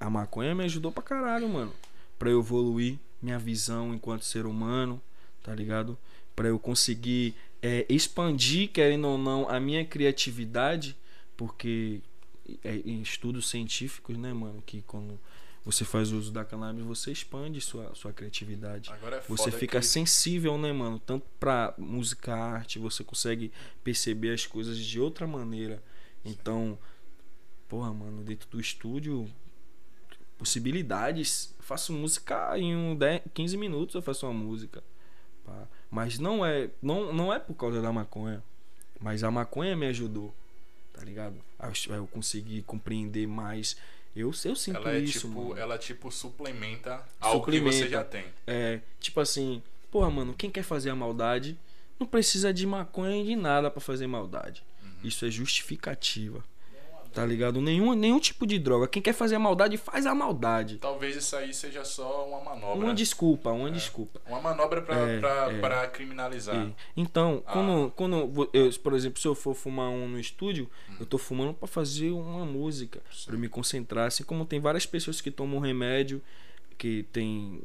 a, a maconha me ajudou pra caralho, mano. Pra eu evoluir minha visão enquanto ser humano, tá ligado? Pra eu conseguir é, expandir, querendo ou não, a minha criatividade, porque é, em estudos científicos, né, mano, que quando você faz uso da cannabis, você expande sua, sua criatividade. Agora é Você fica que- sensível, né, mano? Tanto pra música, arte, você consegue perceber as coisas de outra maneira. Então, porra, mano, dentro do estúdio, possibilidades. Eu faço música em um 10, 15 minutos, eu faço uma música. pá. Mas não é, não, não é por causa da maconha. Mas a maconha me ajudou, tá ligado? Eu, eu consegui compreender mais. Eu, eu sinto Ela é isso, tipo, mano. ela tipo suplementa algo que você Suplementa. já tem. É, tipo assim, porra, mano, quem quer fazer a maldade não precisa de maconha e de nada pra fazer maldade. Isso é justificativa. Tá ligado? Nenhum, nenhum tipo de droga. Quem quer fazer a maldade, faz a maldade. Talvez isso aí seja só uma manobra. Uma desculpa, uma desculpa. Uma manobra pra, É, pra, é. pra criminalizar. E, então, Ah. quando, quando eu, por exemplo, se eu for fumar um no estúdio, eu tô fumando pra fazer uma música, pra me concentrar. Assim como tem várias pessoas que tomam remédio, que tem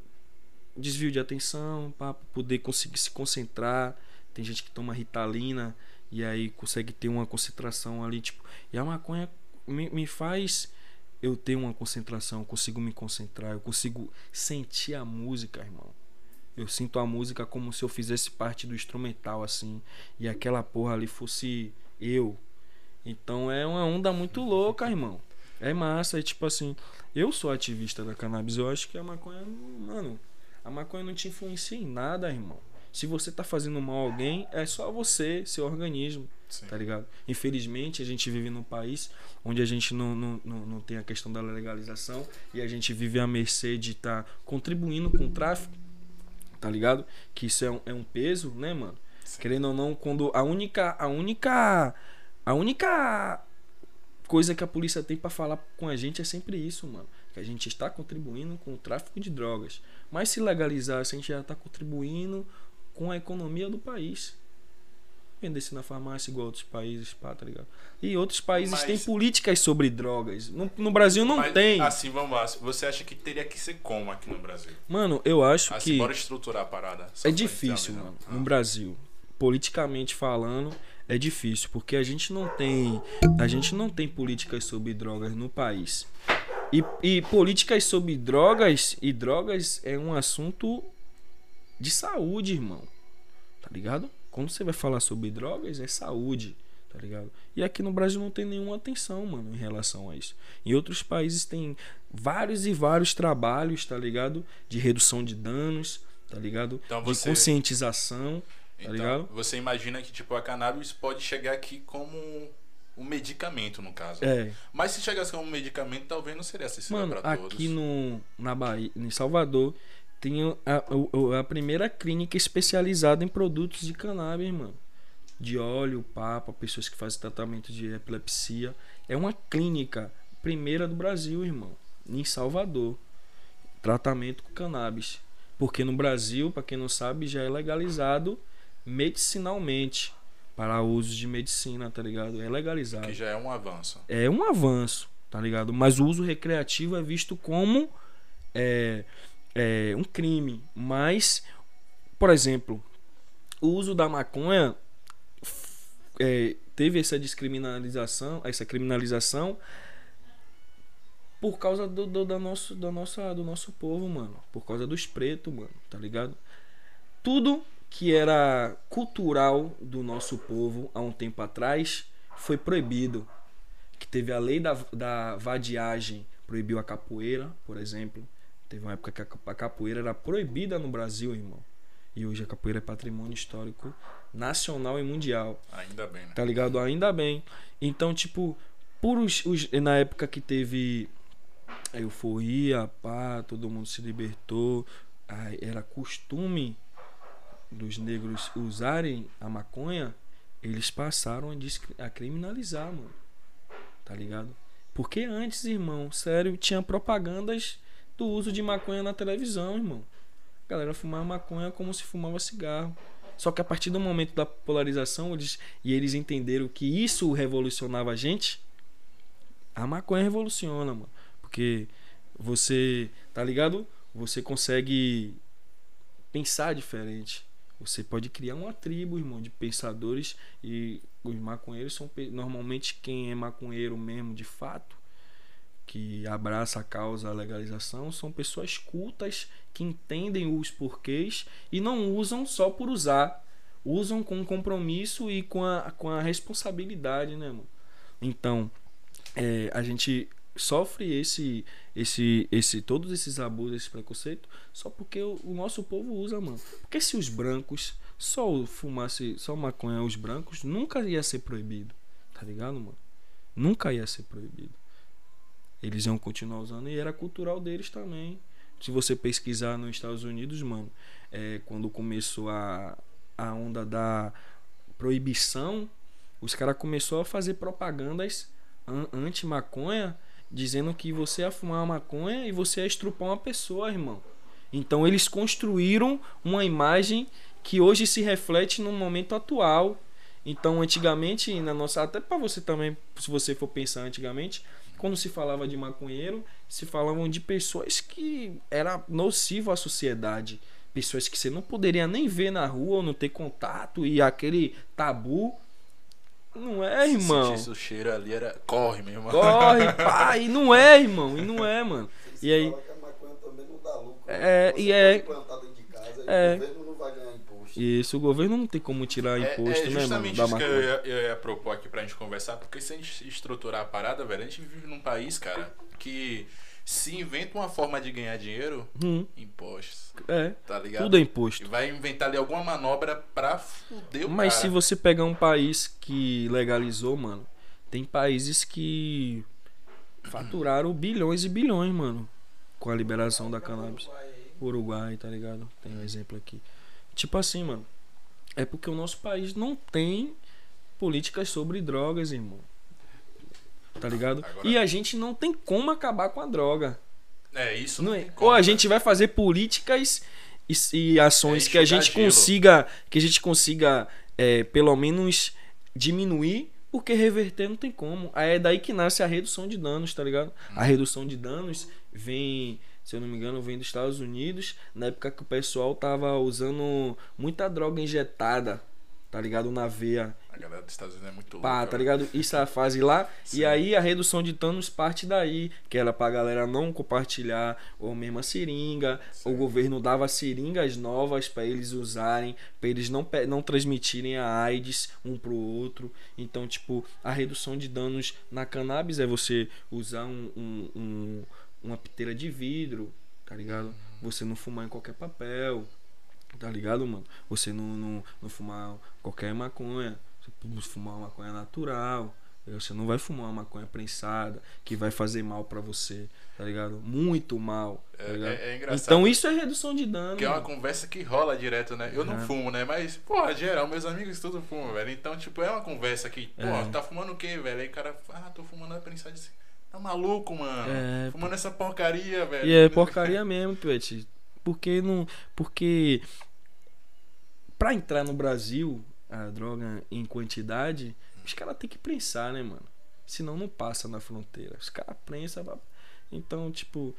desvio de atenção, pra poder conseguir se concentrar. Tem gente que toma ritalina e aí consegue ter uma concentração ali, tipo. E a maconha me, me faz eu ter uma concentração, eu consigo me concentrar, eu consigo sentir a música, irmão. Eu sinto a música como se eu fizesse parte do instrumental, assim. E aquela porra ali fosse eu. Então é uma onda muito louca, irmão. É massa, é tipo assim. Eu sou ativista da cannabis, eu acho que a maconha. Mano, a maconha não te influencia em nada, irmão. Se você tá fazendo mal a alguém, é só você, seu organismo Sim. tá ligado? Infelizmente, a gente vive num país onde a gente não, não, não, não tem a questão da legalização e a gente vive à mercê de estar contribuindo com o tráfico, tá ligado? Que isso é um, é um peso, né, mano? Sim. Querendo ou não, quando a única, a única, a única coisa que a polícia tem pra falar com a gente é sempre isso, mano. Que a gente está contribuindo com o tráfico de drogas. Mas se legalizasse, a gente já tá contribuindo com a economia do país. Vendesse na farmácia igual outros países, pá, tá ligado? E outros países Mas- têm políticas sobre drogas. No, no Brasil não tem. Assim, vamos lá. Você acha que teria que ser como aqui no Brasil? Mano, eu acho Assim, que. bora estruturar a parada. É difícil, entender, mano. Ah. No Brasil, politicamente falando, é difícil, porque a gente não tem, a gente não tem políticas sobre drogas no país. E, e políticas sobre drogas e drogas é um assunto de saúde, irmão. Tá ligado? Quando você vai falar sobre drogas, é saúde, tá ligado? E aqui no Brasil não tem nenhuma atenção, mano, em relação a isso. Em outros países tem vários e vários trabalhos, tá ligado? De redução de danos, tá ligado? Então de você- conscientização, tá Então, ligado? você imagina que tipo a cannabis pode chegar aqui como um medicamento, no caso. É, Mas se chegasse como um medicamento, talvez não seria acessível mano, todos. aqui no, na Bahia, em Salvador, tem a, o- a primeira clínica especializada em produtos de cannabis, mano. De óleo, papa, pessoas que fazem tratamento de epilepsia. É uma clínica primeira do Brasil, irmão. Em Salvador. Tratamento com cannabis. Porque no Brasil, para quem não sabe, já é legalizado medicinalmente para uso de medicina, tá ligado? É legalizado Que já é um avanço. é um avanço, tá ligado? Mas o uso recreativo é visto como é, é, um crime. Mas, por exemplo, o uso da maconha é, teve essa descriminalização, essa criminalização por causa do, do, da nosso, da nossa, do nosso povo, mano. Por causa dos pretos, mano, tá ligado? Tudo que era cultural do nosso povo há um tempo atrás foi proibido. Que teve a lei da, da vadiagem, proibiu a capoeira, por exemplo. Teve uma época que a ca- a capoeira era proibida no Brasil, irmão. E hoje a capoeira é patrimônio histórico nacional e mundial. Ainda bem, né? Tá ligado? Ainda bem. Então, tipo, por os, os- na época que teve a euforia, pá, todo mundo se libertou, era costume dos negros usarem a maconha, eles passaram a, a criminalizar, mano. Tá ligado? Porque antes, irmão, sério, tinha propagandas do uso de maconha na televisão, irmão. A galera fumava maconha como se fumava cigarro. Só que a partir do momento da polarização, eles, e eles entenderam que isso revolucionava a gente, a maconha revoluciona, mano. Porque você, tá ligado? Você consegue pensar diferente. Você pode criar uma tribo, irmão, de pensadores e os maconheiros são normalmente quem é maconheiro mesmo de fato, que abraça a causa a legalização, são pessoas cultas que entendem os porquês e não usam só por usar, usam com compromisso e com a, com a responsabilidade, né, mano? Então, é, a gente sofre esse esse esse todos esses abusos esse preconceito só porque o, o nosso povo usa mano porque se os brancos só fumasse só maconha os brancos nunca ia ser proibido tá ligado mano nunca ia ser proibido eles iam continuar usando e era cultural deles também se você pesquisar nos Estados Unidos mano é, quando começou a a onda da proibição os caras começou a fazer propagandas an- anti-maconha, dizendo que você ia fumar uma maconha e você ia estrupar uma pessoa, irmão. Então eles construíram uma imagem que hoje se reflete no momento atual. Então, antigamente, na nossa. Até para você também, se você for pensar antigamente, quando se falava de maconheiro, se falavam de pessoas que era nocivo à sociedade. Pessoas que você não poderia nem ver na rua ou não ter contato e aquele tabu. Não é, Se irmão? sentisse o cheiro ali, era. Corre, meu irmão. Corre, pá, e não é, irmão, e não é, mano. Você E aí- fala que a maconha também não dá lucro. É, Você e é- pode plantar dentro de casa, É. o governo não vai ganhar imposto. E isso o governo não tem como tirar É, imposto, é né, mano? justamente Da isso que eu ia, eu ia propor aqui pra gente conversar, porque se a gente estruturar a parada, velho, a gente vive num país, cara, que se inventa uma forma de ganhar dinheiro, Hum, impostos, é, tá ligado? tudo é E imposto. vai inventar ali alguma manobra pra fuder o Mas cara. se você pegar um país que legalizou, mano, tem países que faturaram bilhões e bilhões, mano, com a liberação da cannabis. Uruguai, tá ligado? Tem um exemplo aqui. Tipo assim, mano. É porque o nosso país não tem políticas sobre drogas, irmão. Tá ligado? Agora- E a gente não tem como acabar com a droga. É, isso Não não, é? como, Ou a né? gente vai fazer políticas e, e ações É que a gente gelo. consiga, que a gente consiga, é, pelo menos diminuir, porque reverter não tem como. Aí é daí que nasce a redução de danos, tá ligado? A redução de danos vem, se eu não me engano, vem dos Estados Unidos, na época que o pessoal tava usando muita droga injetada, tá ligado? Na veia. A galera dos Estados Unidos é muito Pá, louca. tá velho. ligado? Isso é a fase lá. Sim. E aí a redução de danos parte daí. Que era pra galera não compartilhar a mesma seringa. Sim. O governo dava seringas novas pra eles usarem. Pra eles não, não transmitirem a AIDS um pro outro. Então, tipo, a redução de danos na cannabis é você usar um, um- um- uma piteira de vidro. Tá ligado? Você não fumar em qualquer papel. Tá ligado, mano? Você não, não, não fumar qualquer maconha. Você fumar uma maconha natural. Você não vai fumar uma maconha prensada que vai fazer mal pra você, tá ligado? Muito mal. Tá É, ligado? é- é engraçado. então isso é redução de dano. Que é uma conversa que rola direto, né? Eu não Uhum. fumo, né? Mas, porra, geral, meus amigos tudo fumam, velho. Então, tipo, é uma conversa que, pô, É. tá fumando o quê, velho? Aí o cara, ah, tô fumando a prensada. Assim, tá maluco, mano? É, fumando essa porcaria, velho. E é porcaria mesmo, Pet. Porque não. Porque. Pra entrar no Brasil, a droga em quantidade, os caras têm que prensar, né, mano? Senão não passa na fronteira. Os caras prensam. Então, tipo.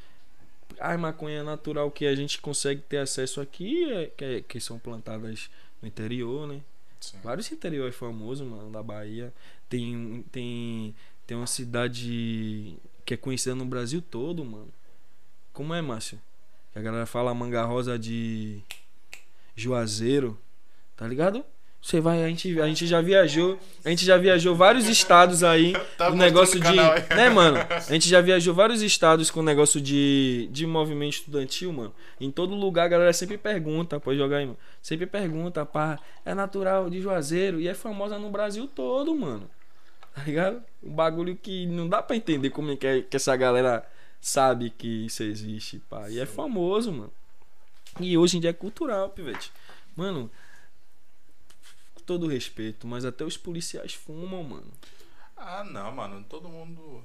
A maconha natural que a gente consegue ter acesso aqui, é, que, é- que são plantadas no interior, né? Sim. Vários interiores famosos, mano, da Bahia. Tem, tem, tem uma cidade que é conhecida no Brasil todo, mano. Como é, Márcio? Que a galera fala manga rosa de Juazeiro, tá ligado? Você vai, a gente, a gente já viajou, a gente já viajou vários estados aí Tá do negócio de, né, mano? A gente já viajou vários estados com negócio de, de movimento estudantil, mano. Em todo lugar a galera sempre pergunta, pode jogar aí, mano. Sempre pergunta, pá, é natural de Juazeiro e é famosa no Brasil todo, mano. Tá ligado? Um bagulho que não dá pra entender como é que, é, que essa galera sabe que isso existe, pá. E é famoso, mano. E hoje em dia é cultural, pivete. Mano, com todo respeito, mas até os policiais fumam, mano. Ah, não, mano. Todo mundo.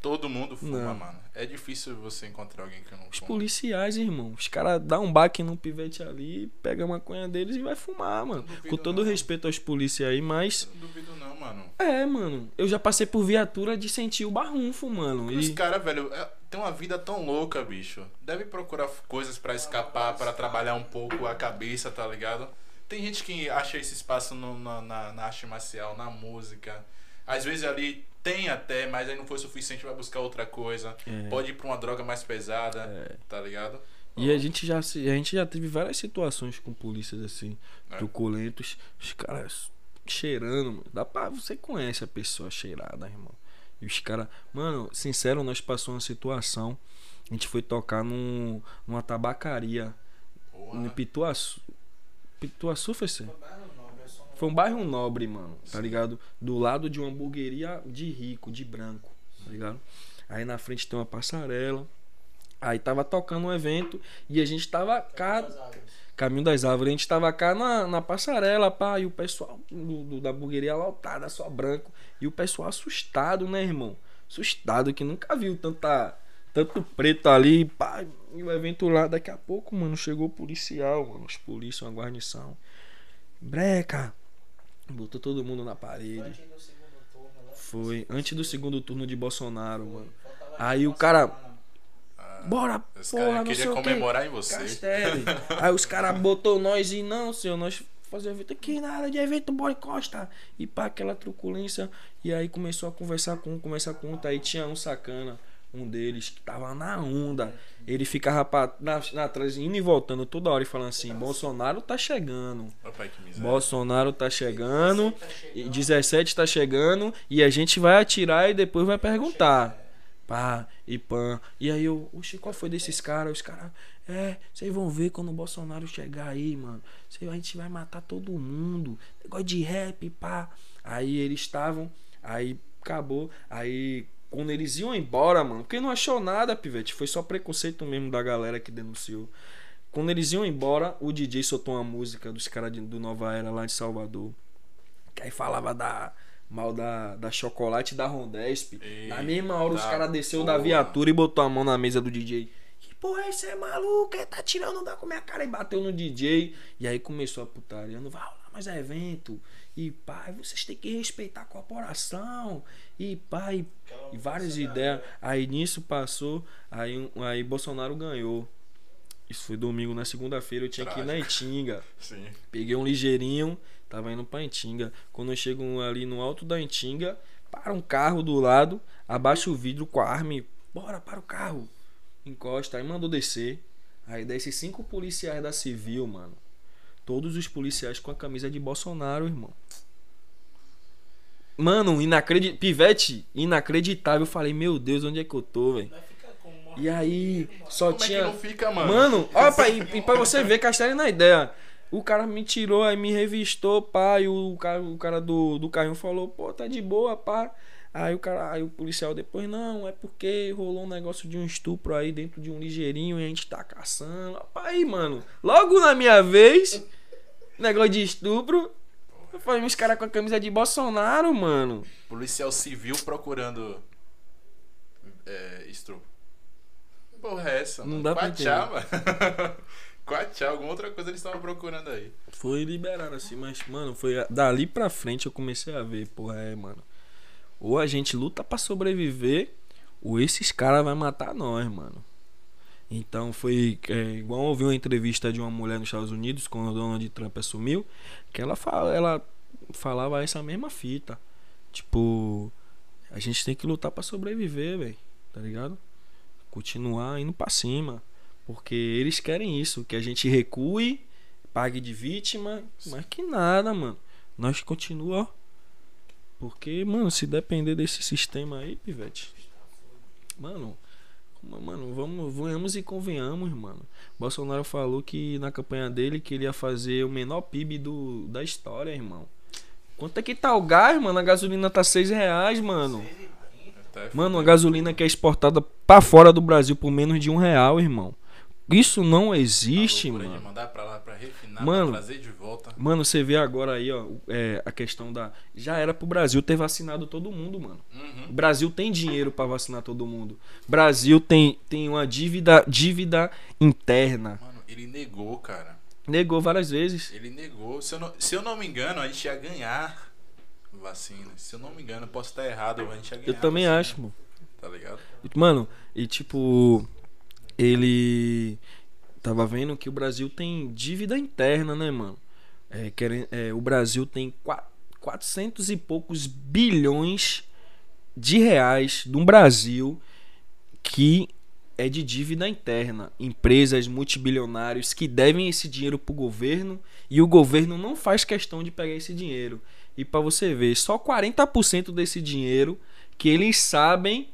Todo mundo fuma, Não. mano. É difícil você encontrar alguém que não Os fuma. policiais, irmão. Os caras dão um baque no pivete ali, pega a maconha deles e vai fumar, mano. Com todo não. respeito aos policiais aí, mas. Não duvido, não, mano. É, mano. Eu já passei por viatura de sentir o barrunfo, mano. Os E. caras, velho, é- tem uma vida tão louca, bicho. Deve procurar coisas pra escapar, pra trabalhar um pouco a cabeça, tá ligado? Tem gente que acha esse espaço no- na, na, na arte marcial, na música. Às vezes ali tem até, mas aí não foi suficiente, vai buscar outra coisa. É. Pode ir pra uma droga mais pesada, É. tá ligado? E a gente já se- a gente já teve várias situações com polícias assim, É. truculentos, os caras cheirando, mano. Dá pra, você conhece a pessoa cheirada, irmão. E os caras, mano, sincero, nós passamos uma situação, a gente foi tocar num, numa tabacaria Porra. no Pituaçu. Pituaçu foi ser? Foi um bairro nobre, mano, tá Sim. ligado? Do lado de uma hamburgueria de rico, de branco, tá ligado? Aí na frente tem uma passarela. Aí tava tocando um evento e a gente tava cá, Das árvores. Caminho das Árvores, a gente tava cá na, na passarela, pá, e o pessoal do, do- da hamburgueria lotada, só branco. E o pessoal assustado, né, irmão? Assustado, que nunca viu tanta, tanto preto ali, pá. E o evento lá, daqui a pouco, mano, chegou o policial, mano, os polícias, uma guarnição. Breca! Botou todo mundo na Foi parede. antes do segundo turno, né? Foi antes do segundo turno de Bolsonaro, mano. Aí o cara-. Ah, Bora, Os porra, caras não sei o quê. comemorar em você. Castelo. Aí os caras botou nós e não, senhor, nós fazer evento aqui, nada de evento, bora encosta. E pá, aquela truculência. E aí começou a conversar com um, conversar com outro. Aí tinha um sacana. Um deles que tava na onda. Ele ficava pra, na, na trás, indo e voltando toda hora e falando assim: Bolsonaro tá chegando. Miséria. Bolsonaro tá chegando. E 17 tá chegando. E a gente vai atirar e depois vai perguntar. Pá, e pã. E aí eu, oxe, qual foi desses caras? Os caras, é, vocês vão ver quando o Bolsonaro chegar aí, mano. Cê- A gente vai matar todo mundo. Negócio de rap, pá. Aí eles estavam, aí acabou. Aí quando eles iam embora, mano, porque não achou nada, pivete. Foi só preconceito mesmo da galera que denunciou. Quando eles iam embora, o DJ soltou uma música dos caras do Nova Era lá de Salvador. Que aí falava da. Mal da, da chocolate da Rondesp. Na mesma hora os caras desceu da porra. viatura e botou a mão na mesa do DJ. Que porra é esse é maluco? Ele tá tirando da com a minha cara e bateu no DJ. E aí começou a putaria. Não vai rolar mais evento. E pai, vocês têm que respeitar a corporação. E pai, e várias ideias. Aí nisso passou. Aí, aí Bolsonaro ganhou. Isso foi domingo, na segunda-feira eu tinha que ir na Itinga. Sim. Peguei um ligeirinho, tava indo pra Itinga. Quando eu chego ali no alto da Itinga, para um carro do lado, abaixa o vidro com a arma e bora para o carro. Encosta, aí mandou descer. Aí desce cinco policiais da civil, mano. Todos os policiais com a camisa de Bolsonaro, irmão. Mano, inacreditável. Pivete, inacreditável. Eu falei, meu Deus, onde é que eu tô, velho? Vai ficar como morto. E aí, só Como é tinha. que não fica, mano? Mano, olha pra, e, e pra você ver, Castelli na ideia. O cara me tirou, aí me revistou, pá, e o cara, o cara do, do carrinho falou, pô, tá de boa, pá. Aí o cara, aí o policial depois, não, é porque rolou um negócio de um estupro aí dentro de um ligeirinho e a gente tá caçando. Aí, mano, logo na minha vez, negócio de estupro. Eu falei, os caras com a camisa de Bolsonaro, mano. Policial civil procurando. É, estupro. Porra, é essa? Não mano? dá pra Quachá, mano. Quachá, alguma outra coisa eles estavam procurando aí. Foi liberado assim, mas, mano, foi dali pra frente eu comecei a ver, porra, é, mano. Ou a gente luta pra sobreviver, ou esses caras vai matar nós, mano. Então foi é, igual eu uma entrevista de uma mulher nos Estados Unidos quando o Donald Trump assumiu, que ela fala, ela falava essa mesma fita. Tipo, a gente tem que lutar pra sobreviver, velho, tá ligado? Continuar indo pra cima, porque eles querem isso, que a gente recue, pague de vítima, mas que nada, mano. Nós continua. Porque, mano, se depender desse sistema aí, pivete. Mano, mano, vamos, vamos e convenhamos, mano. Bolsonaro falou que na campanha dele que ele ia fazer o menor PIB do, da história, irmão. Quanto é que tá o gás, mano? A gasolina tá 6 reais, mano. Mano, a gasolina que é exportada pra fora do Brasil por menos de um real, irmão. Isso não existe, mano. de mandar pra lá pra refinar, Mano. pra trazer de volta. Mano, você vê agora aí, ó, é, a questão da. Já era pro Brasil ter vacinado todo mundo, mano. O Uhum. Brasil tem dinheiro pra vacinar todo mundo. Brasil tem, tem uma dívida, dívida interna. Mano, ele negou, cara. Negou várias vezes. Ele negou. Se eu não, se eu não me engano, a gente ia ganhar vacina. Se eu não me engano, posso estar errado, a gente ia ganhar. Eu também vacina, acho, mano. Tá ligado? Mano, e tipo, ele tava vendo que o Brasil tem dívida interna, né, mano? É, é, o Brasil tem qua- 400 e poucos bilhões de reais no Brasil que é de dívida interna. Empresas multibilionários que devem esse dinheiro pro governo e o governo não faz questão de pegar esse dinheiro. E pra você ver, só 40% desse dinheiro que eles sabem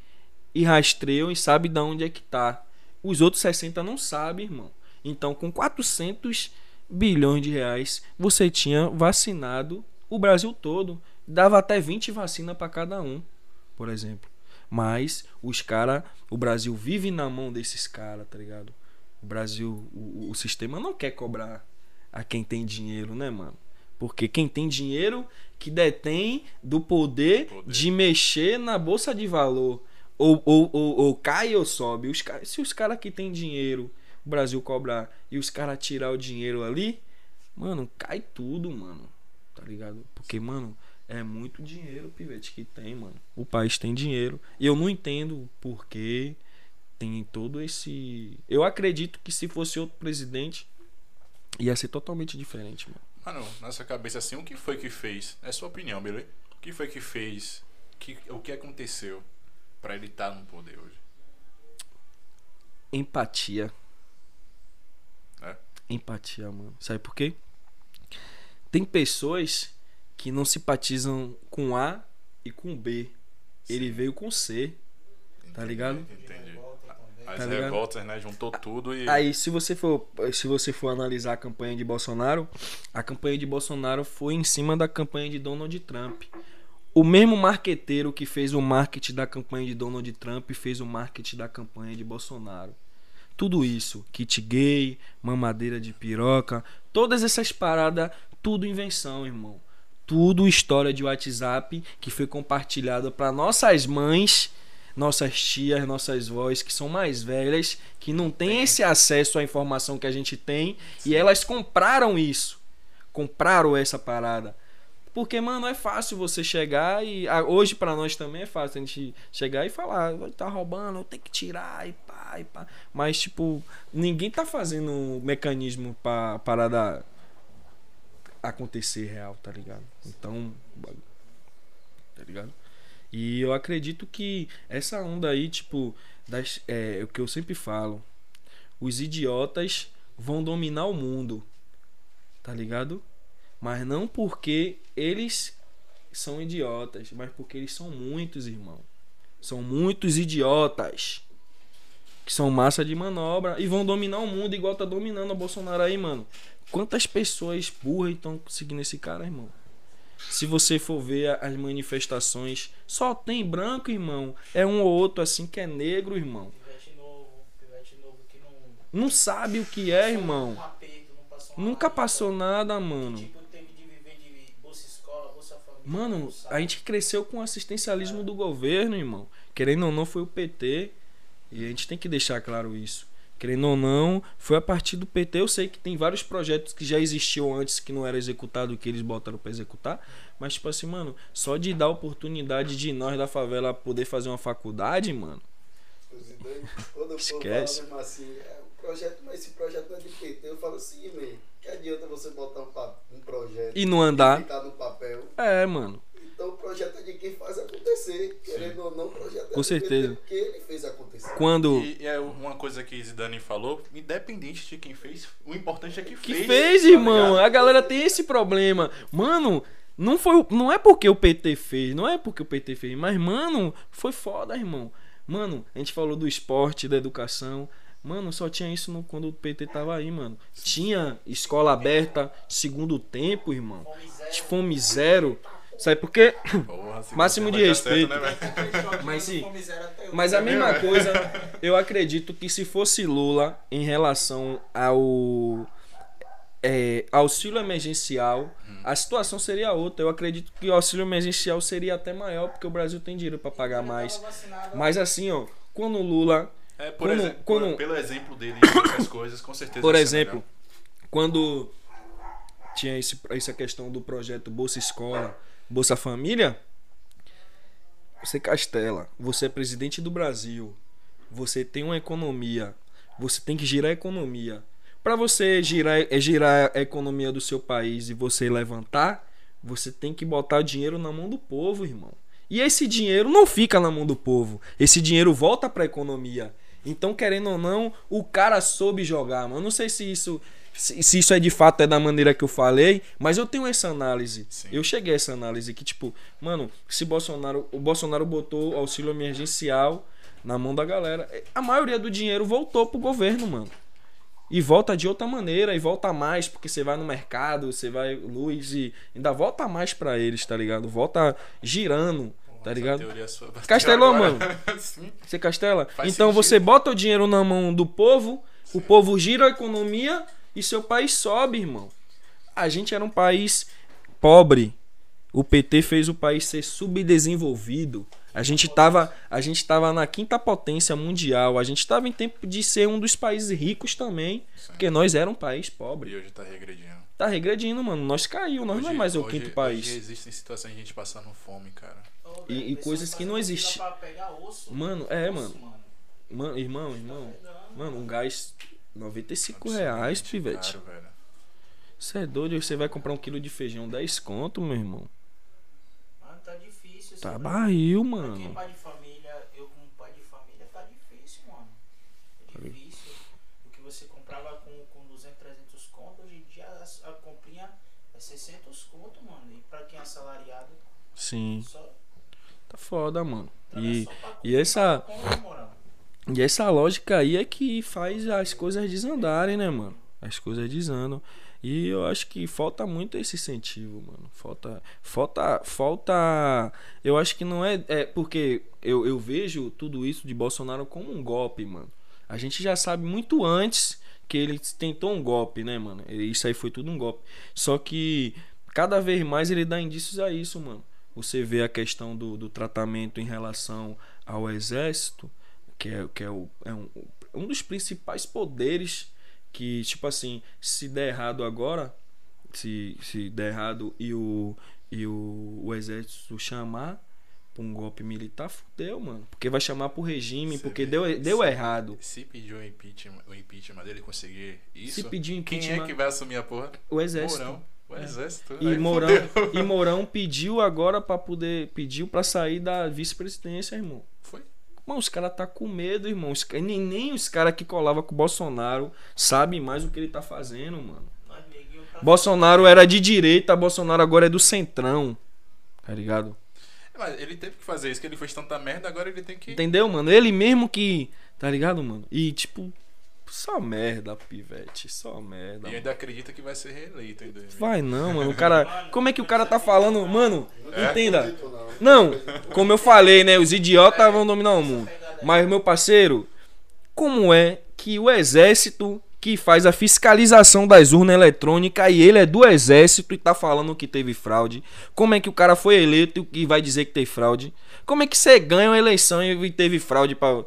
e rastreiam e sabem de onde é que tá. Os outros 60 não sabem, irmão. Então, com 400 bilhões de reais, você tinha vacinado o Brasil todo. Dava até 20 vacinas para cada um, por exemplo. Mas os cara, o Brasil vive na mão desses caras, tá ligado? O Brasil, o, o sistema não quer cobrar a quem tem dinheiro, né, mano? Porque quem tem dinheiro que detém do poder, Poder. de mexer na bolsa de valor. Ou, ou, ou, ou cai ou sobe. Os, se os caras que tem dinheiro, o Brasil cobrar e os caras tirar o dinheiro ali, mano, cai tudo, mano. Tá ligado? Porque, mano, é muito dinheiro, pivete, que tem, mano. O país tem dinheiro. E eu não entendo por que tem todo esse. Eu acredito que se fosse outro presidente, ia ser totalmente diferente, mano. Mano, nessa cabeça assim, o que foi que fez? É sua opinião, beleza? O que foi que fez? Que, o que aconteceu pra ele estar no poder hoje? Empatia. É. Empatia, mano. Sabe por quê? Tem pessoas que não simpatizam com A e com B. Ele veio com C. Tá ligado? Entendi. As Tá ligado? revoltas, né? Juntou tudo e. Aí, se você for, se você for analisar a campanha de Bolsonaro, a campanha de Bolsonaro foi em cima da campanha de Donald Trump. O mesmo marqueteiro que fez o marketing da campanha de Donald Trump fez o marketing da campanha de Bolsonaro. Tudo isso, kit gay, mamadeira de piroca, todas essas paradas, tudo invenção, irmão. Tudo história de WhatsApp que foi compartilhada para nossas mães, nossas tias, nossas vós que são mais velhas, que não têm esse acesso à informação que a gente tem e elas compraram isso. Compraram essa parada. Porque, mano, é fácil você chegar e. Hoje pra nós também é fácil a gente chegar e falar, "Vai, tá roubando, eu tenho que tirar e pá, e pá. Mas, tipo, ninguém tá fazendo um mecanismo pra parada acontecer real, tá ligado? Então. Tá ligado? E eu acredito que essa onda aí, tipo, das, é o que eu sempre falo. Os idiotas vão dominar o mundo. Tá ligado? Mas não porque eles são idiotas, mas porque eles são muitos, irmão. São muitos idiotas. Que são massa de manobra e vão dominar o mundo igual tá dominando o Bolsonaro aí, mano. Quantas pessoas burras estão seguindo esse cara, irmão? Se você for ver as manifestações, só tem branco, irmão. É um ou outro assim que é negro, irmão. Pivete novo, pivete novo que não. Não sabe o que é, irmão. Nunca passou nada, mano. Tipo, teve de viver de bolsa escola, bolsa família. Mano, a gente cresceu com o assistencialismo do governo, irmão. Querendo ou não, foi o PT. E a gente tem que deixar claro isso. Querendo ou não, foi a partir do PT. Eu sei que tem vários projetos que já existiam antes que não era executado, que eles botaram pra executar. Mas, tipo assim, mano, só de dar oportunidade de nós da favela poder fazer uma faculdade, mano. Quando Esquece. mesmo assim, é um projeto, mas esse projeto não é de PT. Eu falo assim, man, que adianta você botar um, pa- um projeto E não andar. ficar no papel. É, mano. Então o projeto é de quem faz acontecer. Querendo ou não, o projeto é Com certeza. Porque ele fez acontecer. Quando. E, e é uma coisa que Zidane falou, independente de quem fez, o importante é que, Que fez. fez, tá irmão. ligado? A galera tem esse problema. Mano, não foi, não é porque o PT fez, não é porque o PT fez, mas mano, foi foda, irmão. Mano, a gente falou do esporte, da educação. Mano, só tinha isso no- quando o PT tava aí, mano. Tinha escola aberta, segundo tempo, irmão. Fome zero. Fome zero. Sabe por quê? Porra, Máximo de vai dar certo, respeito. né? Mas sim. Mas a mesma coisa, eu acredito que se fosse Lula em relação ao é, auxílio emergencial, a situação seria outra. Eu acredito que o auxílio emergencial seria até maior, porque o Brasil tem dinheiro pra pagar mais. Mas assim, ó, quando o Lula, É, por Quando- exemplo, por- pelo exemplo dele outras coisas, com certeza. por exemplo, quando tinha esse, essa questão do projeto Bolsa Escola, Bolsa Família, você Castela, você é presidente do Brasil, você tem uma economia, você tem que girar a economia. Para você girar, é girar a economia do seu país e você levantar, você tem que botar dinheiro na mão do povo, irmão. E esse dinheiro não fica na mão do povo. Esse dinheiro volta para a economia. Então, querendo ou não, o cara soube jogar, mano. Eu não sei se isso se, isso é de fato é da maneira que eu falei, mas eu tenho essa análise. Sim. Eu cheguei a essa análise que tipo, mano, se Bolsonaro, o Bolsonaro botou auxílio emergencial na mão da galera, a maioria do dinheiro voltou pro governo, mano. E volta de outra maneira, e volta mais, porque você vai no mercado, você vai luz e ainda volta mais pra eles, tá ligado? Volta girando, tá ligado? bateu Castelão, mano. Sim. Você castela? Faz então sentido. você bota o dinheiro na mão do povo, o povo gira a economia e seu país sobe, irmão. A gente era um país pobre. O PT fez o país ser subdesenvolvido. A gente tava, a gente tava na quinta potência mundial. A gente tava em tempo de ser um dos países ricos também, Sim. porque nós era um país pobre. E hoje tá regredindo. Tá regredindo, mano. Nós caiu, nós não é Hoje- mais o hoje- quinto país. Hoje existem situações de gente passando fome, cara. E- e coisas que não fila existe. pra pegar osso. Mano, é, Osso, mano. Mano, irmão, irmão. Mano, um gás 95 reais, pivete. Você é doido? Você vai comprar um quilo de feijão 10 conto, meu irmão. Mano, tá difícil. Tá sabe? barril, Pra Quem é mano. pai de família, eu como pai de família, tá difícil, mano. É difícil. você comprava com, com 200, 300 conto, hoje em dia a, a comprinha é 600 conto, mano. E pra quem é assalariado, Sim. só. Tá foda, mano. tá E, e essa. moral. E essa lógica aí é que faz as coisas desandarem, né, mano? As coisas desandam. E eu acho que falta muito esse incentivo, mano. Falta. Falta. Falta. Eu acho que não é. É porque eu, eu vejo tudo isso de Bolsonaro como um golpe, mano. A gente já sabe muito antes que ele tentou um golpe, né, mano? Isso aí foi tudo um golpe. Só que cada vez mais ele dá indícios a isso, mano. Você vê a questão do, do tratamento em relação ao exército, que é, que é, o, é um, um dos principais poderes que, tipo assim, se der errado agora, se, se der errado e o, e o, o exército chamar pra um golpe militar, fudeu, mano. Porque vai chamar pro regime, Você porque vê. deu, deu errado. Se pedir o impeachment, o impeachment dele conseguir isso, Se pedir quem é que vai assumir a porra? o exército. Mourão. O exército. E Mourão, fudeu. e Mourão pediu agora pra poder. Pediu pra sair da vice-presidência, irmão. Foi. Mano, os caras tá com medo, irmão. Os nem, nem os caras que colava com o Bolsonaro sabem mais o que ele tá fazendo, mano. Neguinho Bolsonaro era de direita, Bolsonaro agora é do centrão. Tá ligado? Mas ele teve que fazer isso, que ele fez tanta merda, agora ele tem que. Entendeu, mano? Ele mesmo que. Tá ligado, mano? E tipo. Só merda, pivete. Só merda. E mano. ainda acredita que vai ser reeleito ainda. Vai não, mano. O cara. Como é que o cara tá falando? Mano, É? entenda. Não. Como eu falei, né? Os idiotas vão dominar o mundo. Mas, meu parceiro, como é que o exército que faz a fiscalização das urnas eletrônicas e ele é do exército e tá falando que teve fraude? Como é que o cara foi eleito e vai dizer que teve fraude? Como é que você ganha uma eleição e teve fraude pra.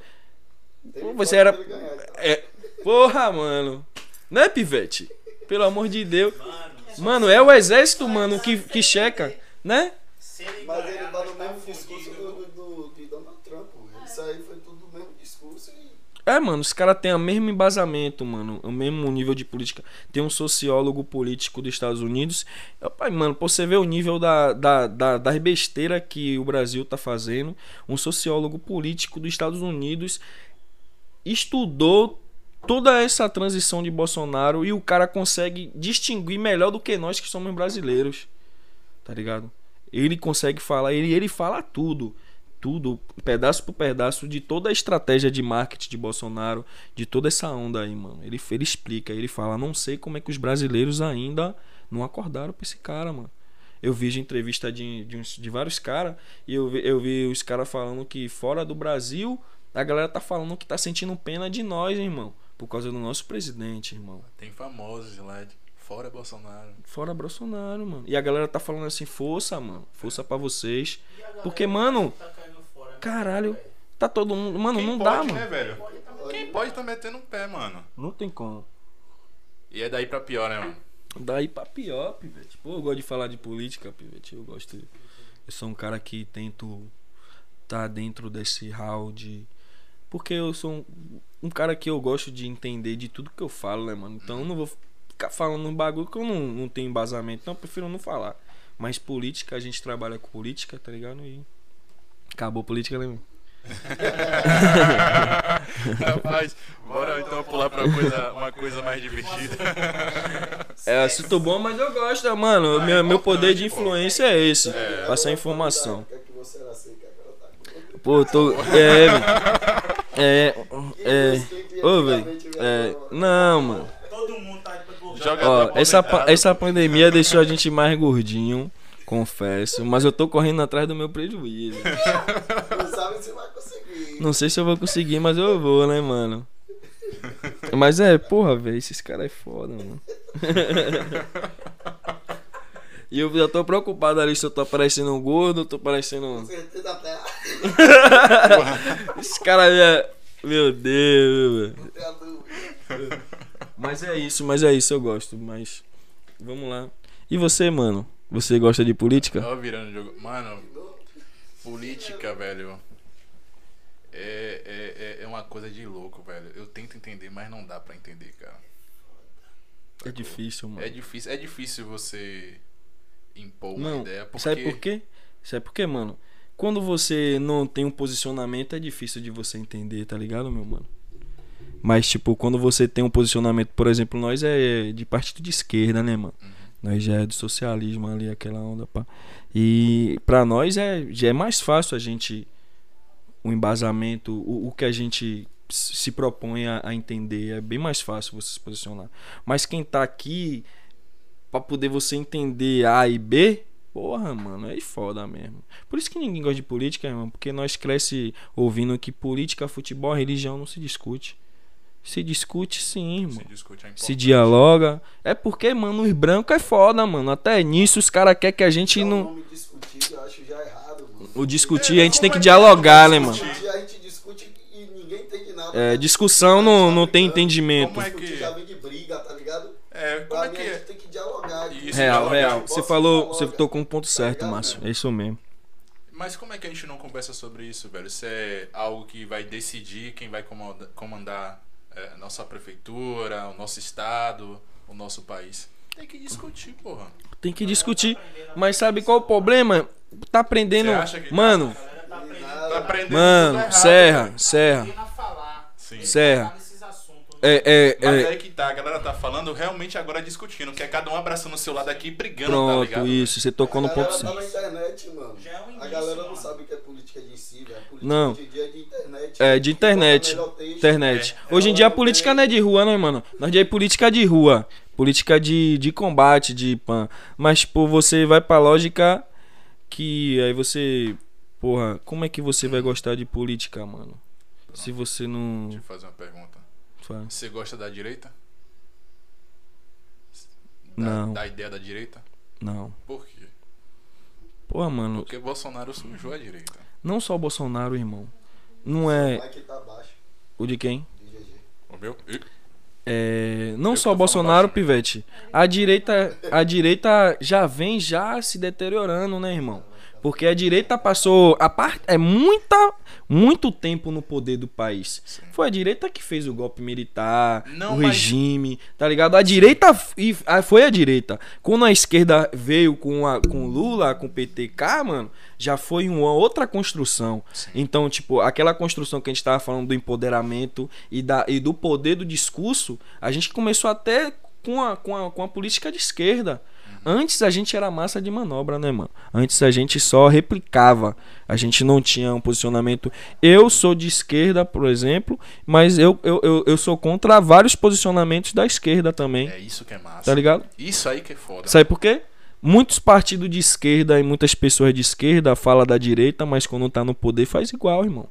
Teve Você era- ganhar, então. É. Porra, mano. Né, Pivete? Pelo amor de Deus. Mano, é o exército, mano, que, que checa, né? Mas ele tá no mesmo discurso do, do, de Donald Trump. Isso aí foi tudo o mesmo discurso e É, mano, os caras têm o mesmo embasamento, mano, o mesmo nível de política. Tem um sociólogo político dos Estados Unidos. Pai, mano, pra você ver o nível da, da, da, das besteiras que o Brasil tá fazendo, um sociólogo político dos Estados Unidos estudou toda essa transição de Bolsonaro e o cara consegue distinguir melhor do que nós que somos brasileiros. Tá ligado? Ele consegue falar, ele, ele fala tudo tudo, pedaço por pedaço, de toda a estratégia de marketing de Bolsonaro, de toda essa onda aí, mano. Ele, ele explica, ele fala, não sei como é que os brasileiros ainda não acordaram pra esse cara, mano. Eu vi de entrevista de, de, uns- de vários caras e eu vi, eu vi os caras falando que fora do Brasil, a galera tá falando que tá sentindo pena de nós, irmão. Por causa do nosso presidente, irmão. Tem famosos lá de fora Bolsonaro. Fora Bolsonaro, mano. E a galera tá falando assim, força, mano. Força pra vocês. E a galera Porque, mano, tá caindo fora, né, caralho. velho? Tá todo mundo. Mano, Quem não pode, dá, né, mano. velho? Tá Quem pode tá metendo um pé, mano. Não tem como. E é daí pra pior, né, mano? Daí pra pior, pivete. Pô, eu gosto de falar de política, pivete. Eu gosto. Eu sou um cara que tento tá dentro desse hall de. Porque eu sou um, um cara que eu gosto de entender de tudo que eu falo, né, mano? Então eu não vou ficar falando um bagulho que eu não, não tenho embasamento. Então eu prefiro não falar. Mas política, a gente trabalha com política, tá ligado? E. Acabou a política, né, mano? Rapaz, bora então pular pra coisa, uma coisa mais divertida. É assunto bom, mas eu gosto, mano. meu, meu poder de influência é esse. Agora, Passar informação. época que você era assim, que agora tá com- Pô, eu tô. É. É. É. Ô, velho. É. Não, mano. Todo mundo tá Joga- Ó, essa, pa- essa pandemia deixou a gente mais gordinho, confesso. Mas eu tô correndo atrás do meu prejuízo. Não sabe se vai conseguir. Não sei se eu vou conseguir, mas eu vou, né, mano? Mas é, porra, velho, esses caras é foda, mano. E eu já tô preocupado ali se eu tô parecendo um gordo, tô parecendo. um- até Esse cara é. Meu Deus, dúvida. Mas é isso, mas é isso, eu gosto. Mas. Vamos lá. E você, mano? Você gosta de política? Ó, virando o jogo. Mano, política, velho. É, é, é- é uma coisa de louco, velho. Eu tento entender, mas não dá pra entender, cara. É difícil, mano. É difícil, é difícil você impor uma Não, ideia. Porque... sabe por quê? Sabe por quê, mano? Quando você não tem um posicionamento, é difícil de você entender, tá ligado, meu mano? Mas, tipo, quando você tem um posicionamento, por exemplo, nós é de partido de esquerda, né, mano? Nós já é do socialismo ali, aquela onda, pá. E pra nós é, já é mais fácil a gente. O embasamento, o, o que a gente se propõe a, a entender. É bem mais fácil você se posicionar. Mas quem tá aqui, pra poder você entender A e B, porra, mano, é foda mesmo. Por isso que ninguém gosta de política, irmão. Porque nós cresce ouvindo que política, futebol, religião não se discute. Se discute sim, irmão Se discute é se dialoga. É porque, mano, os brancos é foda, mano. Até nisso os caras querem que a gente o não. nome discutir eu acho já errado, mano. O discutir, É, a gente tem como que é dialogar, é né, mano? a gente discute e ninguém entende nada. É, discussão não, não tem entendimento. Como é Discutir que- já vem de briga, tá ligado? É, como Pra é que é? Real, real. Você falou, você tocou um ponto tá certo, ligado, Márcio. É isso mesmo. Mas como é que a gente não conversa sobre isso, velho? Isso é algo que vai decidir quem vai comanda- comandar é, a nossa prefeitura, o nosso estado, o nosso país. Tem que discutir, porra. Tem que discutir. Mas sabe qual o problema? Tá aprendendo. Você acha que tá- Mano, tá aprendendo. Tá aprendendo mano, tudo errado, Serra. Serra. Serra. Falar nesses assuntos. né? É, é, Mas é. aí que tá, a galera tá falando realmente agora discutindo, que é cada um abraçando o seu lado aqui e brigando, tá Pronto, ligado? isso. Você tocou no a ponto galera tá certo. na internet, mano. Já é um a início, galera não mano. sabe o que é política de si, velho. A política Não. hoje em dia é de internet. É, de internet. Internet. É, Hoje em ela dia a política não é de rua, né, mano? Nós dia é política de rua. Política de, de combate, de pan. Mas, tipo, você vai pra lógica que aí você. Porra, como é que você vai gostar de política, mano? Se você não. Deixa eu fazer uma pergunta. Faz. Você gosta da direita? Da, Não. Da ideia da direita? Não. Por quê? Porra, mano. Porque Bolsonaro sujou a direita. Não só o Bolsonaro, irmão. Não é. O tá abaixo O de quem? de GG. O meu? Ih, É, não Eu só o Bolsonaro, baixo, Pivete. A direita, a direita já vem já se deteriorando, né, irmão? Porque a direita passou a parte é muita muito tempo no poder do país. Sim. Foi a direita que fez o golpe militar, Não, o mas- regime, tá ligado? A direita e foi a direita. Quando a esquerda veio com a com Lula, com o PTK, mano, já foi uma outra construção. Sim. Então, tipo, aquela construção que a gente tava falando do empoderamento e, da, e do poder do discurso, a gente começou até com a, com a, com a política de esquerda. Antes a gente era massa de manobra, né, mano? Antes a gente só replicava. A gente não tinha um posicionamento. Eu sou de esquerda, por exemplo, mas eu, eu, eu, eu sou contra vários posicionamentos da esquerda também. É isso que é massa. Tá ligado? Isso aí que é foda. Sabe por quê? Muitos partidos de esquerda e muitas pessoas de esquerda falam da direita, mas quando tá no poder faz igual, irmão.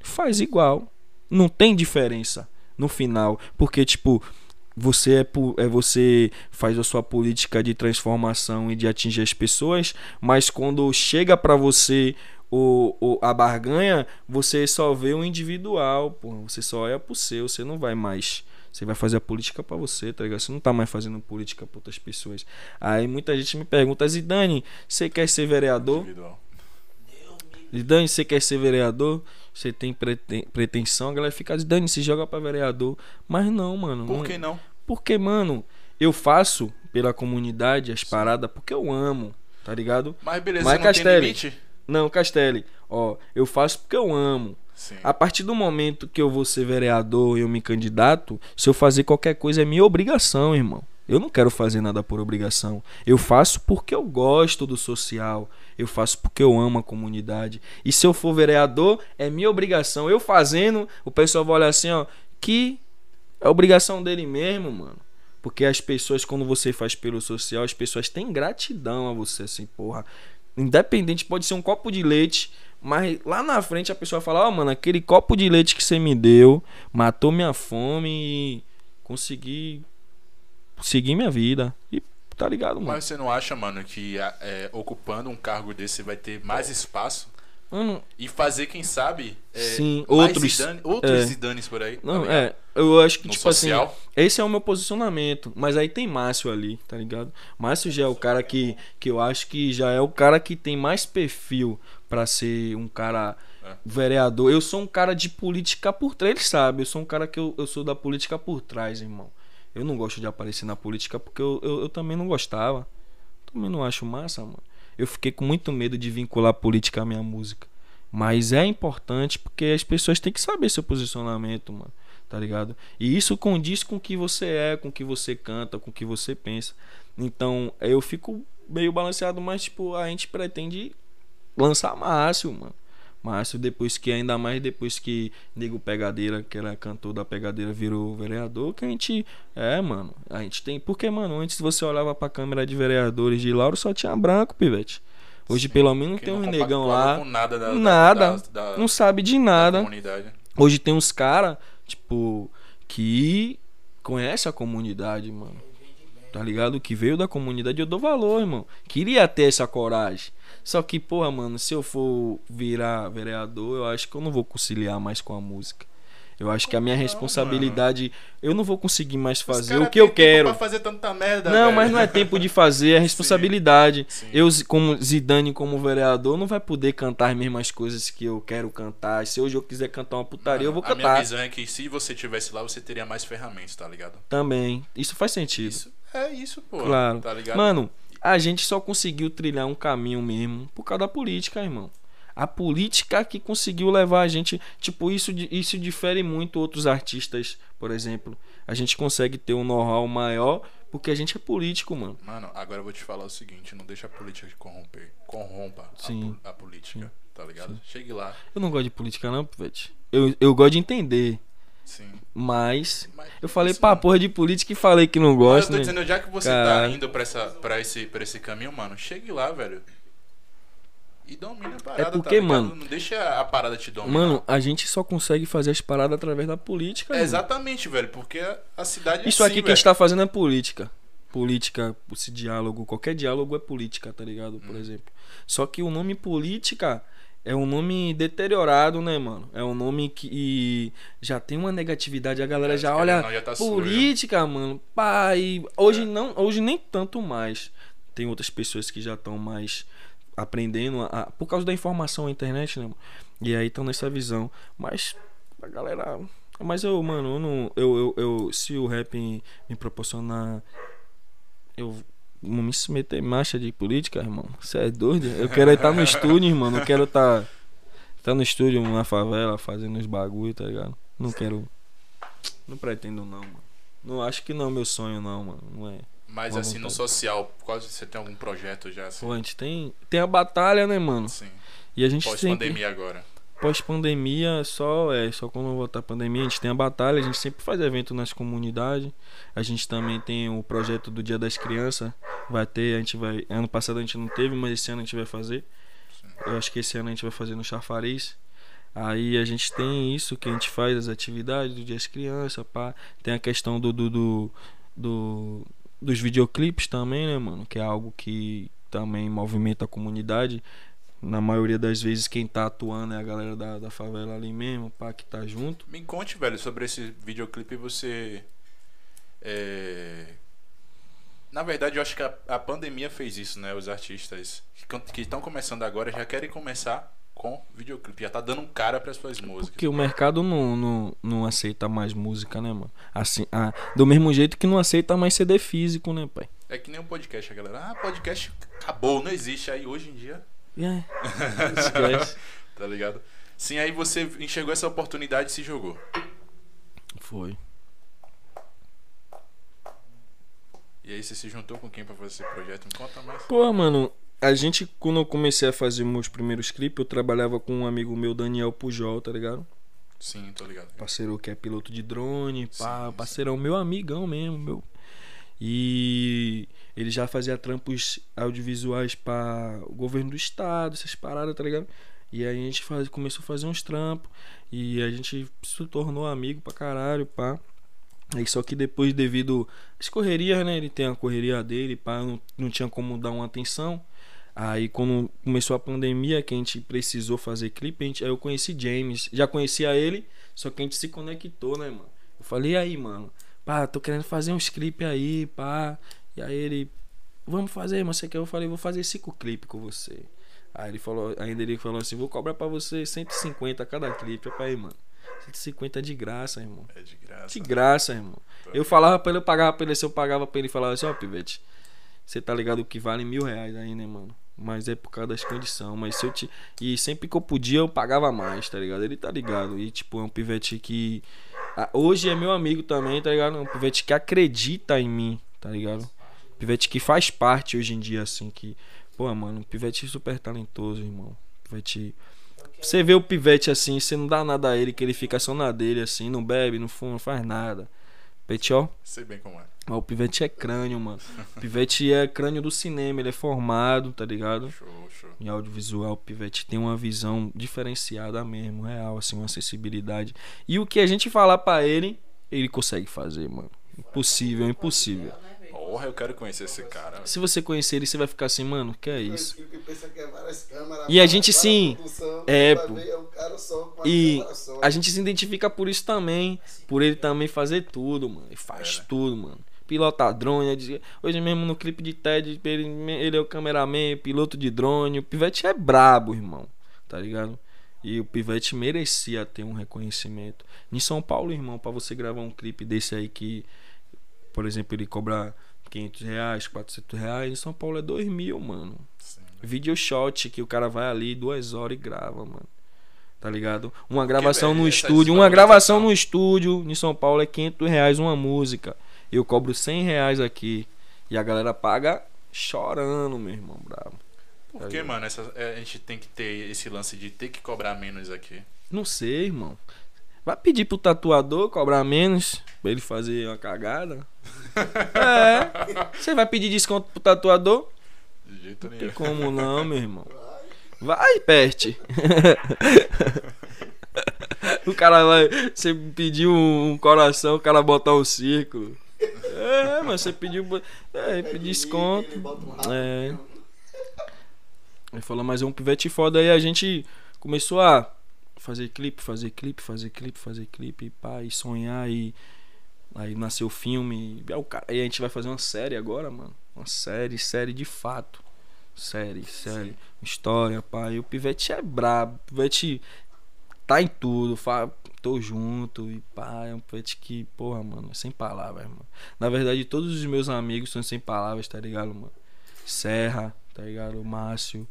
Faz igual. Não tem diferença no final. Porque, tipo, você é, é você faz a sua política de transformação e de atingir as pessoas, mas quando chega pra você o, o, a barganha, você só vê o individual. Você só olha pro seu, você não vai mais. Você vai fazer a política pra você, tá ligado? Você não tá mais fazendo política pra outras pessoas. Aí muita gente me pergunta, Zidane, você quer ser vereador? Individual. Zidane, você quer ser vereador? Você tem preten- pretensão? A galera fica, Zidane, se joga pra vereador. Mas não, mano. Por que não? Porque, mano, eu faço pela comunidade as paradas porque eu amo, tá ligado? Mas beleza, Mas não tem Castelli. limite? Não, Castelli, ó, eu faço porque eu amo. Sim. A partir do momento que eu vou ser vereador e eu me candidato, se eu fazer qualquer coisa é minha obrigação, irmão. Eu não quero fazer nada por obrigação. Eu faço porque eu gosto do social. Eu faço porque eu amo a comunidade. E se eu for vereador, é minha obrigação. Eu fazendo, o pessoal vai olhar assim, ó, que é obrigação dele mesmo, mano. Porque as pessoas, quando você faz pelo social, as pessoas têm gratidão a você, assim, porra. Independente, pode ser um copo de leite, mas lá na frente a pessoa fala: Ó, mano, aquele copo de leite que você me deu matou minha fome e consegui seguir minha vida. E tá ligado, mano? Mas você não acha, mano, que é, ocupando um cargo desse vai ter mais espaço Mano, e fazer, quem sabe, é, Sim, outros- Zidane- outros é. Zidanes por aí. tá não, ligado? é. Eu acho que, No tipo social. assim, esse é o meu posicionamento. Mas aí tem Márcio ali, tá ligado? Márcio já é o cara que, que eu acho que já é o cara que tem mais perfil pra ser um cara É. vereador. Eu sou um cara de política por trás, ele sabe. Eu sou um cara que eu, eu sou da política por trás, irmão. Eu não gosto de aparecer na política porque eu, eu, eu também não gostava. Também não acho massa, mano. Eu fiquei com muito medo de vincular política à minha música. Mas é importante porque as pessoas têm que saber seu posicionamento, mano. tá ligado? E isso condiz com o que você é, com o que você canta, com o que você pensa. Então, eu fico meio balanceado, mas, tipo, a gente pretende lançar Márcio, mano. Márcio, depois que, ainda mais depois que Nego Pegadeira, que era cantor da Pegadeira, virou vereador, que a gente. É, mano. A gente tem. Porque, mano, antes você olhava pra câmera de vereadores de Lauro, só tinha branco, pivete. Hoje, Sim, pelo menos, tem um negão compactuava lá. nada da, da- Nada. da- da- Não sabe de da nada. Hoje tem uns caras, tipo, que conhece a comunidade, mano. Tá ligado? Que veio da comunidade, eu dou valor, irmão. Queria ter essa coragem. Só que, porra, mano, se eu for virar vereador, eu acho que eu não vou conciliar mais com a música. Eu acho que a minha Não, responsabilidade, eu não vou conseguir mais fazer o que eu quero. Pra fazer tanta merda, Não, velho. mas não é tempo de fazer, é responsabilidade. Sim. Eu, como Zidane, como vereador, não vai poder cantar as mesmas coisas que eu quero cantar. Se hoje eu quiser cantar uma putaria, eu vou A minha cantar. visão é que se você tivesse lá, você teria mais ferramentas, tá ligado? Também. Isso faz sentido. Isso é isso, pô. Claro. Tá ligado? Mano, a gente só conseguiu trilhar um caminho mesmo por causa da política, irmão. A política que conseguiu levar a gente. Tipo, isso, isso difere muito outros artistas, por exemplo. A gente consegue ter um know-how maior porque a gente é político, mano. Mano, agora eu vou te falar o seguinte: não deixa a política te corromper. Corrompa a Sim. po- a, política, tá ligado? Chegue lá. Eu não gosto de política, não, Pivete. Eu, eu gosto de entender. Sim. Mas. Eu falei assim, pra porra de política e falei que não Mas eu tô né? dizendo, já que você tá indo pra, essa, pra, esse, pra esse caminho, mano, chegue lá, velho. E domina a parada, É porque, tá mano- Não deixa a parada te dominar. Mano, a gente só consegue fazer as paradas através da política. É exatamente, velho, porque a- cidade é Isso assim, aqui que a gente tá fazendo é política. Política, esse diálogo, qualquer diálogo é política, tá ligado? Por Hum. exemplo. Só que o nome política é um nome deteriorado, né, mano? É um nome que já tem uma negatividade, a galera É, já olha não, já tá sujo. política, mano. Pai, hoje É. não, hoje nem tanto mais. Tem outras pessoas que já estão mais aprendendo a- por causa da informação na internet, né? mano? E aí estão nessa visão. Mas a galera, mas eu, mano, eu não eu, eu, eu se o rap me proporcionar eu não me meter em marcha de política, irmão. Você é doido? Eu quero estar no estúdio, irmão. Não quero estar tá no estúdio na favela fazendo os bagulho, tá ligado? Não quero. Não pretendo não, mano. Não acho que não é meu sonho não, mano. Não é. Mas assim, no vontade. social, quase você tem algum projeto já assim? Pô, a gente tem tem a batalha, né, mano? Sim. E a gente sempre Pós-pandemia agora. Pós-pandemia, só é, só quando voltar a pandemia, a gente tem a batalha, a gente sempre faz evento nas comunidades. A gente também tem o projeto do Dia das Crianças. Vai ter, a gente vai, ano passado a gente não teve, mas esse ano a gente vai fazer. Eu acho que esse ano a gente vai fazer no Chafariz. Aí a gente tem isso que a gente faz, as atividades do Dia das Crianças, pá. Tem a questão do, do, do, do- dos videoclipes também, né, mano? Que é algo que também movimenta a comunidade. Na maioria das vezes quem tá atuando é a galera da, da favela ali mesmo, pá, que tá junto. Me conte, velho, sobre esse videoclipe você. é, Na verdade, eu acho que a, a pandemia fez isso, né? Os artistas que estão começando agora já querem começar com videoclipe. Já tá dando um cara para suas músicas. Porque o mercado não, não, não aceita mais música, né, mano? Assim, ah, do mesmo jeito que não aceita mais CD físico, né, pai? É que nem um podcast, a galera. Ah, podcast acabou, não existe. Aí hoje em dia, Tá ligado? Sim, aí você enxergou essa oportunidade e se jogou. Foi. E aí você se juntou com quem pra fazer esse projeto? Me conta mais. Pô, mano, a gente, quando eu comecei a fazer meus primeiros clipes, eu trabalhava com um amigo meu, Daniel Pujol, tá ligado? Sim, tô ligado. Parceiro que é piloto de drone, pá, Sim, parceirão, meu amigão mesmo, meu. E ele já fazia trampos audiovisuais para o governo do estado, essas paradas, tá ligado? E aí a gente faz, começou a fazer uns trampos e a gente se tornou amigo pra caralho, pá. Aí só que depois, devido às correrias, né? Ele tem a correria dele, pá, não, não tinha como dar uma atenção. Aí quando começou a pandemia, que a gente precisou fazer clipe, a gente, aí eu conheci James. Já conhecia ele, só que a gente se conectou, né, mano? Eu falei, aí, mano, pá, tô querendo fazer uns clipes aí, pá. E aí ele, vamos fazer, mas você quer? Eu falei, vou fazer cinco clipes com você. Aí ele falou, ainda ele falou assim, vou cobrar pra você 150 cada clipe. Eu falei, mano, 150 de graça, irmão. É de graça. De graça, irmão. Eu falava pra ele, eu pagava pra ele, se eu pagava pra ele, falava assim, ó, Pivete, você tá ligado que vale mil reais aí, né, mano? Mas é por causa das condições. Mas se eu te. E sempre que eu podia, eu pagava mais, tá ligado? Ele tá ligado. E, tipo, é um pivete que. Ah, Hoje é meu amigo também, tá ligado? Um pivete que acredita em mim, tá ligado? Pivete que faz parte hoje em dia, assim, que. Pô, mano, um pivete super talentoso, irmão. Pivete. Você vê o pivete assim, você não dá nada a ele, que ele fica só na dele, assim, não bebe, não fuma, não faz nada. Pivete, ó. Sei bem como é. Mas o pivete é crânio, mano. O pivete é crânio do cinema, ele é formado, tá ligado? Show, show. Em audiovisual, o pivete tem uma visão diferenciada mesmo, real, assim, uma acessibilidade. E o que a gente falar pra ele, ele consegue fazer, mano. Impossível, impossível. Porra, eu quero conhecer esse cara. Se você conhecer ele, você vai ficar assim, mano, que é isso? E a gente, sim, é, pô. é E a gente se identifica por isso também. Por ele também fazer tudo, mano. Ele faz né? tudo, mano. Pilota drone. é de- Hoje mesmo no clipe de Ted, ele, ele é o cameraman, piloto de drone. O Pivete é brabo, irmão. Tá ligado? E o Pivete merecia ter um reconhecimento. Em São Paulo, irmão, pra você gravar um clipe desse aí que, por exemplo, ele cobra 500 reais, 400 reais. Em São Paulo é 2 mil, mano. Sim. Video shot que o cara vai ali duas horas e grava, mano. Tá ligado? Uma gravação velho, no estúdio, uma gravação no estúdio em São Paulo é 500 reais uma música. Eu cobro 100 reais aqui. E a galera paga chorando, meu irmão, bravo. Por que, mano, essa, é, a gente tem que ter esse lance de ter que cobrar menos aqui? Não sei, irmão. Vai pedir pro tatuador cobrar menos pra ele fazer uma cagada? É. Você vai pedir desconto pro tatuador? De jeito Não tem nenhum. como não, meu irmão. Vai, peste. o cara vai. Você pediu um coração, o cara botar um círculo. É, mas você pediu. É, pedir desconto. Ele bota um rabo. É. Ele falou, mas é um pivete foda aí. A gente começou a fazer clipe, fazer clipe, fazer clipe, fazer clipe, pá, e sonhar e. Aí nasceu o filme. E, aí o cara- e a gente vai fazer uma série agora, mano. Uma série, série de fato. Série, série. História, pá. E o Pivete é brabo. O Pivete tá em tudo. Fa... Tô junto. E pá, é um Pivete que, porra, mano, é sem palavras, mano. Na verdade, todos os meus amigos são sem palavras, tá ligado, mano? Serra, tá ligado? O Márcio.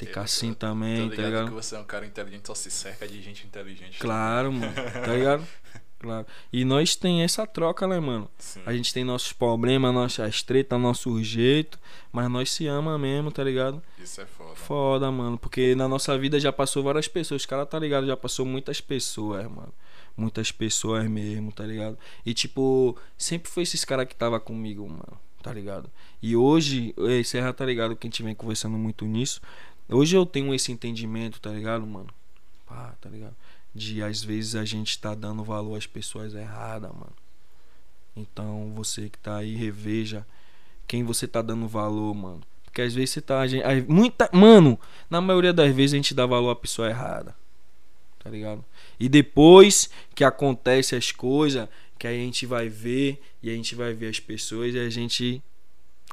Tem Eu Cassim também, tá ligado ligado? que você é um cara inteligente, só se cerca de gente inteligente. Claro, mano. Tá ligado? Claro. E nós tem essa troca, né, mano? Sim. A gente tem nossos problemas, nossas tretas, nosso jeito, mas nós se ama mesmo, tá ligado? Isso é foda. Foda, mano, porque na nossa vida já passou várias pessoas, os caras tá ligado, já passou muitas pessoas, mano. Muitas pessoas mesmo, tá ligado? E tipo, sempre foi esses caras que tava comigo, mano, tá ligado? E hoje, ei, Serra tá ligado que a gente vem conversando muito nisso. Hoje eu tenho esse entendimento, tá ligado, mano? Pá, tá ligado? De às vezes a gente tá dando valor às pessoas erradas, mano. Então você que tá aí, reveja quem você tá dando valor, mano. Porque às vezes você tá. gente- muita, mano, na maioria das vezes a gente dá valor à pessoa errada. Tá ligado? E depois que acontece as coisas, que a gente vai ver e a gente vai ver as pessoas e a gente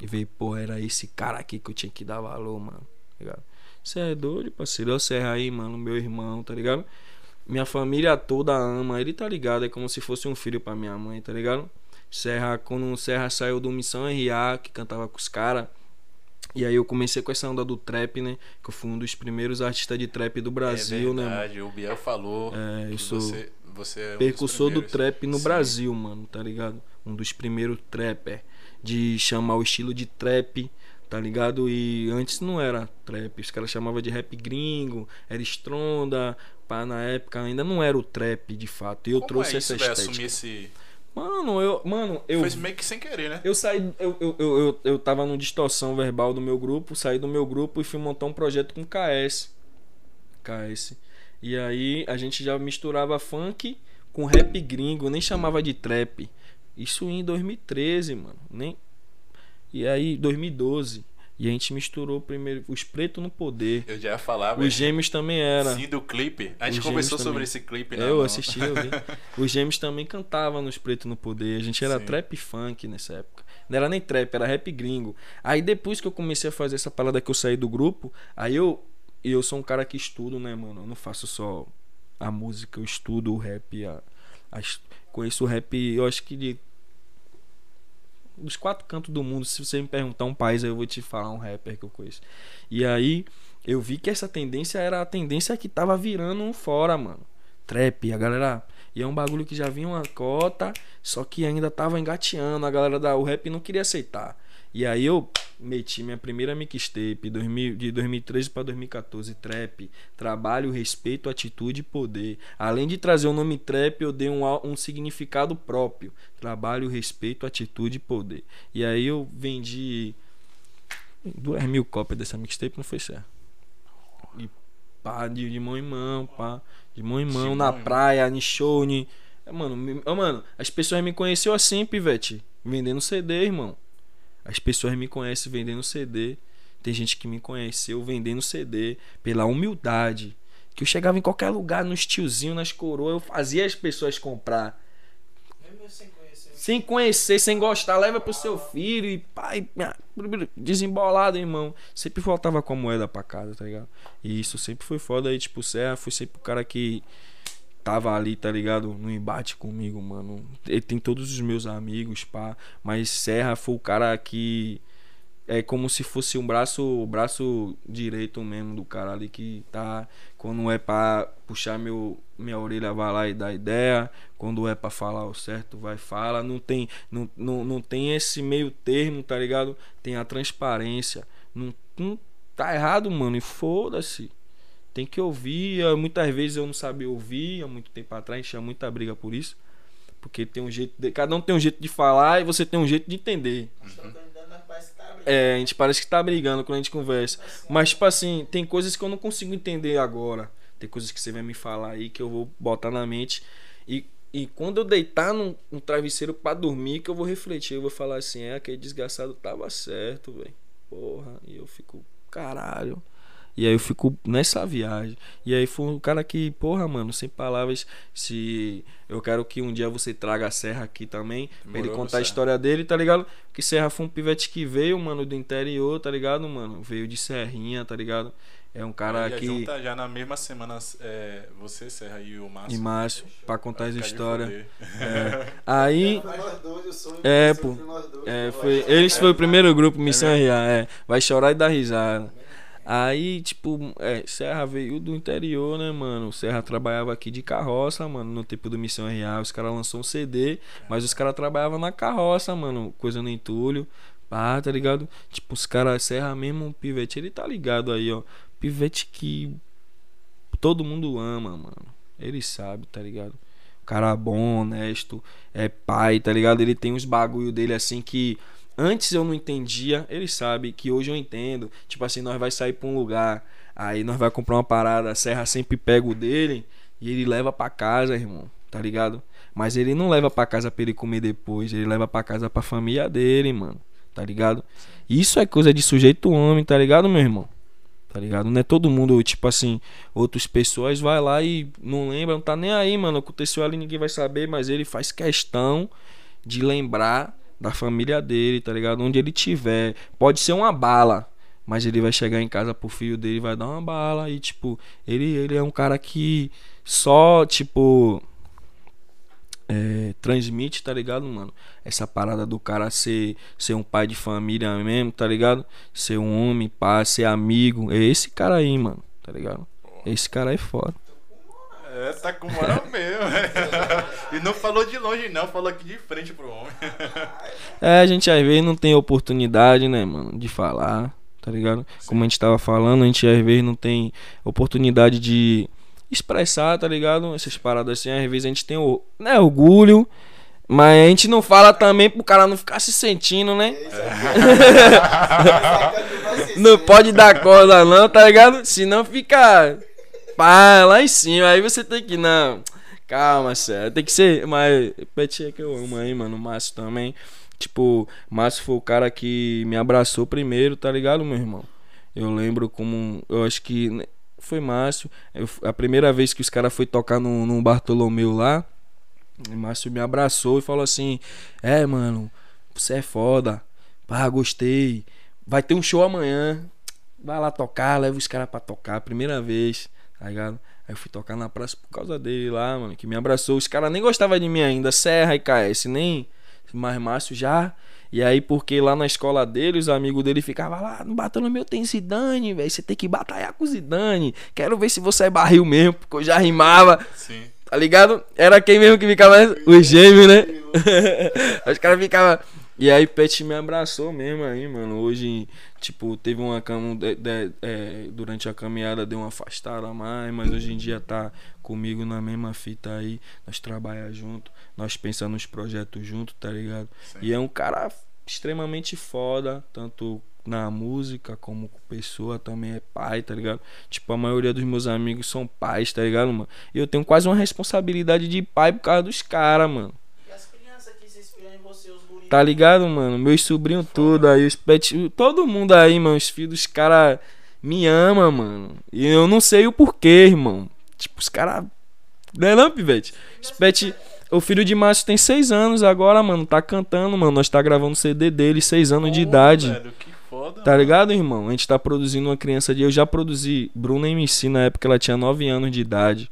vê, porra, era esse cara aqui que eu tinha que dar valor, mano. Tá ligado? Você é doido, parceiro. Eu Serra aí, mano, meu irmão, tá ligado? Minha família toda ama ele, tá ligado? É como se fosse um filho pra minha mãe, tá ligado? Serra, quando o Serra saiu do Missão RA, que cantava com os caras. E aí eu comecei com essa onda do trap, né? Que eu fui um dos primeiros artistas de trap do Brasil, é né? mano? verdade, o Biel falou É, eu sou você, você é um Percussor do trap no Sim. Brasil, mano, tá ligado? Um dos primeiros trapper. De chamar o estilo de trap, tá ligado? E antes não era trap, os caras chamavam de rap gringo, era estronda, pá, na época ainda não era o trap de fato. E eu Como trouxe é essa isso, velho, estética. assumir esse... Mano, eu. Mano, eu. Foi meio que sem querer, né? Eu saí. Eu, eu, eu, eu, eu tava numa distorção verbal do meu grupo, saí do meu grupo e fui montar um projeto com KS. KS. E aí a gente já misturava funk com rap gringo, nem chamava de trap. Isso em 2013, mano. Nem. E aí, 2012. E a gente misturou primeiro os pretos no poder. Eu já ia falar. Os gêmeos também era. Sim, do clipe. A gente conversou sobre esse clipe, né? eu assisti, eu vi. Os gêmeos também cantavam nos Pretos no Poder. A gente era Sim. trap funk nessa época. Não era nem trap, era rap gringo. Aí depois que eu comecei a fazer essa parada que eu saí do grupo, aí eu. E eu sou um cara que estudo, né, mano? Eu não faço só a música, eu estudo o rap. A, as- conheço o rap, eu acho que de. Dos quatro cantos do mundo, se você me perguntar um país, aí eu vou te falar um rapper que eu conheço. E aí eu vi que essa tendência era a tendência que tava virando um fora, mano. Trap, a galera. E é um bagulho que já vinha uma cota, só que ainda tava engateando. A galera da o rap não queria aceitar. E aí eu meti minha primeira mixtape 2000, de 2013 para 2014, trap, trabalho, respeito, atitude e poder. Além de trazer o nome trap, eu dei um, um significado próprio. Trabalho, respeito, atitude e poder. E aí eu vendi duas mil cópias dessa mixtape, não foi certo? E pá, de, de mão em mão, pá, de mão em mão, De na mão em praia, em show, Mano, me- mano, as pessoas me conheceram assim, pivete, vendendo CD, irmão. As pessoas me conhecem vendendo CD. Tem gente que me conheceu vendendo CD pela humildade. Que eu chegava em qualquer lugar, nos tiozinhos, nas coroas, eu fazia as pessoas comprar. Sem conhecer. Sem conhecer, sem gostar, leva pro seu filho e pai, desembolado, irmão. Sempre voltava com a moeda pra casa, tá ligado? E isso sempre foi foda aí, tipo, Serra foi sempre o cara que tava ali, tá ligado? No embate comigo, mano. Ele tem todos os meus amigos, pá. Mas Serra foi o cara que é como se fosse um braço, o braço direito mesmo do cara ali que tá quando é pra puxar meu minha orelha vai lá e dá ideia, quando é pra falar o certo vai fala, não tem não, não, não tem esse meio termo, tá ligado? Tem a transparência. Não, não tá errado, mano, e foda-se. Tem que ouvir, eh, muitas vezes eu não sabia ouvir, há muito tempo atrás a gente tinha muita briga por isso. Porque tem um jeito, de, cada um tem um jeito de falar e você tem um jeito de entender. Abrindo. É, a gente parece que tá brigando quando a gente conversa. Mas, tipo assim, tem coisas que eu não consigo entender agora. Tem coisas que você vai me falar aí que eu vou botar na mente. E, e quando eu deitar num, num travesseiro pra dormir, que eu vou refletir. Eu vou falar assim: é, aquele desgraçado tava certo, velho. Porra. E eu fico, caralho. E aí eu fico nessa viagem. E aí foi um cara que, porra, mano, sem palavras. Se eu quero que um dia você traga a Serra aqui também, pra ele Demorou, contar a história dele, tá ligado? Que Serra foi um pivete que veio, mano, do interior, tá ligado, mano? Veio de Serrinha, tá ligado? É um cara Ia que. junta já na mesma semana é, você, Serra e o Márcio. E Márcio, pra contar as histórias. É. Aí. É, foi pô. É, foi, eles foi o primeiro grupo, Missão É RA, é. Vai chorar e dar risada. Aí, tipo, é, Serra veio do interior, né, mano? Serra trabalhava aqui de carroça, mano, no tempo do Missão RA. Os caras lançou um CD, mas os caras trabalhavam na carroça, mano, coisa no entulho. Ah, tá ligado? Tipo, os caras, Serra mesmo, pivete, ele tá ligado aí, ó. Pivete que todo mundo ama, mano. Ele sabe, tá ligado? Cara bom, honesto, é pai, tá ligado? Ele tem uns bagulho dele assim que antes eu não entendia, ele sabe que hoje eu entendo. Tipo assim, nós vai sair pra um lugar, aí nós vai comprar uma parada, a Serra sempre pega o dele e ele leva pra casa, irmão, tá ligado? Mas ele não leva pra casa pra ele comer depois, ele leva pra casa pra família dele, mano, tá ligado? Isso é coisa de sujeito homem, tá ligado, meu irmão? Tá ligado? Não é todo mundo, tipo assim, outras pessoas vai lá e não lembra, não tá nem aí, mano. Aconteceu ali, ninguém vai saber, mas ele faz questão de lembrar da família dele, tá ligado? Onde ele tiver. Pode ser uma bala, mas ele vai chegar em casa pro filho dele, vai dar uma bala e tipo, ele ele é um cara que só, tipo, é, transmite, tá ligado, mano? Essa parada do cara ser, ser um pai de família mesmo, tá ligado? Ser um homem, pá, ser amigo. É esse cara aí, mano, tá ligado? Esse cara aí é foda. É, tá com moral mesmo. e não falou de longe, não, falou aqui de frente pro homem. É, a gente às vezes não tem oportunidade, né, mano, de falar, tá ligado? Como a gente tava falando, a gente às vezes não tem oportunidade de expressar, tá ligado? Essas paradas assim, às vezes a gente tem o, né, orgulho, mas a gente não fala também pro cara não ficar se sentindo, né? É Não pode dar corda não, tá ligado? Senão fica pá, lá em cima. Aí você tem que, não, calma, sério. Tem que ser, mas Pet é que eu amo aí, mano. O Márcio também. Tipo, Márcio foi o cara que me abraçou primeiro, tá ligado, meu irmão? Eu lembro como, eu acho que né, foi Márcio. Eu- a primeira vez que os caras foi tocar no, no Bartolomeu lá, Márcio me abraçou e falou assim: É, mano, você é foda. Pá, gostei. Vai ter um show amanhã. Vai lá tocar, leva os caras pra tocar. Primeira vez, tá ligado? Aí eu fui tocar na praça por causa dele lá, mano, que me abraçou. Os caras nem gostavam de mim ainda, Serra e KS, nem. Mas Márcio já. E aí, porque lá na escola dele, os amigos dele ficavam lá, no Bartolomeu tem Zidane, velho. Você tem que batalhar com o Zidane. Quero ver se você é barril mesmo, porque eu já rimava. Sim. Tá ligado? Era quem mesmo que ficava. Os gêmeos, né? Os caras ficavam. E aí Pet me abraçou mesmo aí, mano. Hoje, tipo, teve uma cam... de- de- é, durante a caminhada deu uma afastada mais, mas hoje em dia tá comigo na mesma fita aí. Nós trabalhamos junto, nós pensamos nos projetos junto, tá ligado? Sim. E é um cara extremamente foda, tanto na música como com pessoa, também é pai, tá ligado? Tipo, a maioria dos meus amigos são pais, tá ligado, mano? E eu tenho quase uma responsabilidade de pai por causa dos caras, mano. E as crianças que se inspiram em você, os guris. Tá ligado, mano? Meus sobrinhos tudo aí, os pet, todo mundo aí, mano, os filhos dos caras me ama, mano. E eu não sei o porquê, irmão. Tipo, os caras. Não é não, pivete? Os pet. O filho de Márcio tem seis anos agora, mano. Tá cantando, mano. Nós tá gravando o CD dele, seis anos de idade. velho, que foda, Tá mano. ligado, irmão? A gente tá produzindo uma criança de. Eu já produzi. Bruna MC na época ela tinha 9 anos de idade.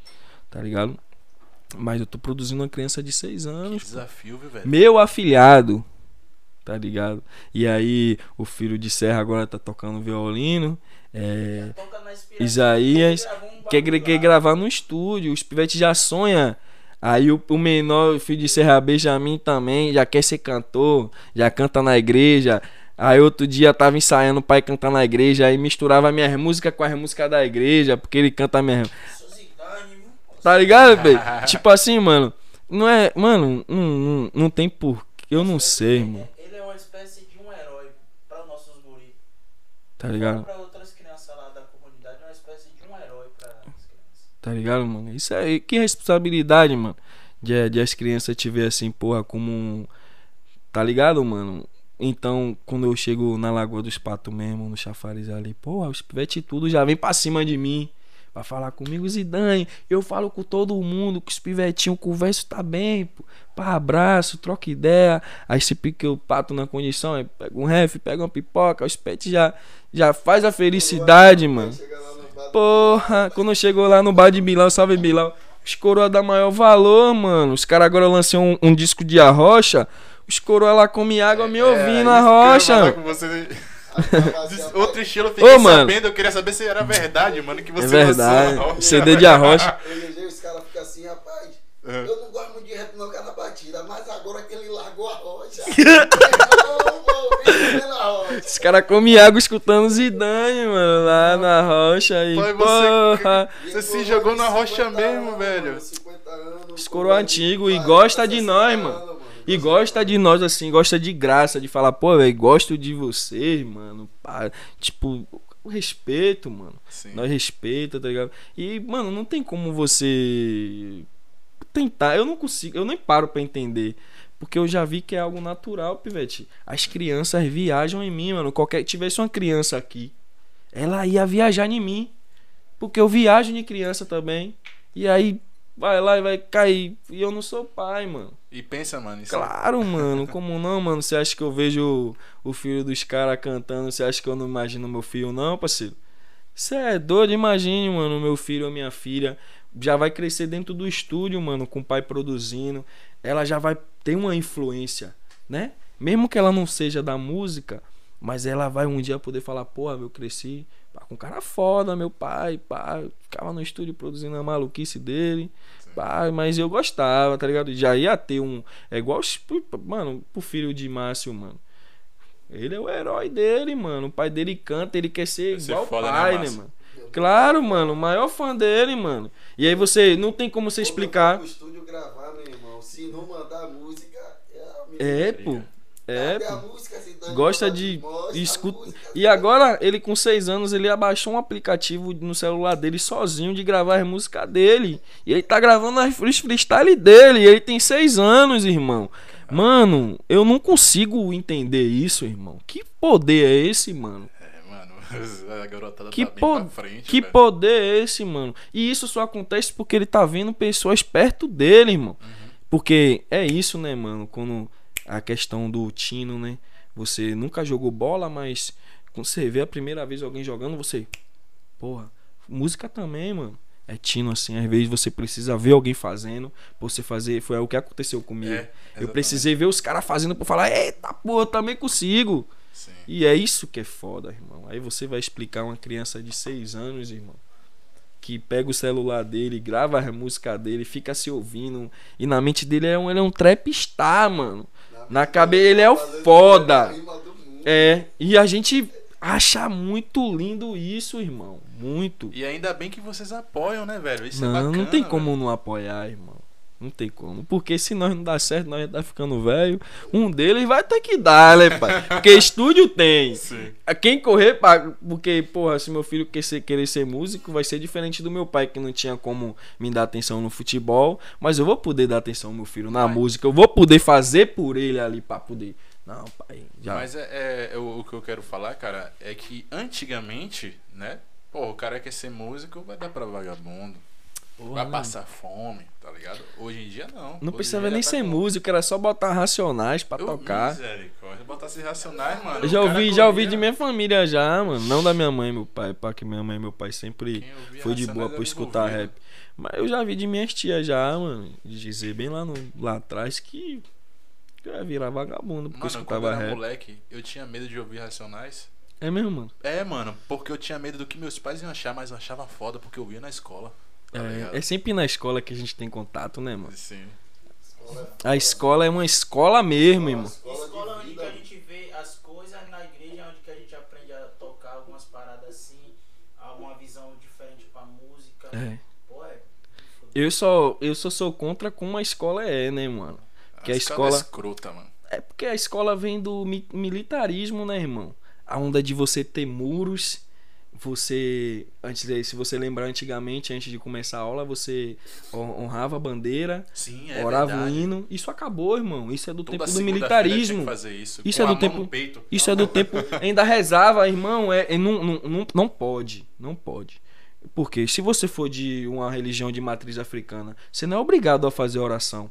Tá ligado? Mas eu tô produzindo uma criança de 6 Que anos. pô. desafio, viu, velho? Meu afilhado. Tá ligado? E aí, o filho de Serra agora tá tocando violino. É. Isaías Quer, quer gravar no estúdio. Os pivetes já sonha. Aí o, o menor, o filho de Serra Benjamin também, já quer ser cantor, já canta na igreja. Aí outro dia tava ensaiando o pai cantar na igreja, aí misturava minhas músicas com as músicas da igreja, porque ele canta minhas. Tá ligado, velho? tipo assim, mano. Não é. Mano, não, não, não tem por. Eu não sei, mano. Ele é uma espécie de um herói para nossos guris. Tá ligado? Para outras crianças lá da comunidade, é uma espécie de um herói para as crianças. Tá ligado, mano? Isso é. Que responsabilidade, mano. De, de as crianças te ver assim, porra, como um. Tá ligado, mano? Então, quando eu chego na Lagoa dos Patos mesmo, no chafariz ali, porra, os pivete tudo já vem pra cima de mim. Pra falar comigo, Zidane. Eu falo com todo mundo, que os pivetinhos converso tá bem, pô. Pá, abraço, troca ideia. Aí se pique o pato na condição, aí pega um ref, pega uma pipoca, os pets já, já faz a felicidade, mano. Porra, quando chegou lá no bar de Bilal, salve Bilal, os coroa dá maior valor, mano. Os caras agora lançam um, um disco de arrocha, os coroa lá comem água me ouvindo É, a rocha. Outro estilo, eu fiquei Ô, mano. sabendo, eu queria saber se era verdade, mano, que você É verdade. lançou. CD de arrocha. Eu elegei, os caras ficam assim, rapaz. É. Eu não gosto muito de rap não, cara na batida, mas agora que ele largou a rocha. Não, vou ouvir pela rocha. Os caras comem água escutando Zidane, mano, lá na rocha aí. Pai, você- Porra. Você se jogou na rocha 50 mesmo, anos, velho. mano, 50 anos, Os coroa antigo e 40, gosta de 60 nós, anos, mano. E gosta de nós, assim, gosta de graça, de falar, pô, velho, gosto de vocês, mano. Pá. Tipo, o respeito, mano. Sim. Nós respeita, tá ligado? E, mano, não tem como você tentar. Eu não consigo, eu nem paro pra entender. Porque eu já vi que é algo natural, pivete. As crianças viajam em mim, mano. Qualquer tivesse uma criança aqui, ela ia viajar em mim. Porque eu viajo de criança também. E aí vai lá e vai cair. E eu não sou pai, mano. E pensa, mano, isso Claro, mano. Como não, mano? Você acha que eu vejo o filho dos caras cantando? Você acha que eu não imagino meu filho, não, parceiro? Você é doido? Imagine, mano, meu filho ou minha filha já vai crescer dentro do estúdio, mano, com o pai produzindo. Ela já vai ter uma influência, né? Mesmo que ela não seja da música, mas ela vai um dia poder falar, pô, eu cresci pá, com um cara foda, meu pai, pá, ficava no estúdio produzindo a maluquice dele. Pá, mas eu gostava, tá ligado? Já ia ter um. É igual, mano, pro filho de Márcio, mano. Ele é o herói dele, mano. O pai dele canta, ele quer ser Vai ser igual o né, pai, né, mano? Claro, mano. O maior fã dele, mano. E aí você. Não tem como você explicar. No estúdio gravar, meu irmão. Se não mandar música, É, pô. É, música? Gosta de. a Escuta. música. E agora, ele com 6 anos, ele abaixou um aplicativo no celular dele sozinho de gravar as músicas dele. E ele tá gravando as free- freestyle dele. E ele tem 6 anos, irmão. Mano, eu não consigo entender isso, irmão. Que poder é esse, mano? É, mano, a garotada Que, tá bem po- pra frente, que velho. poder é esse, mano? E isso só acontece porque ele tá vendo pessoas perto dele, irmão. Uhum. Porque é isso, né, mano? Quando a questão do tino, né? Você nunca jogou bola, mas quando você vê a primeira vez alguém jogando, você. Porra, música também, mano. É tino assim, às vezes você precisa ver alguém fazendo, pra você fazer. Foi o que aconteceu comigo. É, eu precisei ver os caras fazendo pra falar, eita porra, eu também consigo. Sim. E é isso que é foda, irmão. Aí você vai explicar uma criança de 6 anos, irmão, que pega o celular dele, grava a música dele, fica se ouvindo. E na mente dele é um, ele é um trap star, mano. Na cabeça ele é o foda. É, e a gente acha muito lindo isso, irmão. Muito. E ainda bem que vocês apoiam, né, velho? Isso é Não, bacana, não tem como velho. não apoiar, irmão. Não tem como. Porque se nós não dá certo, nós já tá ficando velho. Um deles vai ter que dar, né, pai? Porque estúdio tem. Sim. Quem correr, pra... porque, porra, se meu filho quer ser- querer ser músico, vai ser diferente do meu pai, que não tinha como me dar atenção no futebol. Mas eu vou poder dar atenção ao meu filho na Vai. música. Eu vou poder fazer por ele ali pra poder. Não, pai, já. Mas é, é- é o, o que eu quero falar, cara, é que antigamente, né? Pô, o cara quer ser músico, vai dar pra vagabundo. Porra, vai não. passar fome, tá ligado? Hoje em dia não. Não Hoje precisava nem já ser tá com- músico, era só botar racionais pra Eu, tocar. Misericórdia, botasse racionais, mano. Eu já ouvi, já ouvi de minha família já, mano. Não da minha mãe e meu pai, pá, que minha mãe e meu pai sempre foi de boa era por escutar rap. Mas eu já vi de minhas tias já, mano, dizer bem lá, no, lá atrás que eu ia virar vagabundo porque eu Mano, quando eu escutava era moleque, eu tinha medo de ouvir Racionais. É mesmo, mano. É, mano, porque eu tinha medo do que meus pais iam achar, mas eu achava foda porque eu via na escola. Tá? É, é sempre na escola que a gente tem contato, né, mano? Sim. A escola é uma escola mesmo, irmão. Escola onde que a gente vê as coisas, na igreja onde que a gente aprende a tocar algumas paradas assim, alguma visão diferente pra música. É. Pô, é. Eu só, eu só sou contra como a escola é, né, mano? Que a escola- é escrota, mano. É porque a escola vem do mi- militarismo, né, irmão? A onda de você ter muros, você antes de, se você lembrar antigamente, antes de começar a aula, você hon- honrava a bandeira, Sim, é orava o verdade. hino. Isso acabou, irmão. Isso é do Toda tempo do militarismo. isso. Isso é do tempo-. Isso é do tempo. Ainda rezava, irmão, é, é não, não, não, não pode. Não pode. Porque se você for de uma religião de matriz africana, você não é obrigado a fazer oração.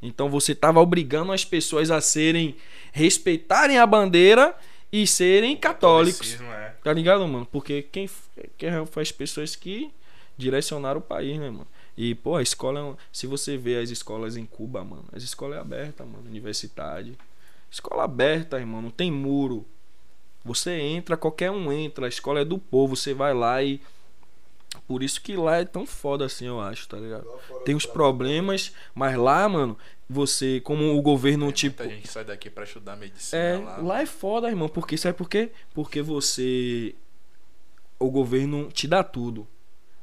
Então você estava obrigando as pessoas a serem. respeitarem a bandeira e serem católicos. É. Tá ligado, mano? Porque quem, quem foi as pessoas que direcionaram o país, né, mano? E, pô, a escola. é um- Se você vê as escolas em Cuba, mano, as escolas é aberta, mano. Universidade. Escola aberta, irmão. Não tem muro. Você entra, qualquer um entra. A escola é do povo. Você vai lá e. Por isso que lá é tão foda assim, eu acho, tá ligado? Tem os problemas, mas lá, mano, você, como o governo, Tem tipo. muita gente sai daqui pra estudar medicina É, lá. lá é foda, irmão. Porque sabe por quê? Porque você. O governo te dá tudo.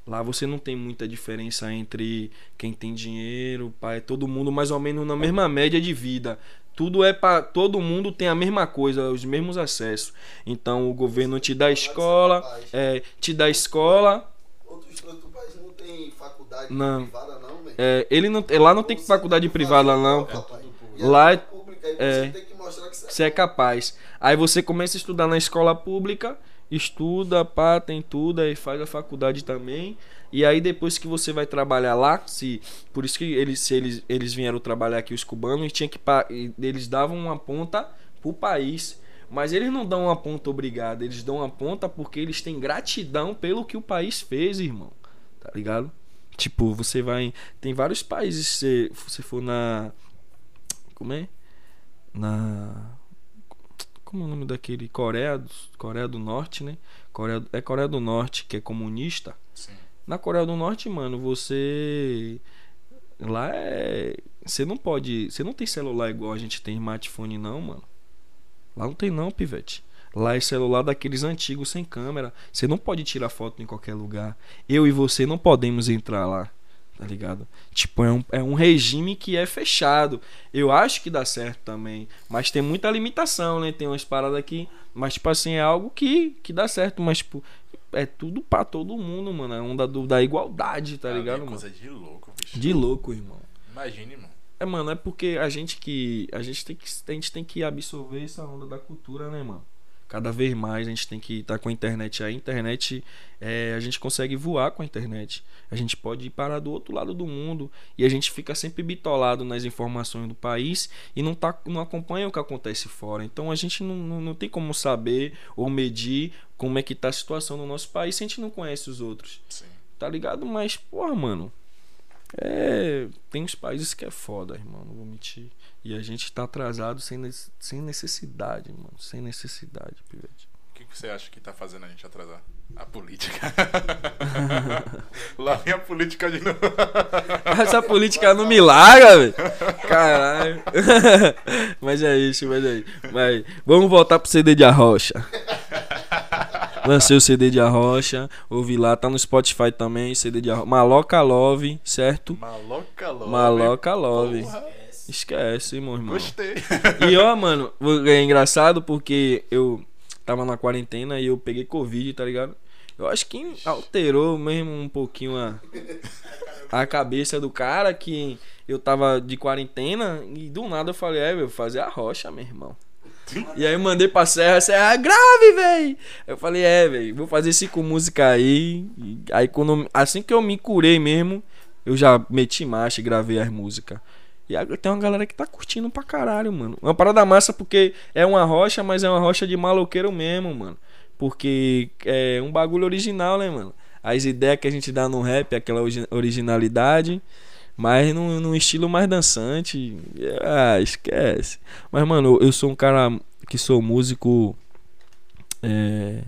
Lá você não tem muita diferença entre quem tem dinheiro, pai, todo mundo mais ou menos na mesma média de vida. Tudo é para todo mundo tem a mesma coisa, os mesmos acessos. Então o governo te dá escola, é, te dá escola. Outros outro país não tem faculdade Não. privada, não, velho. É, ele não, lá não tem Você faculdade que privada não. Lá é- pública, aí é. você tem que mostrar que você é capaz. Aí você começa a estudar na escola pública, estuda, pá, tem tudo, aí faz a faculdade também. E aí depois que você vai trabalhar lá, se por isso que eles se eles, eles vieram trabalhar aqui os cubanos, e tinha que eles davam uma ponta pro país. Mas eles não dão uma ponta obrigada, eles dão uma ponta porque eles têm gratidão pelo que o país fez, irmão. Tá ligado? Tipo, você vai. Tem vários países, se você for na. Como é? Na. Como é o nome daquele? Coreia do, Coreia do Norte, né? Coreia, é Coreia do Norte, que é comunista. Sim. Na Coreia do Norte, mano, você. Lá é. Você não pode. Você não tem celular igual a gente tem smartphone, não, mano. Lá não tem, não, pivete. Lá é celular daqueles antigos sem câmera. Você não pode tirar foto em qualquer lugar. Eu e você não podemos entrar lá. Tá ligado? Tipo, é um, é um regime que é fechado. Eu acho que dá certo também. Mas tem muita limitação, né? Tem umas paradas aqui. Mas, tipo assim, é algo que, que dá certo. Mas, tipo, é tudo pra todo mundo, mano. É onda do, da igualdade, tá é ligado, mano? coisa de louco, bicho. De louco, irmão. Imagine, mano. É, mano, é porque a gente que. A gente tem que, a gente tem que absorver essa onda da cultura, né, mano? Cada vez mais a gente tem que estar com a internet. A internet, é, a gente consegue voar com a internet. A gente pode ir parar do outro lado do mundo. E a gente fica sempre bitolado nas informações do país e não, tá, não acompanha o que acontece fora. Então a gente não, não, não tem como saber ou medir como é que tá a situação no nosso país se a gente não conhece os outros Sim. tá ligado? Mas, porra, mano. É. Tem uns países que é foda, irmão, não vou mentir. E a gente tá atrasado sem, sem necessidade, mano. Sem necessidade, pivete. O que que você acha que tá fazendo a gente atrasar? A política. Lá vem a política de novo. Essa política não me larga, velho. Caralho. mas é isso, mas é isso. Mas vamos voltar pro CD de Arrocha. Lancei o CD de Arrocha, ouvi lá, tá no Spotify também, CD de Arrocha. Maloca Love, certo? Maloca Love. Maloca Love. Porra, Esquece, meu irmão. Gostei. E ó, mano, é engraçado porque eu tava na quarentena e eu peguei Covid, tá ligado? Eu acho que alterou mesmo um pouquinho a, a cabeça do cara que eu tava de quarentena e do nada eu falei, é, vou fazer a rocha, meu irmão. E aí eu mandei pra Serra, Serra, grave, véi! Eu falei, é, véi, vou fazer cinco músicas aí. E aí quando, assim que eu me curei mesmo, eu já meti marcha e gravei as músicas. E tem uma galera que tá curtindo pra caralho, mano. Uma parada massa porque é uma rocha, mas é uma rocha de maloqueiro mesmo, mano. Porque é um bagulho original, né, mano? As ideias que a gente dá no rap, aquela origi- originalidade, mas num, num estilo mais dançante. Ah, esquece. Mas, mano, eu sou um cara que sou músico. É.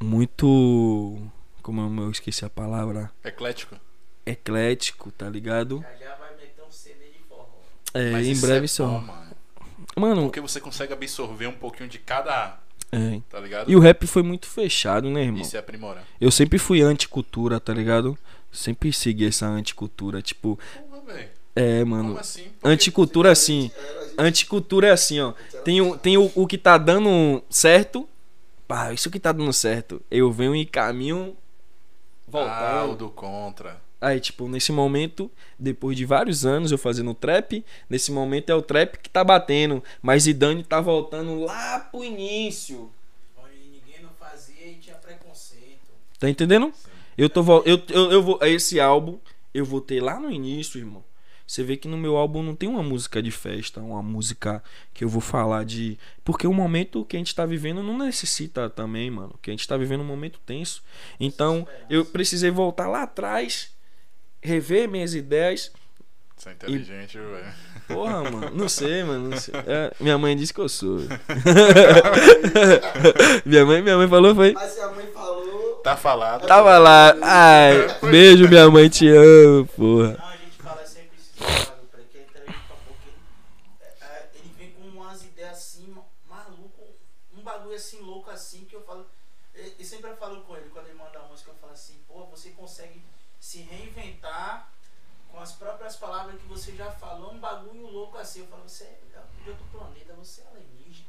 Muito. Como eu- eu esqueci a palavra? Eclético. Eclético, tá ligado? Já já vai meter um CD de forró. É, Mas em breve é só. bom, mano. Mano, Porque você consegue absorver um pouquinho de cada. é. Tá ligado? E o rap foi muito fechado, né, irmão? Isso é aprimorar. Eu sempre fui anticultura, tá ligado? Sempre segui essa anticultura. Tipo, Porra, velho. é, Como mano. assim? Porque Anticultura é assim. Anticultura é assim, ó. Tem o, tem o, o que tá dando certo. Pá, isso que tá dando certo. Eu venho em caminho Ah, o do contra. Aí, tipo, nesse momento, depois de vários anos eu fazendo trap, nesse momento é o trap que tá batendo. Mas Zidane tá voltando lá pro início. Onde ninguém não fazia e tinha preconceito. Tá entendendo? Eu tô eu, eu, eu vou esse álbum eu vou ter lá no início, irmão. Você vê que no meu álbum não tem uma música de festa, uma música que eu vou falar de, porque o momento que a gente tá vivendo não necessita também, mano, que a gente tá vivendo um momento tenso. Então, eu precisei voltar lá atrás, rever minhas ideias. Você é inteligente, velho. Porra, mano, não sei, mano, não sei. É, minha mãe disse que eu sou. minha mãe, minha mãe falou foi Mas se a mãe falou. Tá falado. Tava lá. Ai, beijo, minha mãe, te amo, porra. Não, a gente fala sempre isso, sabe? Porque ele entrevista porque ele, é, é, ele vem com umas ideias assim, ma- maluco, um bagulho assim, louco assim, que eu falo. E e sempre eu falo com ele, quando ele manda a música, eu falo assim, pô, você consegue se reinventar com as próprias palavras que você já falou, um bagulho louco assim. Eu falo, você é de outro planeta, você é alienígena.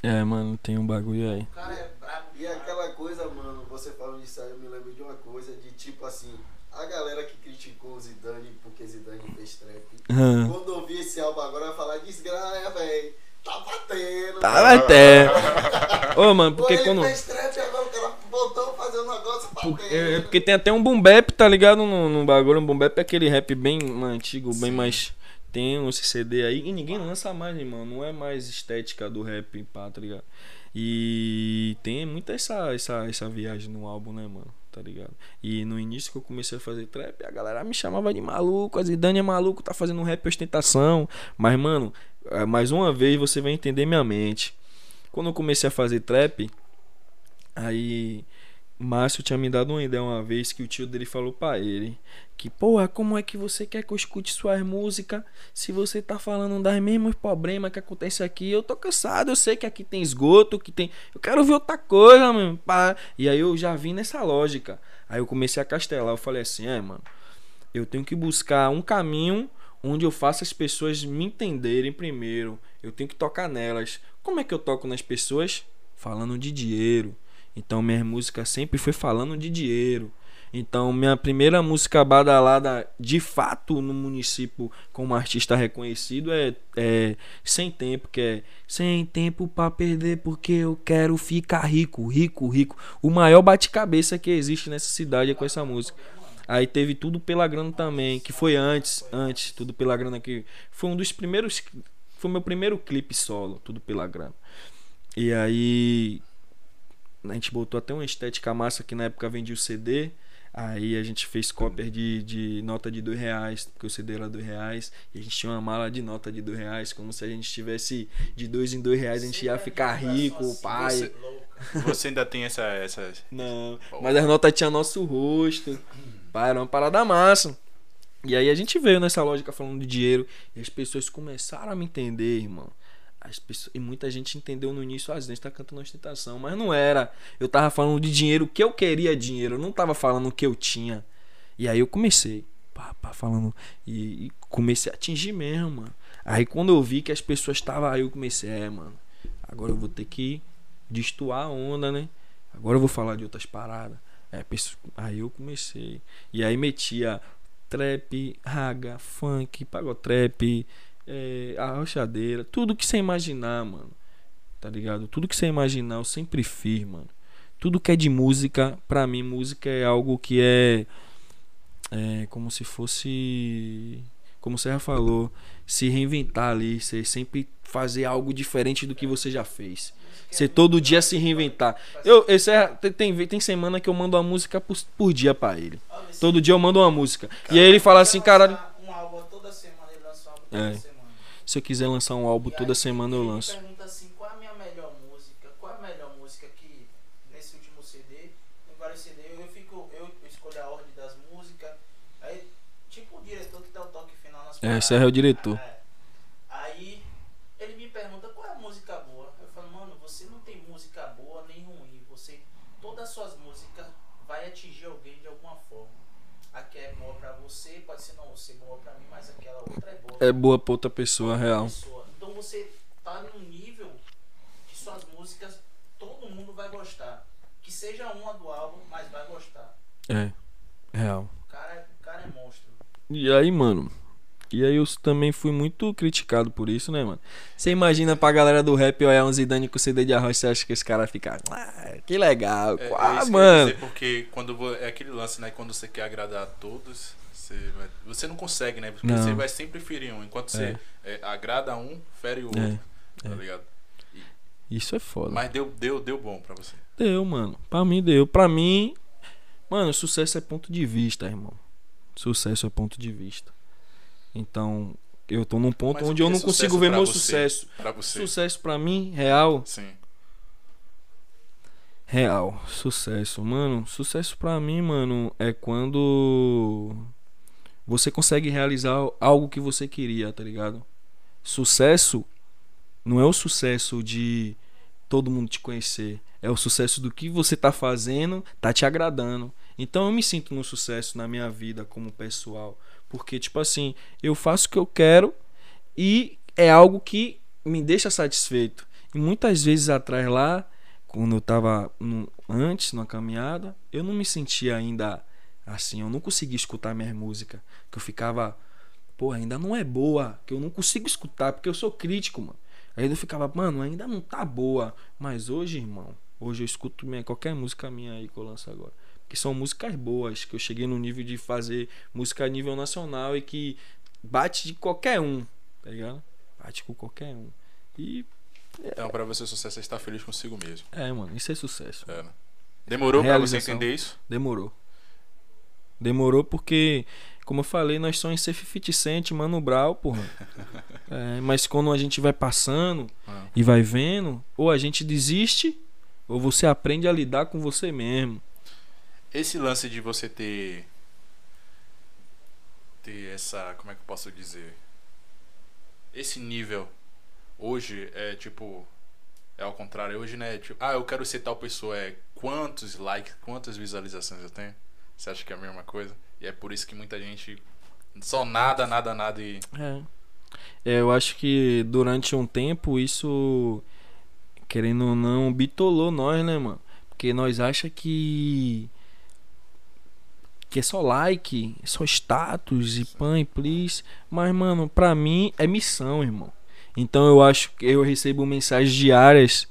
É, mano, tem um bagulho aí. O cara é brabo E demais. aquela coisa, mano, você falando disso aí, eu me lembro de uma coisa de tipo assim, a galera que criticou o Zidane porque Zidane fez trap. Hum. Quando ouvir esse álbum agora vai falar desgraça, velho. Tá batendo. Tá até. Ô, mano, Pô, porque ele quando. fez trap agora o cara a fazer um negócio batendo. É, é porque tem até um boom bap, tá ligado? No, no bagulho. Um boom bap é aquele rap bem antigo, bem Sim. mais. Tem um CD aí e ninguém lança mais, irmão. Não é mais estética do rap, pá, tá ligado? E tem muita essa, essa, essa viagem no álbum, né, mano? Tá ligado? E no início que eu comecei a fazer trap, a galera me chamava de maluco, a Zidane é maluco, tá fazendo rap ostentação. Mas, mano, eh, mais uma vez você vai entender minha mente. Quando eu comecei a fazer trap, aí Márcio tinha me dado uma ideia uma vez que o tio dele falou pra ele que, porra, como é que você quer que eu escute suas músicas se você tá falando das mesmos problemas que acontecem aqui? Eu tô cansado, eu sei que aqui tem esgoto, que tem. Eu quero ver outra coisa, mano. pá. E aí eu já vim nessa lógica. Aí eu comecei a castelar. Eu falei assim, é, mano, eu tenho que buscar um caminho onde eu faça as pessoas me entenderem primeiro. Eu tenho que tocar nelas. Como é que eu toco nas pessoas? Falando de dinheiro. Então minha música sempre foi falando de dinheiro. Então minha primeira música badalada de fato no município como artista reconhecido é, é Sem Tempo, que é Sem Tempo pra perder porque eu quero ficar rico, rico, rico. O maior bate-cabeça que existe nessa cidade é com essa música. Aí teve Tudo Pela Grana também, que foi antes, antes, Tudo Pela Grana que foi um dos primeiros, foi meu primeiro clipe solo, Tudo Pela Grana. E aí a gente botou até uma estética massa que na época vendia o CD. Aí a gente fez cópia de, de nota de dois reais, porque o CD era dois reais. E a gente tinha uma mala de nota de dois reais, como se a gente tivesse de dois em dois reais, a gente ia ficar rico, pai. Você- Você ainda tem essa. essa... Não. Pô. Mas as notas tinham nosso rosto. Pá, era uma parada massa. E aí a gente veio nessa lógica falando de dinheiro. E as pessoas começaram a me entender, irmão. As pessoas, e muita gente entendeu no início, às vezes tá cantando ostentação, mas não era. Eu tava falando de dinheiro, que eu queria dinheiro, eu não tava falando o que eu tinha. E aí eu comecei, pá, pá, falando, e, e comecei a atingir mesmo, mano. Aí quando eu vi que as pessoas estavam, aí eu comecei, é, mano, agora eu vou ter que destoar a onda, né? Agora eu vou falar de outras paradas. É, aí eu comecei. E aí metia trap, raga, funk, pagotrap, é, arrochadeira, tudo que você imaginar, mano. Tá ligado? Tudo que você imaginar, eu sempre fiz, mano. Tudo que é de música, pra mim, música é algo que é. É como se fosse. Como você já falou, se reinventar ali, você sempre fazer algo diferente do que você já fez. Você todo dia se reinventar. Eu, esse é, tem, tem, semana que eu mando uma música por, por dia pra ele. Todo dia eu mando uma música. E aí ele fala assim, caralho. Um álbum toda semana, ele lança um álbum toda É. semana. Se eu quiser lançar um álbum toda semana eu lanço. pergunta assim, qual é a minha melhor música? Qual é a melhor música que nesse último CD, tem vários CD, eu fico, eu escolho a ordem das músicas, aí tipo o diretor que dá o toque final nas É, esse é o diretor. É. Aí ele me pergunta qual é a música boa. Eu falo, mano, você não tem música boa nem ruim. Você, todas as suas músicas vai atingir alguém de alguma forma. A que é boa pra você, pode ser não ser boa pra mim, mas aquela outra é boa. É pra outra pessoa, real. pessoa. Então você tá num nível que suas músicas todo mundo vai gostar. Que seja uma do álbum, mas vai gostar. É, real. O cara, é- o cara é monstro. E aí, mano? E aí eu também fui muito criticado por isso, né, mano? Você imagina pra galera do rap olhar um Zidane com CD de arroz, você acha que esse cara fica. Ah, que legal. É, é ah, isso que eu mano. porque quando é aquele lance, né? Quando você quer agradar a todos, você, vai- você não consegue, né? Porque Não. você vai sempre ferir um. Enquanto você é, agrada um, fere o outro. É, Tá é. ligado? Isso é foda. Mas deu, deu, deu bom pra você. Deu, mano. Pra mim deu. Pra mim, mano, sucesso é ponto de vista, irmão. Sucesso é ponto de vista. Então, eu tô num ponto Mas onde eu é não consigo ver meu você? sucesso. Pra você. Sucesso pra mim, real. Sim. Real, sucesso. Mano, sucesso pra mim, mano, é quando você consegue realizar algo que você queria, tá ligado? Sucesso não é o sucesso de todo mundo te conhecer, é o sucesso do que você tá fazendo, tá te agradando. Então eu me sinto no sucesso na minha vida como pessoal, porque tipo assim, eu faço o que eu quero e é algo que me deixa satisfeito. E muitas vezes atrás lá quando eu tava no- antes na caminhada, eu não me sentia ainda assim, eu não conseguia escutar minha música, que eu ficava, pô, ainda não é boa, que eu não consigo escutar, porque eu sou crítico, mano. Aí eu ficava, mano, ainda não tá boa, mas hoje, irmão, hoje eu escuto minha, qualquer música minha aí que eu lanço agora, que são músicas boas, que eu cheguei no nível de fazer música a nível nacional e que bate de qualquer um, tá ligado? Bate com qualquer um. E Então, pra você, sucesso é estar feliz consigo mesmo. é, mano, isso é sucesso. É, né? Demorou pra você entender isso? Demorou. Demorou porque, como eu falei, nós somos ser 50 Cent, Mano Brown, porra. É, mas quando a gente vai passando Ah. e vai vendo, ou a gente desiste, ou você aprende a lidar com você mesmo. Esse lance de você ter. Ter essa. Como é que eu posso dizer? Esse nível. Hoje é tipo. É ao contrário. Hoje não é tipo. Ah, eu quero ser tal pessoa. É quantos likes, quantas visualizações eu tenho? Você acha que é a mesma coisa? E é por isso que muita gente. Só nada, nada, nada e. É. É, eu acho que durante um tempo isso, querendo ou não, bitolou nós, né, mano? Porque nós acha que que é só like, é só status e pan e please, mas mano, pra mim é missão, irmão. Então eu acho que eu recebo mensagens diárias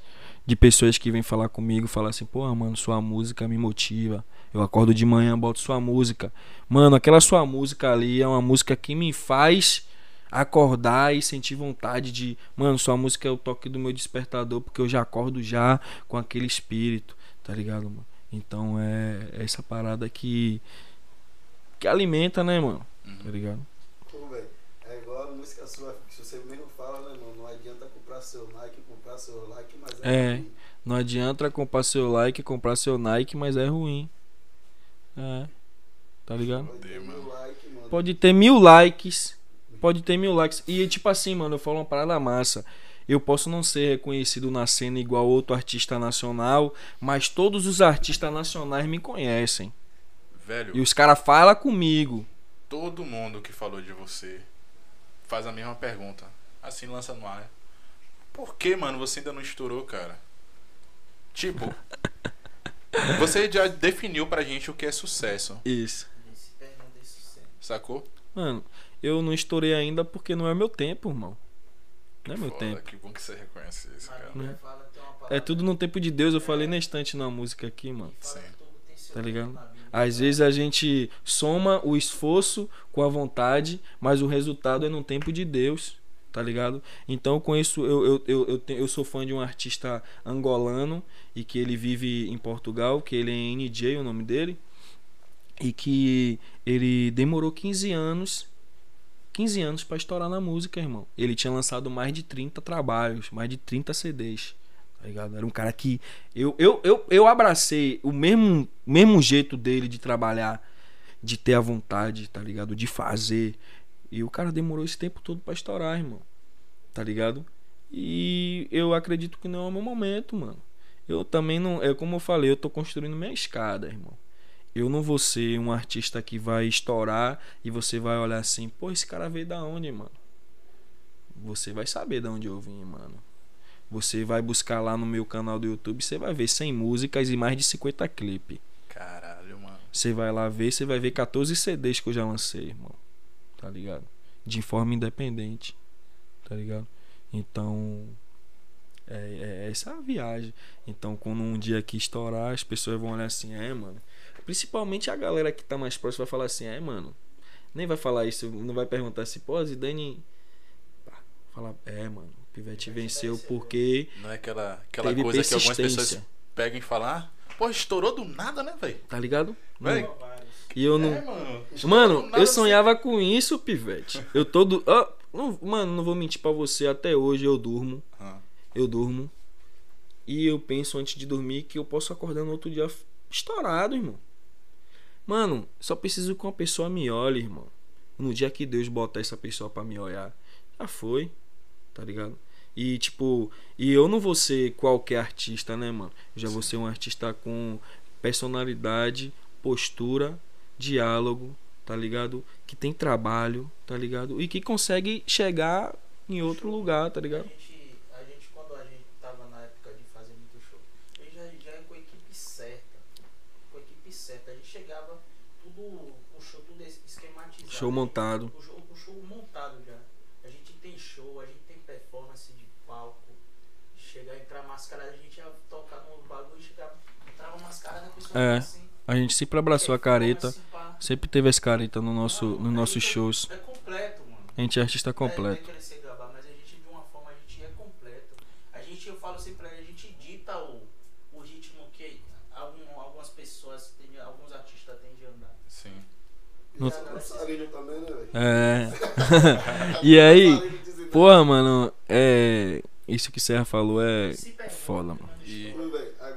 de pessoas que vêm falar comigo, falar assim: "Pô, mano, sua música me motiva. Eu acordo de manhã, boto sua música. Mano, aquela sua música ali é uma música que me faz acordar e sentir vontade de, mano, sua música é o toque do meu despertador, porque eu já acordo já com aquele espírito, tá ligado, mano? Então é é essa parada que que alimenta, né, mano? Tá Uhum. ligado? Pô, velho, é igual a música sua, que você mesmo fala, né, mano? Não adianta comprar seu like, comprar seu like, mas É. que Não adianta comprar seu like, comprar seu Nike, mas é ruim. É. Tá ligado? Pode ter mil likes. Pode ter mil likes. E tipo assim, mano, eu falo uma parada massa. Eu posso não ser reconhecido na cena igual outro artista nacional, mas todos os artistas nacionais me conhecem. Velho, E os caras falam comigo. todo mundo que falou de você faz a mesma pergunta. Assim lança no ar. né? Por que, mano, você ainda não estourou, cara? Tipo, você já definiu pra gente o que é sucesso, Isso. Sacou? Mano, eu não estourei ainda porque não é meu tempo, irmão. Não é meu Foda, tempo. Que bom que você reconhece isso, cara. Né? É tudo no tempo de Deus. Eu falei na estante na música aqui, mano. Sim. que tudo tem seu Tá tempo ligado? Às vezes a gente soma o esforço com a vontade, mas o resultado é no tempo de Deus, tá ligado? Então eu conheço, eu, eu, eu, eu, eu sou fã de um artista angolano e que ele vive em Portugal, que ele é NJ, o nome dele, e que ele demorou 15 anos 15 anos pra estourar na música, irmão. Ele tinha lançado mais de 30 trabalhos, mais de 30 CDs. Tá ligado? Era um cara que eu, eu, eu, eu abracei o mesmo, mesmo jeito dele de trabalhar, de ter a vontade, tá ligado? De fazer. E o cara demorou esse tempo todo pra estourar, irmão. Tá ligado? E eu acredito que não é o meu momento, mano. Eu também não. É como eu falei, eu tô construindo minha escada, irmão. Eu não vou ser um artista que vai estourar e você vai olhar assim, pô, esse cara veio da onde, mano? Você vai saber de onde eu vim, mano. Você vai buscar lá no meu canal do YouTube, você vai ver 100 músicas e mais de 50 clipes. Caralho, mano. Você vai lá ver, você vai ver 14 CDs que eu já lancei, irmão. Tá ligado? De forma independente. Tá ligado? Então. É, é essa a viagem. Então, quando um dia aqui estourar, as pessoas vão olhar assim, é, mano. Principalmente a galera que tá mais próxima vai falar assim, é, mano. Nem vai falar isso, não vai perguntar assim, pô, Zidane. Pá, Falar, é, mano. O Pivete venceu porque Não é aquela, aquela teve coisa que algumas pessoas persistência. pegam e falam, ah, pô, estourou do nada, né, velho? Tá ligado? Véi, Vários. E eu não. É, mano. Mano, eu sonhava com isso, pivete. Eu todo. ó, não- mano, não vou mentir pra você, até hoje eu durmo. Ah, Eu durmo. E eu penso antes de dormir que eu posso acordar no outro dia estourado, irmão. Mano, só preciso que uma pessoa me olhe, irmão. No dia que Deus botar essa pessoa pra me olhar, já foi. Tá ligado? E tipo, e eu não vou ser qualquer artista, né, mano? Eu já vou ser um artista com personalidade, postura, diálogo, tá ligado? Que tem trabalho, tá ligado? E que consegue chegar em outro lugar, tá A ligado? gente, a gente, quando a gente tava na época de fazer muito show, a gente já, já com a equipe certa. Com a equipe certa. A gente chegava, tudo, o show tudo esquematizado. Show montado. O show, o show montado já. A gente tem show, a gente tem performance de palco. Chegar, entrar mascarada, a gente ia tocar no bagulho e chegava, entrava mascarada, a pessoa É. assim. A gente sempre abraçou a careta. pá. Sempre teve as caretas no nosso, a nossos shows. É completo, mano. A gente é artista É, completo. não é mas a gente de uma forma a gente é completo. A gente, eu falo sempre, a gente dita o, o ritmo que algum, algumas pessoas, têm, alguns artistas têm de andar. sim. No- E a dançarina também, né, velho? É. e aí, porra, mano, é. Isso que Serra falou é. Foda, mano. mano, E-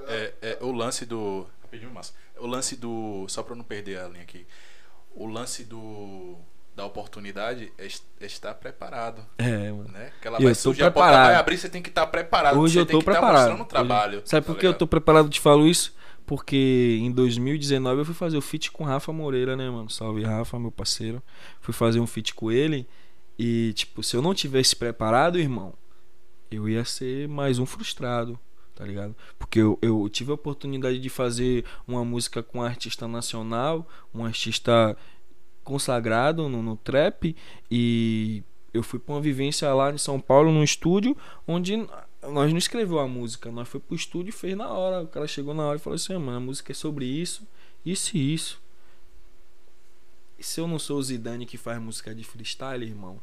É, é o lance do. Rapidinho, massa. O lance do. Só pra eu não perder a linha aqui. O lance do. Da oportunidade é, é estar preparado. É, mano. Né? Que ela Eu vai surgir, a porta preparado. vai abrir, você tem que estar preparado. Hoje eu que estar preparado. trabalho. Hoje- Sabe tá por que eu tô preparado te falo isso? Porque em 2019 eu fui fazer o feat com Rafa Moreira, né, mano? Salve Rafa, meu parceiro. Fui fazer um feat com ele. E, tipo, se eu não tivesse preparado, irmão, eu ia ser mais um frustrado, tá ligado? Porque eu, eu tive a oportunidade de fazer uma música com um artista nacional, um artista consagrado no, no trap. E eu fui pra uma vivência lá em São Paulo, num estúdio, onde nós não escreveu a música, nós foi pro estúdio e fez na hora. O cara chegou na hora e falou assim: "Ah, mano, a música é sobre isso, isso e isso. E se eu não sou o Zidane que faz música de freestyle, irmão?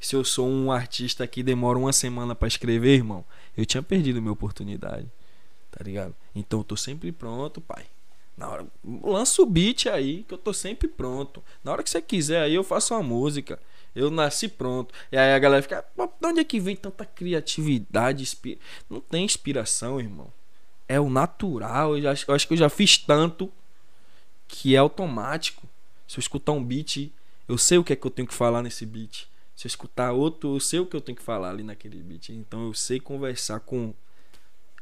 Se eu sou um artista que demora uma semana pra escrever, irmão, eu tinha perdido minha oportunidade. Tá ligado? Então eu tô sempre pronto, pai. Na hora, lança o beat aí, que eu tô sempre pronto. Na hora que você quiser aí, eu faço uma música. Eu nasci pronto. E aí a galera fica, "Pô, de onde é que vem tanta criatividade? inspi-?" Não tem inspiração, irmão. é o natural. Eu, já- eu acho que eu já fiz tanto que é automático. Se eu escutar um beat, eu sei o que é que eu tenho que falar nesse beat. Se eu escutar outro, eu sei o que eu tenho que falar ali naquele beat. Então eu sei conversar com.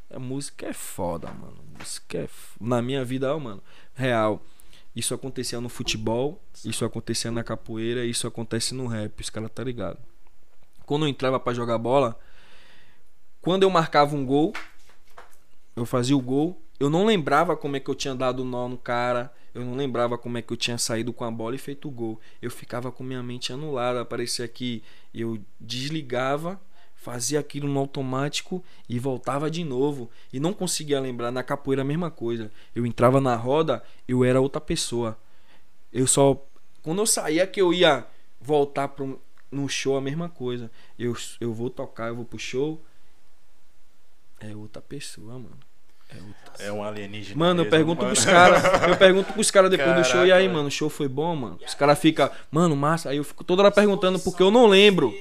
A música é foda, mano. A música é. f- Na minha vida, ó, mano, real. Isso acontecia no futebol, isso acontecia na capoeira, isso acontece no rap, os caras tá ligado. Quando eu entrava pra jogar bola, quando eu marcava um gol, eu fazia o gol, eu não lembrava como é que eu tinha dado nó no cara, eu não lembrava como é que eu tinha saído com a bola e feito o gol. Eu ficava com minha mente anulada, parecia que eu desligava, fazia aquilo no automático e voltava de novo e não conseguia lembrar na capoeira a mesma coisa. Eu entrava na roda, eu era outra pessoa. Eu só quando eu saía que eu ia voltar pro, no show a mesma coisa. Eu, eu vou tocar, eu vou pro show. É outra pessoa, mano. É. É um alienígena. Mano, eu pergunto mano. pros caras. Eu pergunto pros caras depois do show. E aí, Caraca, mano, o show foi bom, mano? Os caras ficam, mano, massa. Aí eu fico toda hora perguntando porque eu não lembro.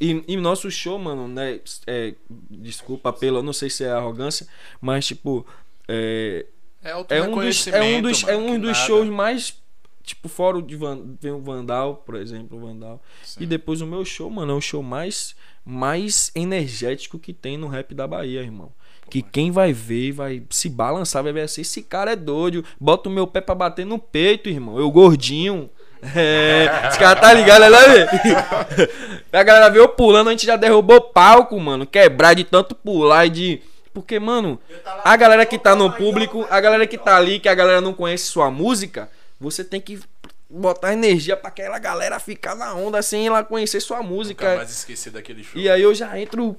E, e nosso show, mano, né? É, desculpa pelo, eu não sei se é arrogância, mas tipo. É, É, é um dos, é um dos, é mano, um que dos nada. shows mais. Tipo, fora de Van, vem o Vandal, por exemplo, o Vandal. Sim. E depois o meu show, mano, é o show mais, mais energético que tem no rap da Bahia, irmão. Que quem vai ver, vai se balançar, vai ver assim, esse cara é doido. Bota o meu pé pra bater no peito, irmão. Eu gordinho. É, esse cara tá ligado, né, velho? A galera veio pulando, a gente já derrubou palco, mano. Quebrar de tanto pular e de. Porque, mano, a galera que tá no público, a galera que tá ali, que a galera não conhece sua música, você tem que botar energia pra aquela galera ficar na onda sem ela conhecer sua Nunca música. mais esquecer daquele show. E aí eu já entro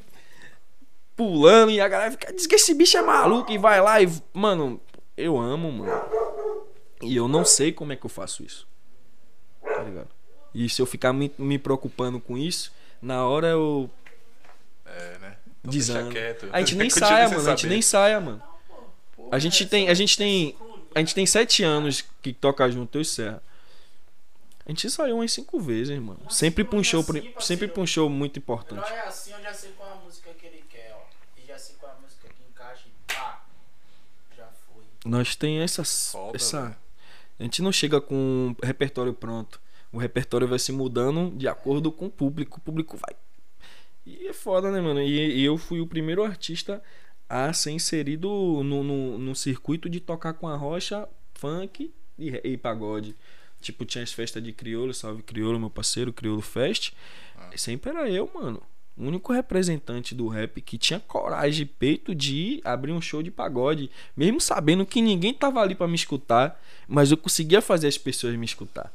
pulando e a galera fica, diz que esse bicho é maluco e vai lá e. Mano, eu amo, mano. E eu não sei como é que eu faço isso. Tá ligado? E se eu ficar me, me preocupando com isso, na hora eu É, né? Então desando. quieto. A gente nem saia, mano. A gente saber. nem saia, mano. A gente tem, a gente tem, a gente tem sete anos que toca junto eu e Serra. A gente saiu umas cinco vezes, mano. Sempre show, pri- sempre show muito Não importante. é assim, eu já sei qual é a música que ele quer, ó. E já sei qual é a música que encaixa e pá. Já foi. Nós tem essas, Foda, essa, velho. a gente não chega com um repertório pronto. O repertório vai se mudando de acordo com o público. O público vai. E é foda, né, mano? E, e eu fui o primeiro artista a ser inserido no, no, no circuito de tocar com a rocha, funk e, e pagode. Tipo, tinha as festas de crioulo, salve crioulo, meu parceiro, crioulo fest. Ah. Sempre era eu, mano. O único representante do rap que tinha coragem e peito de ir abrir um show de pagode, mesmo sabendo que ninguém tava ali pra me escutar, mas eu conseguia fazer as pessoas me escutar.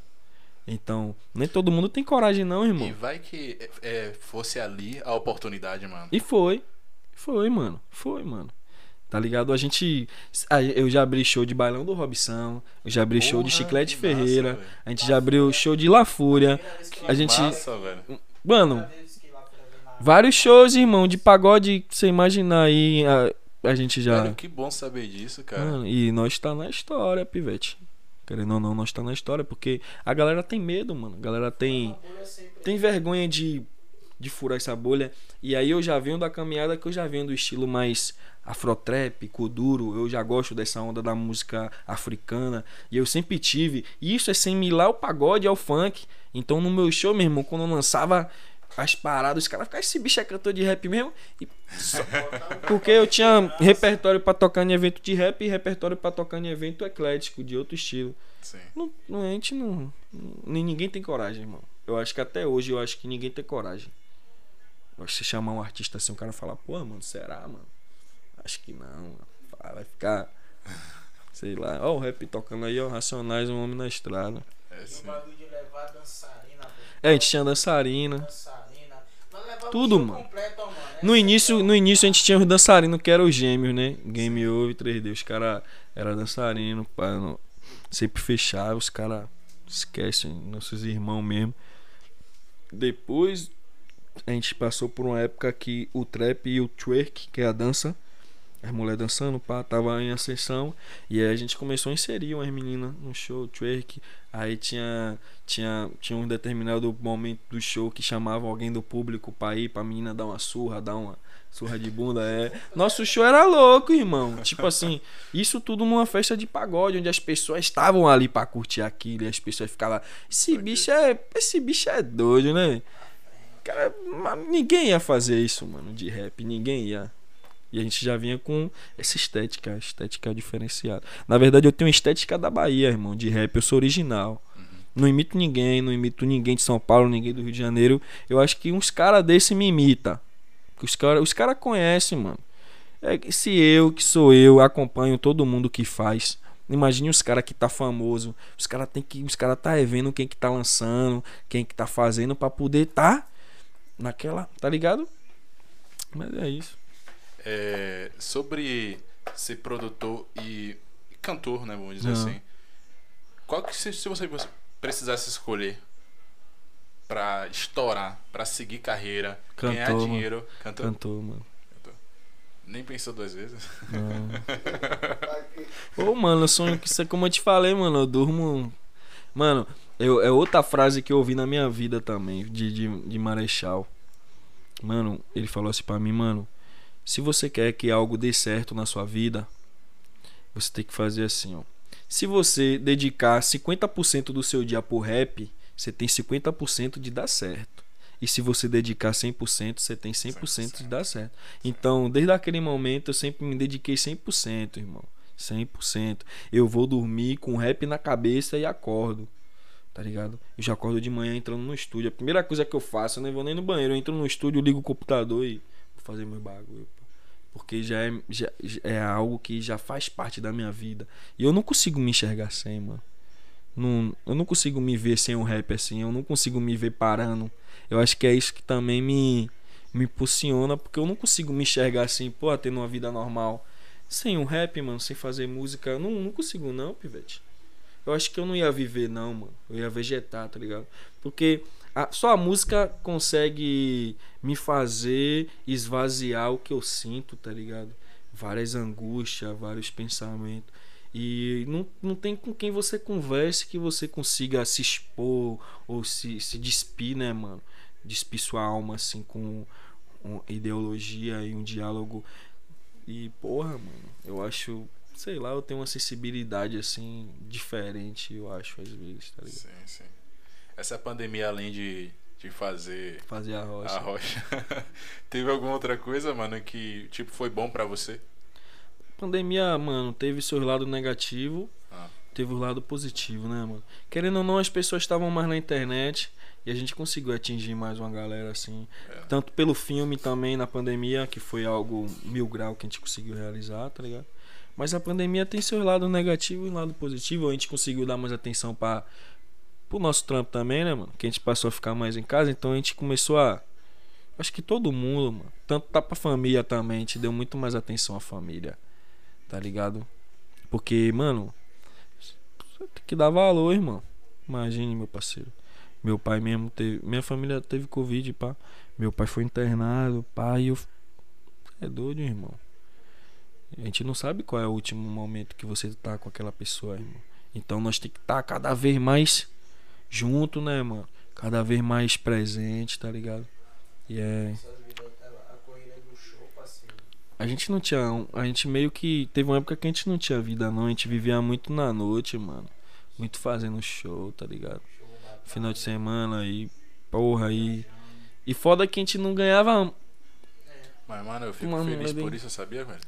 Então, nem todo mundo tem coragem não, E irmão. vai que é, fosse ali a oportunidade, mano. E foi. Foi, mano. Foi, mano. Tá ligado? A gente. Eu já abri show de bailão do Robson. Eu já abri show de Porra, Chiclete massa, Ferreira. velho. a gente já abriu show de La Fúria. Que A gente. Massa, velho. Mano, Primeira vez que lá foi na- vários shows, irmão, de pagode. que Você imaginar aí. A, a gente já. Velho, que bom saber disso, cara. Mano, e nós tá na história, pivete. Querendo ou não, nós tá na história. Porque a galera tem medo, mano. A galera tem. Sempre- tem vergonha de, de furar essa bolha. E aí eu já venho da caminhada que eu já venho do estilo mais afrotrap, kuduro. Eu já gosto dessa onda da música africana. E eu sempre tive. E isso é similar ao pagode, ao funk. Então no meu show, meu irmão, quando eu lançava as paradas, os caras ficavam, esse bicho é cantor de rap mesmo. E só- Porque eu tinha repertório pra tocar em evento de rap e repertório pra tocar em evento eclético, de outro estilo. Sim. Não, não, a gente não. Nem ninguém tem coragem, irmão. Eu acho que até hoje eu acho que ninguém tem coragem. Se chamar um artista assim, o cara falar, pô, mano, será, mano? Acho que não. Vai ficar. Sei lá. Ó, o rap tocando aí, ó, Racionais, um homem na estrada. É, E o bagulho de levar dançarina. É, a gente tinha dançarina. dançarina. Tudo, mano. completo, mano. No Essa início, no início a gente tinha os dançarinos que eram os gêmeos, né? Game Over 3D. Os caras eram dançarinos, não- sempre fechava, os caras esquecem, nossos irmãos mesmo. Depois a gente passou por uma época que o trap e o twerk, que é a dança, as mulheres dançando, pá, tava em ascensão. E aí a gente começou a inserir umas meninas no show, twerk. Aí tinha, tinha, tinha um determinado momento do show que chamava alguém do público pra ir pra menina dar uma surra, dar uma surra de bunda. É. Nosso show era louco, irmão. Tipo assim, isso tudo numa festa de pagode, onde as pessoas estavam ali pra curtir aquilo. E as pessoas ficavam. Esse bicho é. Esse bicho é doido, né? Cara, ninguém ia fazer isso, mano, de rap. Ninguém ia. E a gente já vinha com essa estética, estética diferenciada. Na verdade, eu tenho estética da Bahia, irmão, de rap. Eu sou original. Não imito ninguém, não imito ninguém de São Paulo, ninguém do Rio de Janeiro. Eu acho que uns caras desse me imita. Os caras os cara conhecem, mano. É, que se eu, que sou eu, acompanho todo mundo que faz. Imagine os caras que tá famoso. Os caras tem que. Os caras tá revendo quem que tá lançando, quem que tá fazendo pra poder tá naquela. Tá ligado? Mas é isso. É, sobre ser produtor e cantor, né? Vamos dizer Ah. assim. Qual que se, se você precisasse escolher pra estourar, pra seguir carreira, ganhar Cantor, dinheiro, cantor? Cantor, mano. Nem pensou duas vezes. Não. Ô, mano, eu sonho que isso é como eu te falei, mano. Eu durmo. Mano, eu, é outra frase que eu ouvi na minha vida também, de, de, de Marechal. Mano, ele falou assim pra mim, mano. Se você quer que algo dê certo na sua vida, você tem que fazer assim, ó. Se você dedicar 50% do seu dia pro rap, você tem 50% de dar certo. E se você dedicar 100%, você tem 100% de dar certo. Então, desde aquele momento, eu sempre me dediquei 100%, irmão. 100%. Eu vou dormir com rap na cabeça e acordo. Tá ligado? Eu já acordo de manhã entrando no estúdio. A primeira coisa que eu faço, eu nem vou nem no banheiro. Eu entro no estúdio, ligo o computador e vou fazer meu bagulho. Porque já é, já é algo que já faz parte da minha vida. E eu não consigo me enxergar sem, mano. Não, eu não consigo me ver sem um rap assim. Eu não consigo me ver parando. Eu acho que é isso que também me, me impulsiona. Porque eu não consigo me enxergar assim, pô, tendo uma vida normal. Sem um rap, mano, sem fazer música. Eu não, não consigo, não, pivete. Eu acho que eu não ia viver, não, mano. Eu ia vegetar, tá ligado? Porque a- só a música consegue me fazer esvaziar o que eu sinto, tá ligado? Várias angústias, vários pensamentos. E não, não tem com quem você converse que você consiga se expor ou se, se despir, né, mano? Despir sua alma, assim, com uma ideologia e um diálogo. E, porra, mano, eu acho, sei lá, eu tenho uma sensibilidade, assim, diferente, eu acho, às vezes, tá ligado? Sim, sim. Essa pandemia, além de, de fazer Fazer a rocha. a rocha, teve alguma outra coisa, mano, que tipo foi bom pra você? Pandemia, mano, teve seus lados negativos, Ah. teve o lado positivo, né, mano? Querendo ou não, as pessoas estavam mais na internet e a gente conseguiu atingir mais uma galera, assim. É. Tanto pelo filme também na pandemia, que foi algo mil grau que a gente conseguiu realizar, tá ligado? Mas a pandemia tem seus lados negativos e lado positivo. A gente conseguiu dar mais atenção para pro nosso trampo também, né, mano? Que a gente passou a ficar mais em casa, então a gente começou a. Acho que todo mundo, mano. Tanto tá pra família também, a gente deu muito mais atenção à família. Tá ligado? Porque, mano, tem que dar valor, irmão. Imagine, meu parceiro. Meu pai mesmo teve. Minha família teve Covid, pá. Meu pai foi internado, pá. E eu. É doido, irmão. A gente não sabe qual é o último momento que você tá com aquela pessoa, irmão. Então nós tem que estar cada vez mais junto, né, mano? Cada vez mais presente, tá ligado? E é. A corrida do show, parceiro. A gente não tinha. A gente meio que. Teve uma época que a gente não tinha vida, não. A gente vivia muito na noite, mano. Muito fazendo show, tá ligado? Final de semana aí. Porra aí. E foda que a gente não ganhava. Mas, mano, eu fico Mano, feliz por isso, sabia, velho?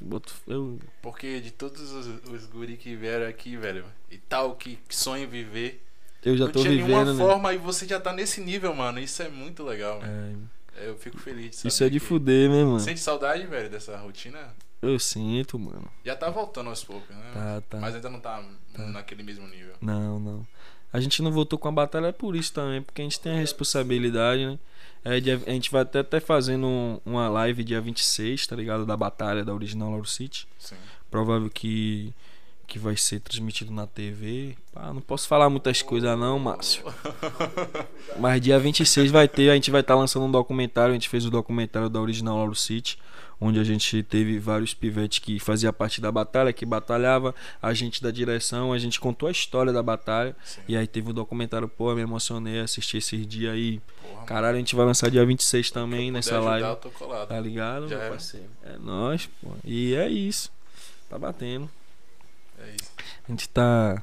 Eu, Porque de todos os, os guri que vieram aqui, velho, e tal, que, que sonham viver, eu já não tô tinha vivendo, nenhuma né? forma e você já tá nesse nível, mano. Isso é muito legal. É, Eu fico feliz isso é de que- fuder, né, mano? Sente saudade, velho, dessa rotina? Eu sinto, mano. Já tá voltando aos poucos, né? Tá, tá. Mas ainda não tá, naquele mesmo nível. Não, não. A gente não voltou com a batalha é por isso também, porque a gente tem a responsabilidade, né? É, dia- a gente vai até estar fazendo um- uma live dia 26, tá ligado? Da batalha da original Lauro City. Sim. Provável que, que vai ser transmitido na TV. Pá, não posso falar muitas coisas não, Márcio. Mas dia 26 vai ter, a gente vai estar lançando um documentário, a gente fez o documentário da Original Lauro City, onde a gente teve vários pivetes que fazia parte da batalha, que batalhava, a gente da direção, a gente contou a história da batalha. Sim. E aí teve o documentário, pô, eu me emocionei, assisti esses dias aí. Porra, Caralho, a gente vai lançar dia 26 mano, também nessa ajudar, live. eu tô colado. Tá ligado, Já meu era. parceiro? É nóis, pô. E é isso. Tá batendo. É isso. A gente tá.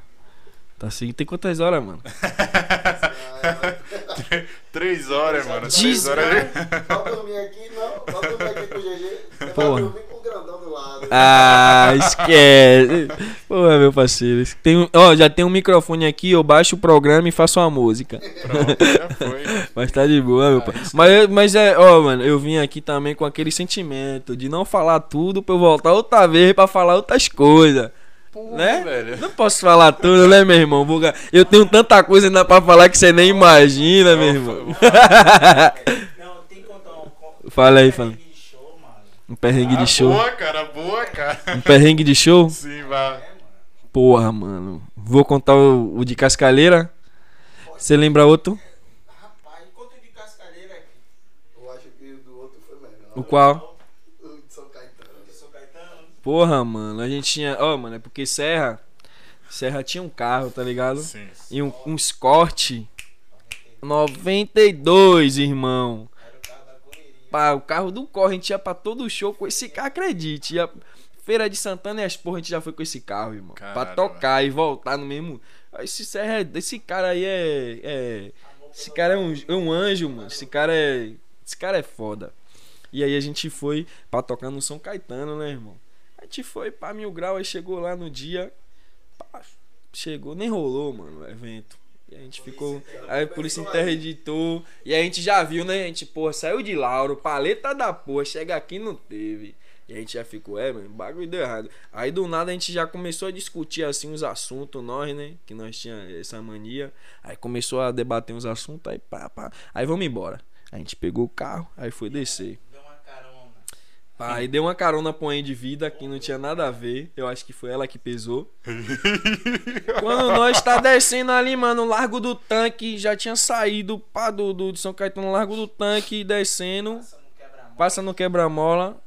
Tá assim. Tem quantas horas, mano? Três horas, mano. Três horas. Vai dormir aqui, não. Vai dormir aqui com o GG. Porra. vai dormir com o grandão do lado. Ah, esquece. Porra, meu parceiro. Tem, um- ó, já tem um microfone aqui, eu baixo o programa e faço uma música. Pronto, já foi. Mas tá de boa, meu Ah, pai. isso Mas, mas é, ó, mano, eu vim aqui também com aquele sentimento de não falar tudo pra eu voltar outra vez pra falar outras coisas. Porra, Né? velho. Não posso falar tudo, né, meu irmão? Vou- Eu tenho tanta coisa ainda pra falar que você nem imagina, meu Eu irmão. Não, tem que contar um. Fala aí, um fala. perrengue de show, mano. Um perrengue Ah, de show. Boa, cara, boa, cara. Um perrengue de show? Sim, vai. É, mano. Porra, mano. Vou contar o, o de Cascalheira. Você lembra outro? Rapaz, conta de cascalheira aqui. Eu acho que o do outro foi melhor. O qual? O de São Caetano. De São Caetano. Porra, mano. A gente tinha. Ó, mano, é porque Serra. Serra tinha um carro, tá ligado? Sim. E um, um Escort 92, irmão. Pá, o carro do corre, a gente ia pra todo show com esse carro, acredite. Ia Feira de Santana e as porra, a gente já foi com esse carro, irmão. Pra Caramba. tocar e voltar no mesmo. Esse, Serra é- esse cara aí é. é- esse cara é um, é um anjo, mano. Esse cara é. Esse cara é foda. E aí a gente foi pra tocar no São Caetano, né, irmão? Gente foi pra mil grau, aí chegou lá no dia. pá, chegou, nem rolou, mano, o evento. E a gente ficou. Aí a polícia interditou. E a gente já viu, né? A gente, porra, saiu de Lauro, paleta da porra, chega aqui não teve. E a gente já ficou, é, mano, bagulho deu errado. Aí do nada a gente já começou a discutir assim os assuntos, nós, né? Que nós tinha essa mania. Aí começou a debater uns assuntos, aí pá, pá. Aí vamos embora. A gente pegou o carro, aí foi descer. Deu uma carona. Pá, Aí deu uma carona pra uma de vida que não tinha nada a ver. Eu acho que foi ela que pesou. Quando nós tá descendo ali, mano, Largo do Tanque, já tinha saído pá, do, do de São Caetano, Largo do Tanque, descendo. Passa no quebra-mola.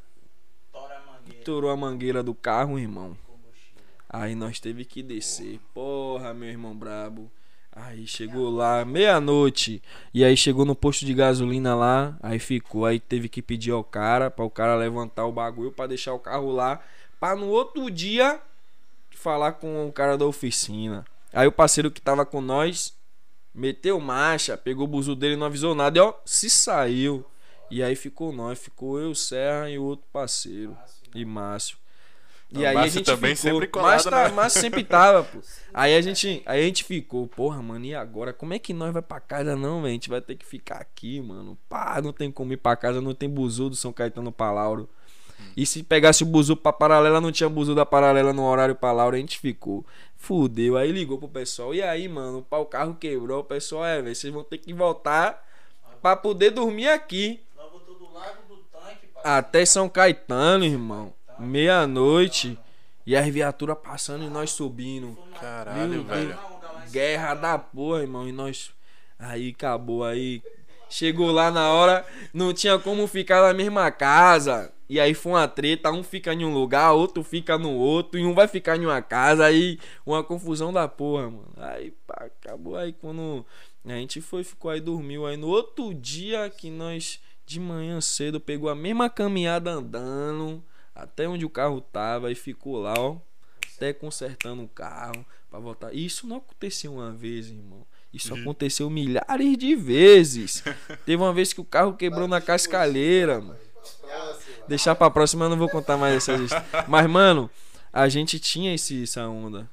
Tora a mangueira. estourou a mangueira do carro, irmão. Aí nós teve que descer. Porra, meu irmão brabo. Aí chegou lá, meia-noite. E aí chegou no posto de gasolina lá. Aí ficou. Aí teve que pedir ao cara, para o cara levantar o bagulho, pra deixar o carro lá. Pra no outro dia falar com o cara da oficina. Aí o parceiro que tava com nós meteu marcha, pegou o buzu dele, não avisou nada. E ó, se saiu. E aí ficou nós, ficou eu, Serra e o outro parceiro. E Márcio. E aí a gente também ficou. sempre Márcio, tá, né? Márcio sempre tava, pô. Aí a gente, aí a gente ficou, porra, mano, e agora? Como é que nós vai pra casa não, velho? A gente vai ter que ficar aqui, mano. Pá, não tem como ir pra casa, não tem buzu do São Caetano pra Lauro. E se pegasse o buzu pra paralela, não tinha buzu da paralela no horário pra Lauro, a gente ficou. Fudeu. Aí ligou pro pessoal. E aí, mano, o carro quebrou. O pessoal, é, velho, vocês vão ter que voltar pra poder dormir aqui. Nós botou do lado do tanque, pai. Até São Caetano, irmão. Meia-noite. E as viaturas passando e nós subindo. Caralho, Meu velho. Deus. Guerra da porra, irmão. E nós. Aí acabou aí. Chegou lá na hora, não tinha como ficar na mesma casa. E aí foi uma treta, um fica em um lugar, outro fica no outro, e um vai ficar em uma casa, aí uma confusão da porra, mano. Aí pá, acabou aí quando a gente foi, ficou aí, dormiu. Aí no outro dia que nós, de manhã cedo, pegou a mesma caminhada andando, até onde o carro tava, e ficou lá, ó até consertando o carro pra voltar. Isso não aconteceu uma vez, irmão. Isso aconteceu milhares de vezes. Teve uma vez que o carro quebrou na cascalheira, mano. Deixar pra próxima eu não vou contar mais essa história. Mas, mano, a gente tinha esse, essa onda.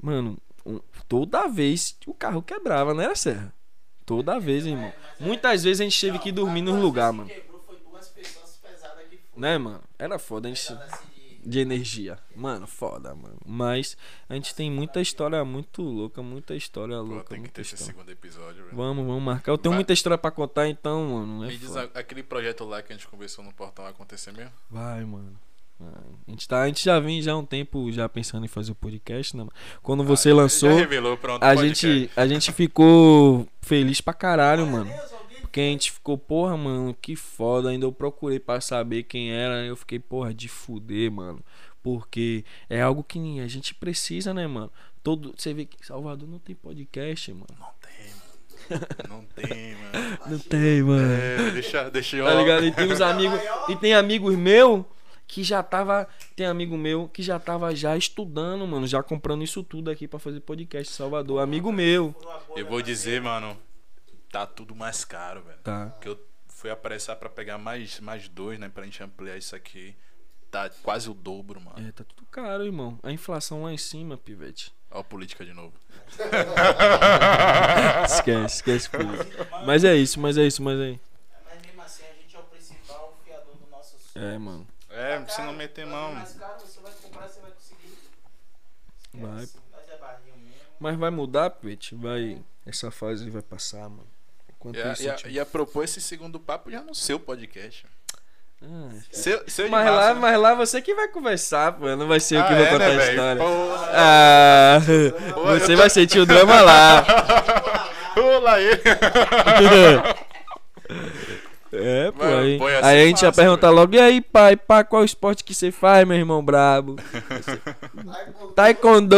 Mano, um- toda vez o carro quebrava, não era serra? Toda vez, irmão. Muitas vezes a gente teve que dormir nos lugares, mano. quebrou foi duas pessoas pesadas que foram. Né, mano? Era foda. A gente, de- energia. Mano, foda, mano. Mas a gente tem muita história muito louca, muita história Pô, louca. tem que ter esse história. segundo episódio, velho. Vamos, vamos marcar. Eu tenho Vai. muita história pra contar, então, mano. É Me diz foda. a- aquele projeto lá que a gente conversou no portão vai acontecer mesmo? Vai, mano. A gente, tá, a gente já vem já há um tempo já pensando em fazer o podcast, né? mano? Quando você Ah, lançou, Já revelou, pronto. a podcast. gente, a gente ficou feliz pra caralho, mano. Gente ficou, porra, mano, que foda. Ainda eu procurei pra saber quem era. Eu fiquei, porra, de fuder, mano. Porque é algo que a gente precisa, né, mano? Todo, você vê que Salvador não tem podcast, mano. Não tem, mano. Não tem, mano. Não tem, mano. É, deixa, deixa eu. Tá ligado? E tem uns amigos. E tem amigos meu que já tava. Tem amigo meu que já tava já estudando, mano. Já comprando isso tudo aqui pra fazer podcast em Salvador. Amigo meu. Eu vou dizer, mano, tá tudo mais caro, velho. Tá. Porque eu fui apressar pra pegar mais, mais dois, né? Pra gente ampliar isso aqui. Tá quase o dobro, mano. É, tá tudo caro, irmão. A inflação lá em cima, pivete. Ó, a política de novo. Esquece, esquece. política. Mas é isso, mas é isso, mas é. Mas mesmo assim, a gente é o principal fiador do nosso sonho. É, mano. É, se não meter mão. Mais caro, você vai comprar, você vai conseguir. Vai. Nós é mesmo. Mas vai mudar, pivete. Vai. Essa fase vai passar, mano. Enquanto Ia, isso, ia, tipo- ia propor esse segundo papo já no seu podcast. Ah, Seu, seu mas, massa, lá, né? mas lá você que vai conversar, pô. Não vai ser eu Ah, que vou é, contar né, a história. Porra. Ah, você vai sentir o drama lá. Olá ele. É, pô. Mano, Aí, ia ser aí a gente ia massa, perguntar logo: e aí, pai, pá, qual esporte que você faz, meu irmão brabo? Taekwondo.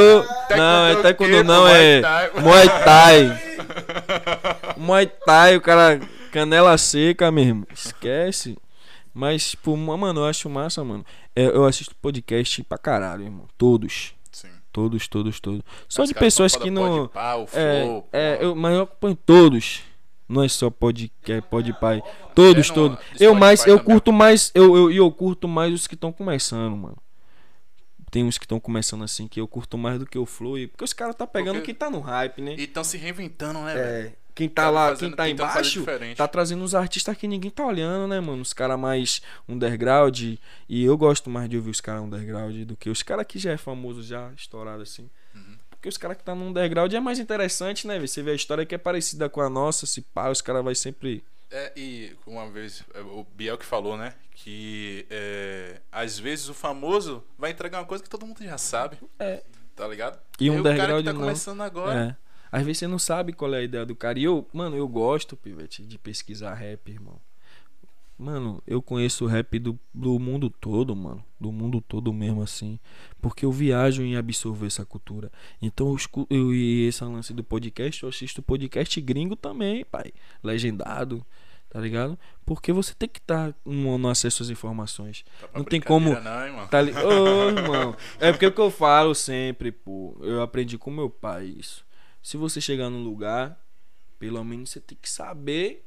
Não, é taekwondo, não, é Muay Thai. Muay Thai. O cara, canela seca mesmo. Esquece. Mas, tipo, mano, eu acho massa, mano. É, eu assisto podcast pra caralho, irmão. Todos. Sim. Todos, todos, todos. Só Os de pessoas que não. O É, flow, é eu, mas eu acompanho todos. Não é só podcast, pode pai. Todos, É, todos. Eu mais, eu também. curto mais, eu, eu, eu curto mais os que estão começando, mano. Tem uns que estão começando assim que eu curto mais do que o Flow, porque os caras tá pegando Porque- quem tá no hype, né? E tão se reinventando, né, velho? É, quem tá Tá lá, fazendo- quem tá fazer embaixo, tá trazendo uns artistas que ninguém tá olhando, né, mano? Os caras mais underground. E eu gosto mais de ouvir os caras underground do que os caras que já é famoso, já estourado assim. Porque os caras que tá no underground é mais interessante, né? Você vê a história que é parecida com a nossa, se pá, os caras vai sempre. É, e uma vez é, o Biel que falou, né? Que é, às vezes o famoso vai entregar uma coisa que todo mundo já sabe. É. Tá ligado? E um o cara que underground tá não. começando agora. É. Às vezes você não sabe qual é a ideia do cara. E eu, mano, eu gosto, Pivete, de pesquisar rap, irmão. Mano, eu conheço o rap do, do mundo todo, mano. Do mundo todo mesmo, assim. Porque eu viajo em absorver essa cultura. Então eu, eu e esse lance do podcast, eu assisto podcast gringo também, pai. Legendado, tá ligado? Porque você tem que estar no, no acesso às informações. Tá Não tem como- Não, irmão. Tá li... Ô, irmão. É porque o que eu falo sempre, pô. Eu aprendi com meu pai isso. Se você chegar num lugar, pelo menos você tem que saber.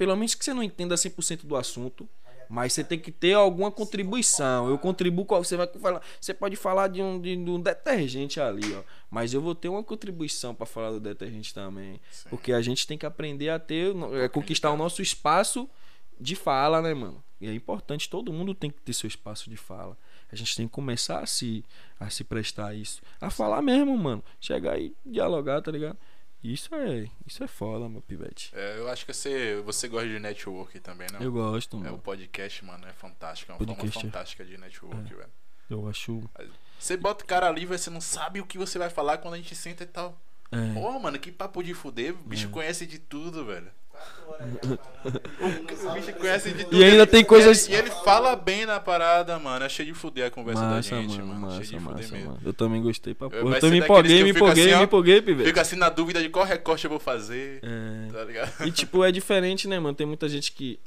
Pelo menos que você não entenda 100% do assunto. Mas você tem que ter alguma contribuição. Eu contribuo com. Você vai falar. Você pode falar de um, de, de um detergente ali, ó. Mas eu vou ter uma contribuição pra falar do detergente também. Sim. Porque a gente tem que aprender a ter. É, conquistar o nosso espaço de fala, né, mano? E é importante, todo mundo tem que ter seu espaço de fala. A gente tem que começar a se, a se prestar a isso. A falar mesmo, mano. Chegar e dialogar, tá ligado? Isso é, isso é foda, meu pivete. É, eu acho que você, você gosta de network também, não? Eu gosto, É, o mano. podcast, mano, é fantástico. É uma Podcast, forma é. fantástica de network, velho. Eu acho. Você bota o cara ali, você não sabe o que você vai falar quando a gente senta e tal. É. Pô, mano, que papo de fuder. O bicho conhece de tudo, velho. O bicho conhece de tudo. E ainda tem coisas- E ele, e ele fala bem na parada, mano. É cheio de fuder a conversa Massa, da gente, mano, mano. massa, massa, mano. Eu também gostei pra porra. Eu também me empolguei, me fico empolguei, assim, me empolguei, pivete. Fica assim na dúvida de qual recorte eu vou fazer. É. Tá ligado? E tipo, é diferente, né, mano? Tem muita gente que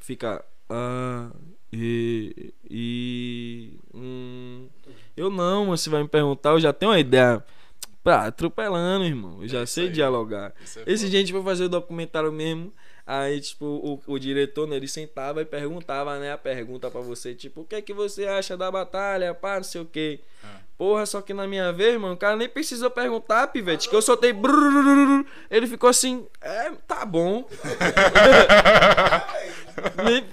fica. Ah, e. E. Hum, eu não, mas você vai me perguntar, eu já tenho uma ideia. Pá, atropelando, irmão. Eu já É sei aí. dialogar. É Esse gente foi fazer o documentário mesmo. Aí, tipo, o, o diretor, né, ele sentava e perguntava, né, a pergunta pra você, tipo, o que é que você acha da batalha, pá, não sei o quê. Ah. Porra, só que na minha vez, mano, o cara nem precisou perguntar, pivete, que eu soltei. Ele ficou assim, é, tá bom.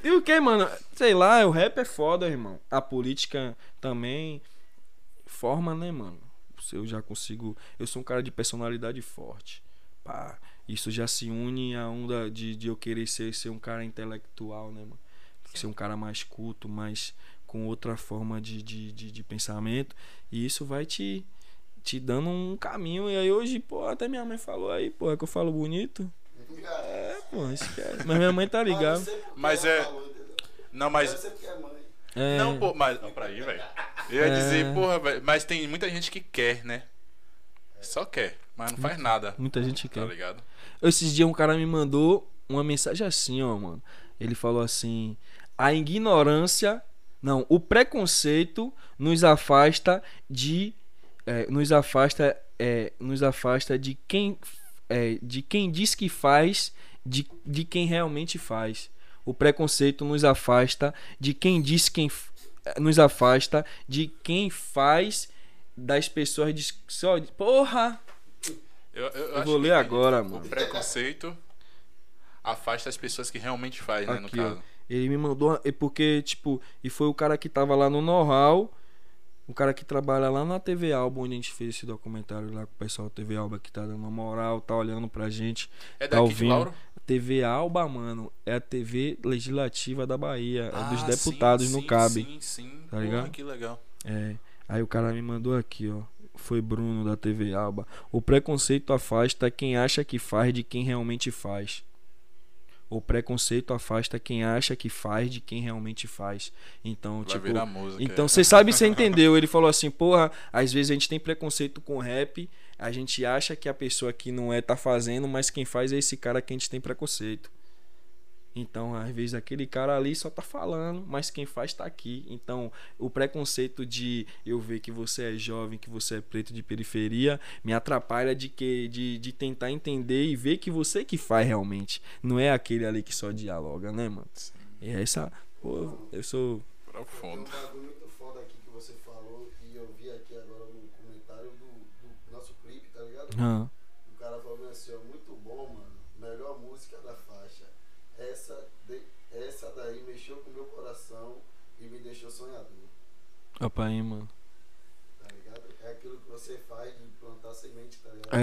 e o que, mano? Sei lá, o rap é foda, irmão. A política também forma, né, mano? Eu já consigo. Eu sou um cara de personalidade forte. Pá, isso já se une a onda de, de eu querer ser, ser um cara intelectual, né, mano? Ser um cara mais culto, mais. com outra forma de, de, de, de pensamento. E isso vai te, te dando um caminho. E aí hoje, pô, até minha mãe falou aí, pô, é que eu falo bonito. É, pô, esquece. Mas minha mãe tá ligada. Mas é- Não, mas. É. É, Não, pô, mas. Não, pra aí, velho. Eu ia É. dizer, porra, velho. Mas tem muita gente que quer, né? Só quer, mas não faz nada. Muita gente Tá quer. ligado? Esses dias um cara me mandou uma mensagem assim, ó, mano. Ele falou assim: a ignorância, não, o preconceito nos afasta de, é, nos afasta, é, nos afasta de quem, é, de quem diz que faz, de, de quem realmente faz. O preconceito nos afasta de quem diz quem, nos afasta de quem faz das pessoas de só, porra. Eu, eu, Eu vou ler agora, O mano. preconceito afasta as pessoas que realmente fazem, né? No Aqui, ó. caso. Ele me mandou. é Porque, tipo, e foi o cara que tava lá no know-how. O cara que trabalha lá na TV Alba, onde a gente fez esse documentário lá com o pessoal da TV Alba que tá dando uma moral, tá olhando pra gente. É Tá ouvindo? TV Alba, mano, é a TV legislativa da Bahia. é dos Ah, deputados, sim, não sim, cabe. Sim, sim. Tá Porra, ligado? que legal. É. Aí o cara me mandou aqui, ó. Foi Bruno da TV Alba. O preconceito afasta quem acha que faz de quem realmente faz. O preconceito afasta quem acha que faz de quem realmente faz. Então, Vai tipo, virar música. então é. você sabe, você entendeu. Ele falou assim, porra, às vezes a gente tem preconceito com rap, a gente acha que a pessoa que não é tá fazendo, mas quem faz é esse cara que a gente tem preconceito. Então, às vezes aquele cara ali só tá falando, mas quem faz tá aqui. Então, o preconceito de eu ver que você é jovem, que você é preto de periferia, me atrapalha de que de, de tentar entender e ver que você que faz realmente. Não é aquele ali que só dialoga, né, mano? E é essa, pô, eu sou Tem um profundo. bagulho muito foda aqui que você falou e eu vi aqui agora no comentário do, do nosso clipe, ah, O cara falou assim, ó, muito bom, mano. Melhor música da faixa. Essa, de- essa daí mexeu com o meu coração e me deixou sonhador, opa aí, mano. tá ligado? É aquilo que você faz de plantar semente, tá ligado?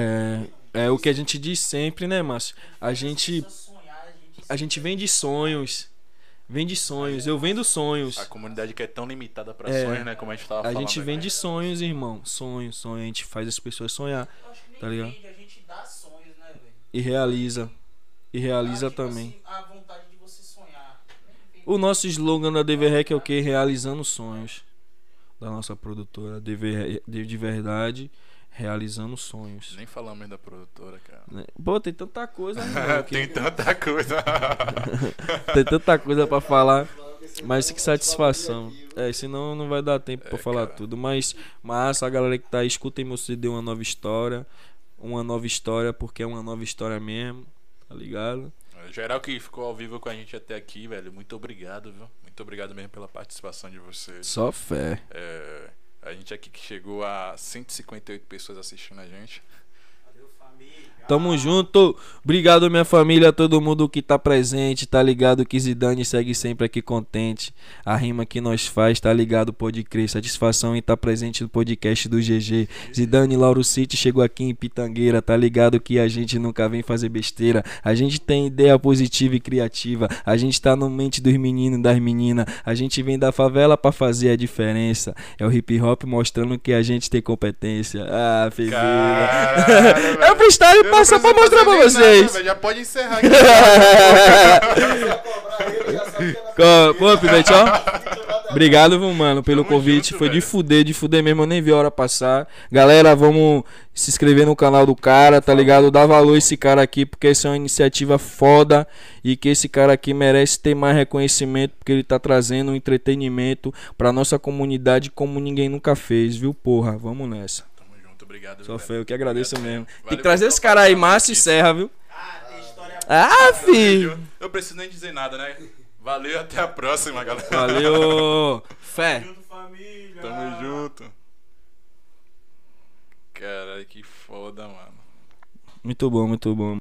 É, é o que a gente diz sempre, né, Márcio? A gente, Sonhar, a gente, a gente vem de sonhos. Vem de sonhos. Eu vendo sonhos. A comunidade que é tão limitada pra É. sonhos, né? Como a gente tava A falando. gente vem aqui. de sonhos, irmão. Sonho, sonho. A gente faz as pessoas sonhar Eu acho Tá ligado? a gente dá sonhos, né, velho? e realiza. E realiza Ah, tipo também. assim, a vontade de você sonhar. Nem vende. O nosso slogan da DVREC é o que? Realizando sonhos. Da nossa produtora. DV, de de verdade, realizando sonhos. Nem falamos da produtora, cara. né? Pô, tem tanta coisa, que- Tem tanta coisa. tem tanta coisa pra falar. Mas que satisfação. É, senão não vai dar tempo pra É, falar cara. tudo. Mas, massa, a galera que tá aí, escutem meu CD Uma Nova História. Uma nova história, porque é uma nova história mesmo. Tá ligado? Geral que ficou ao vivo com a gente até aqui, velho. Muito obrigado, viu? Muito obrigado mesmo pela participação de vocês. Só fé. É, a gente aqui que chegou a 158 pessoas assistindo a gente. Tamo junto. Obrigado, minha família, todo mundo que tá presente. Tá ligado que Zidane segue sempre aqui contente. A rima que nós faz, tá ligado? Pode crer. Satisfação em estar presente no podcast do GG. Zidane Lauro City chegou aqui em Pitangueira. Tá ligado que a gente nunca vem fazer besteira. A gente tem ideia positiva e criativa. A gente tá no mente dos meninos e das meninas. A gente vem da favela pra fazer a diferença. É o hip hop mostrando que a gente tem competência. Ah. Caralho, É o freestyle Eu não passa pra mostrar pra vocês. nada, velho. já pode encerrar aqui. Pô, Pivete, ó. Obrigado, viu, mano, pelo Tamo convite. junto, Foi de velho. fuder, de fuder mesmo. Eu nem vi a hora passar. Galera, vamos se inscrever no canal do cara, tá ligado? Dá valor a esse cara aqui, porque essa é uma iniciativa foda. E que esse cara aqui merece ter mais reconhecimento, porque ele tá trazendo um entretenimento pra nossa comunidade como ninguém nunca fez, viu, porra? Vamos nessa. Tamo obrigado. Só fé, eu que agradeço Obrigado mesmo. mesmo. Tem Valeu que trazer esse cara aí, Márcio e. Serra, viu? Ah, tem história Ah, filho! Eu preciso nem dizer nada, né? Valeu, até a próxima, galera. Valeu! Fé! junto, família. Tamo junto. Caralho, que foda, mano. Muito bom, muito bom.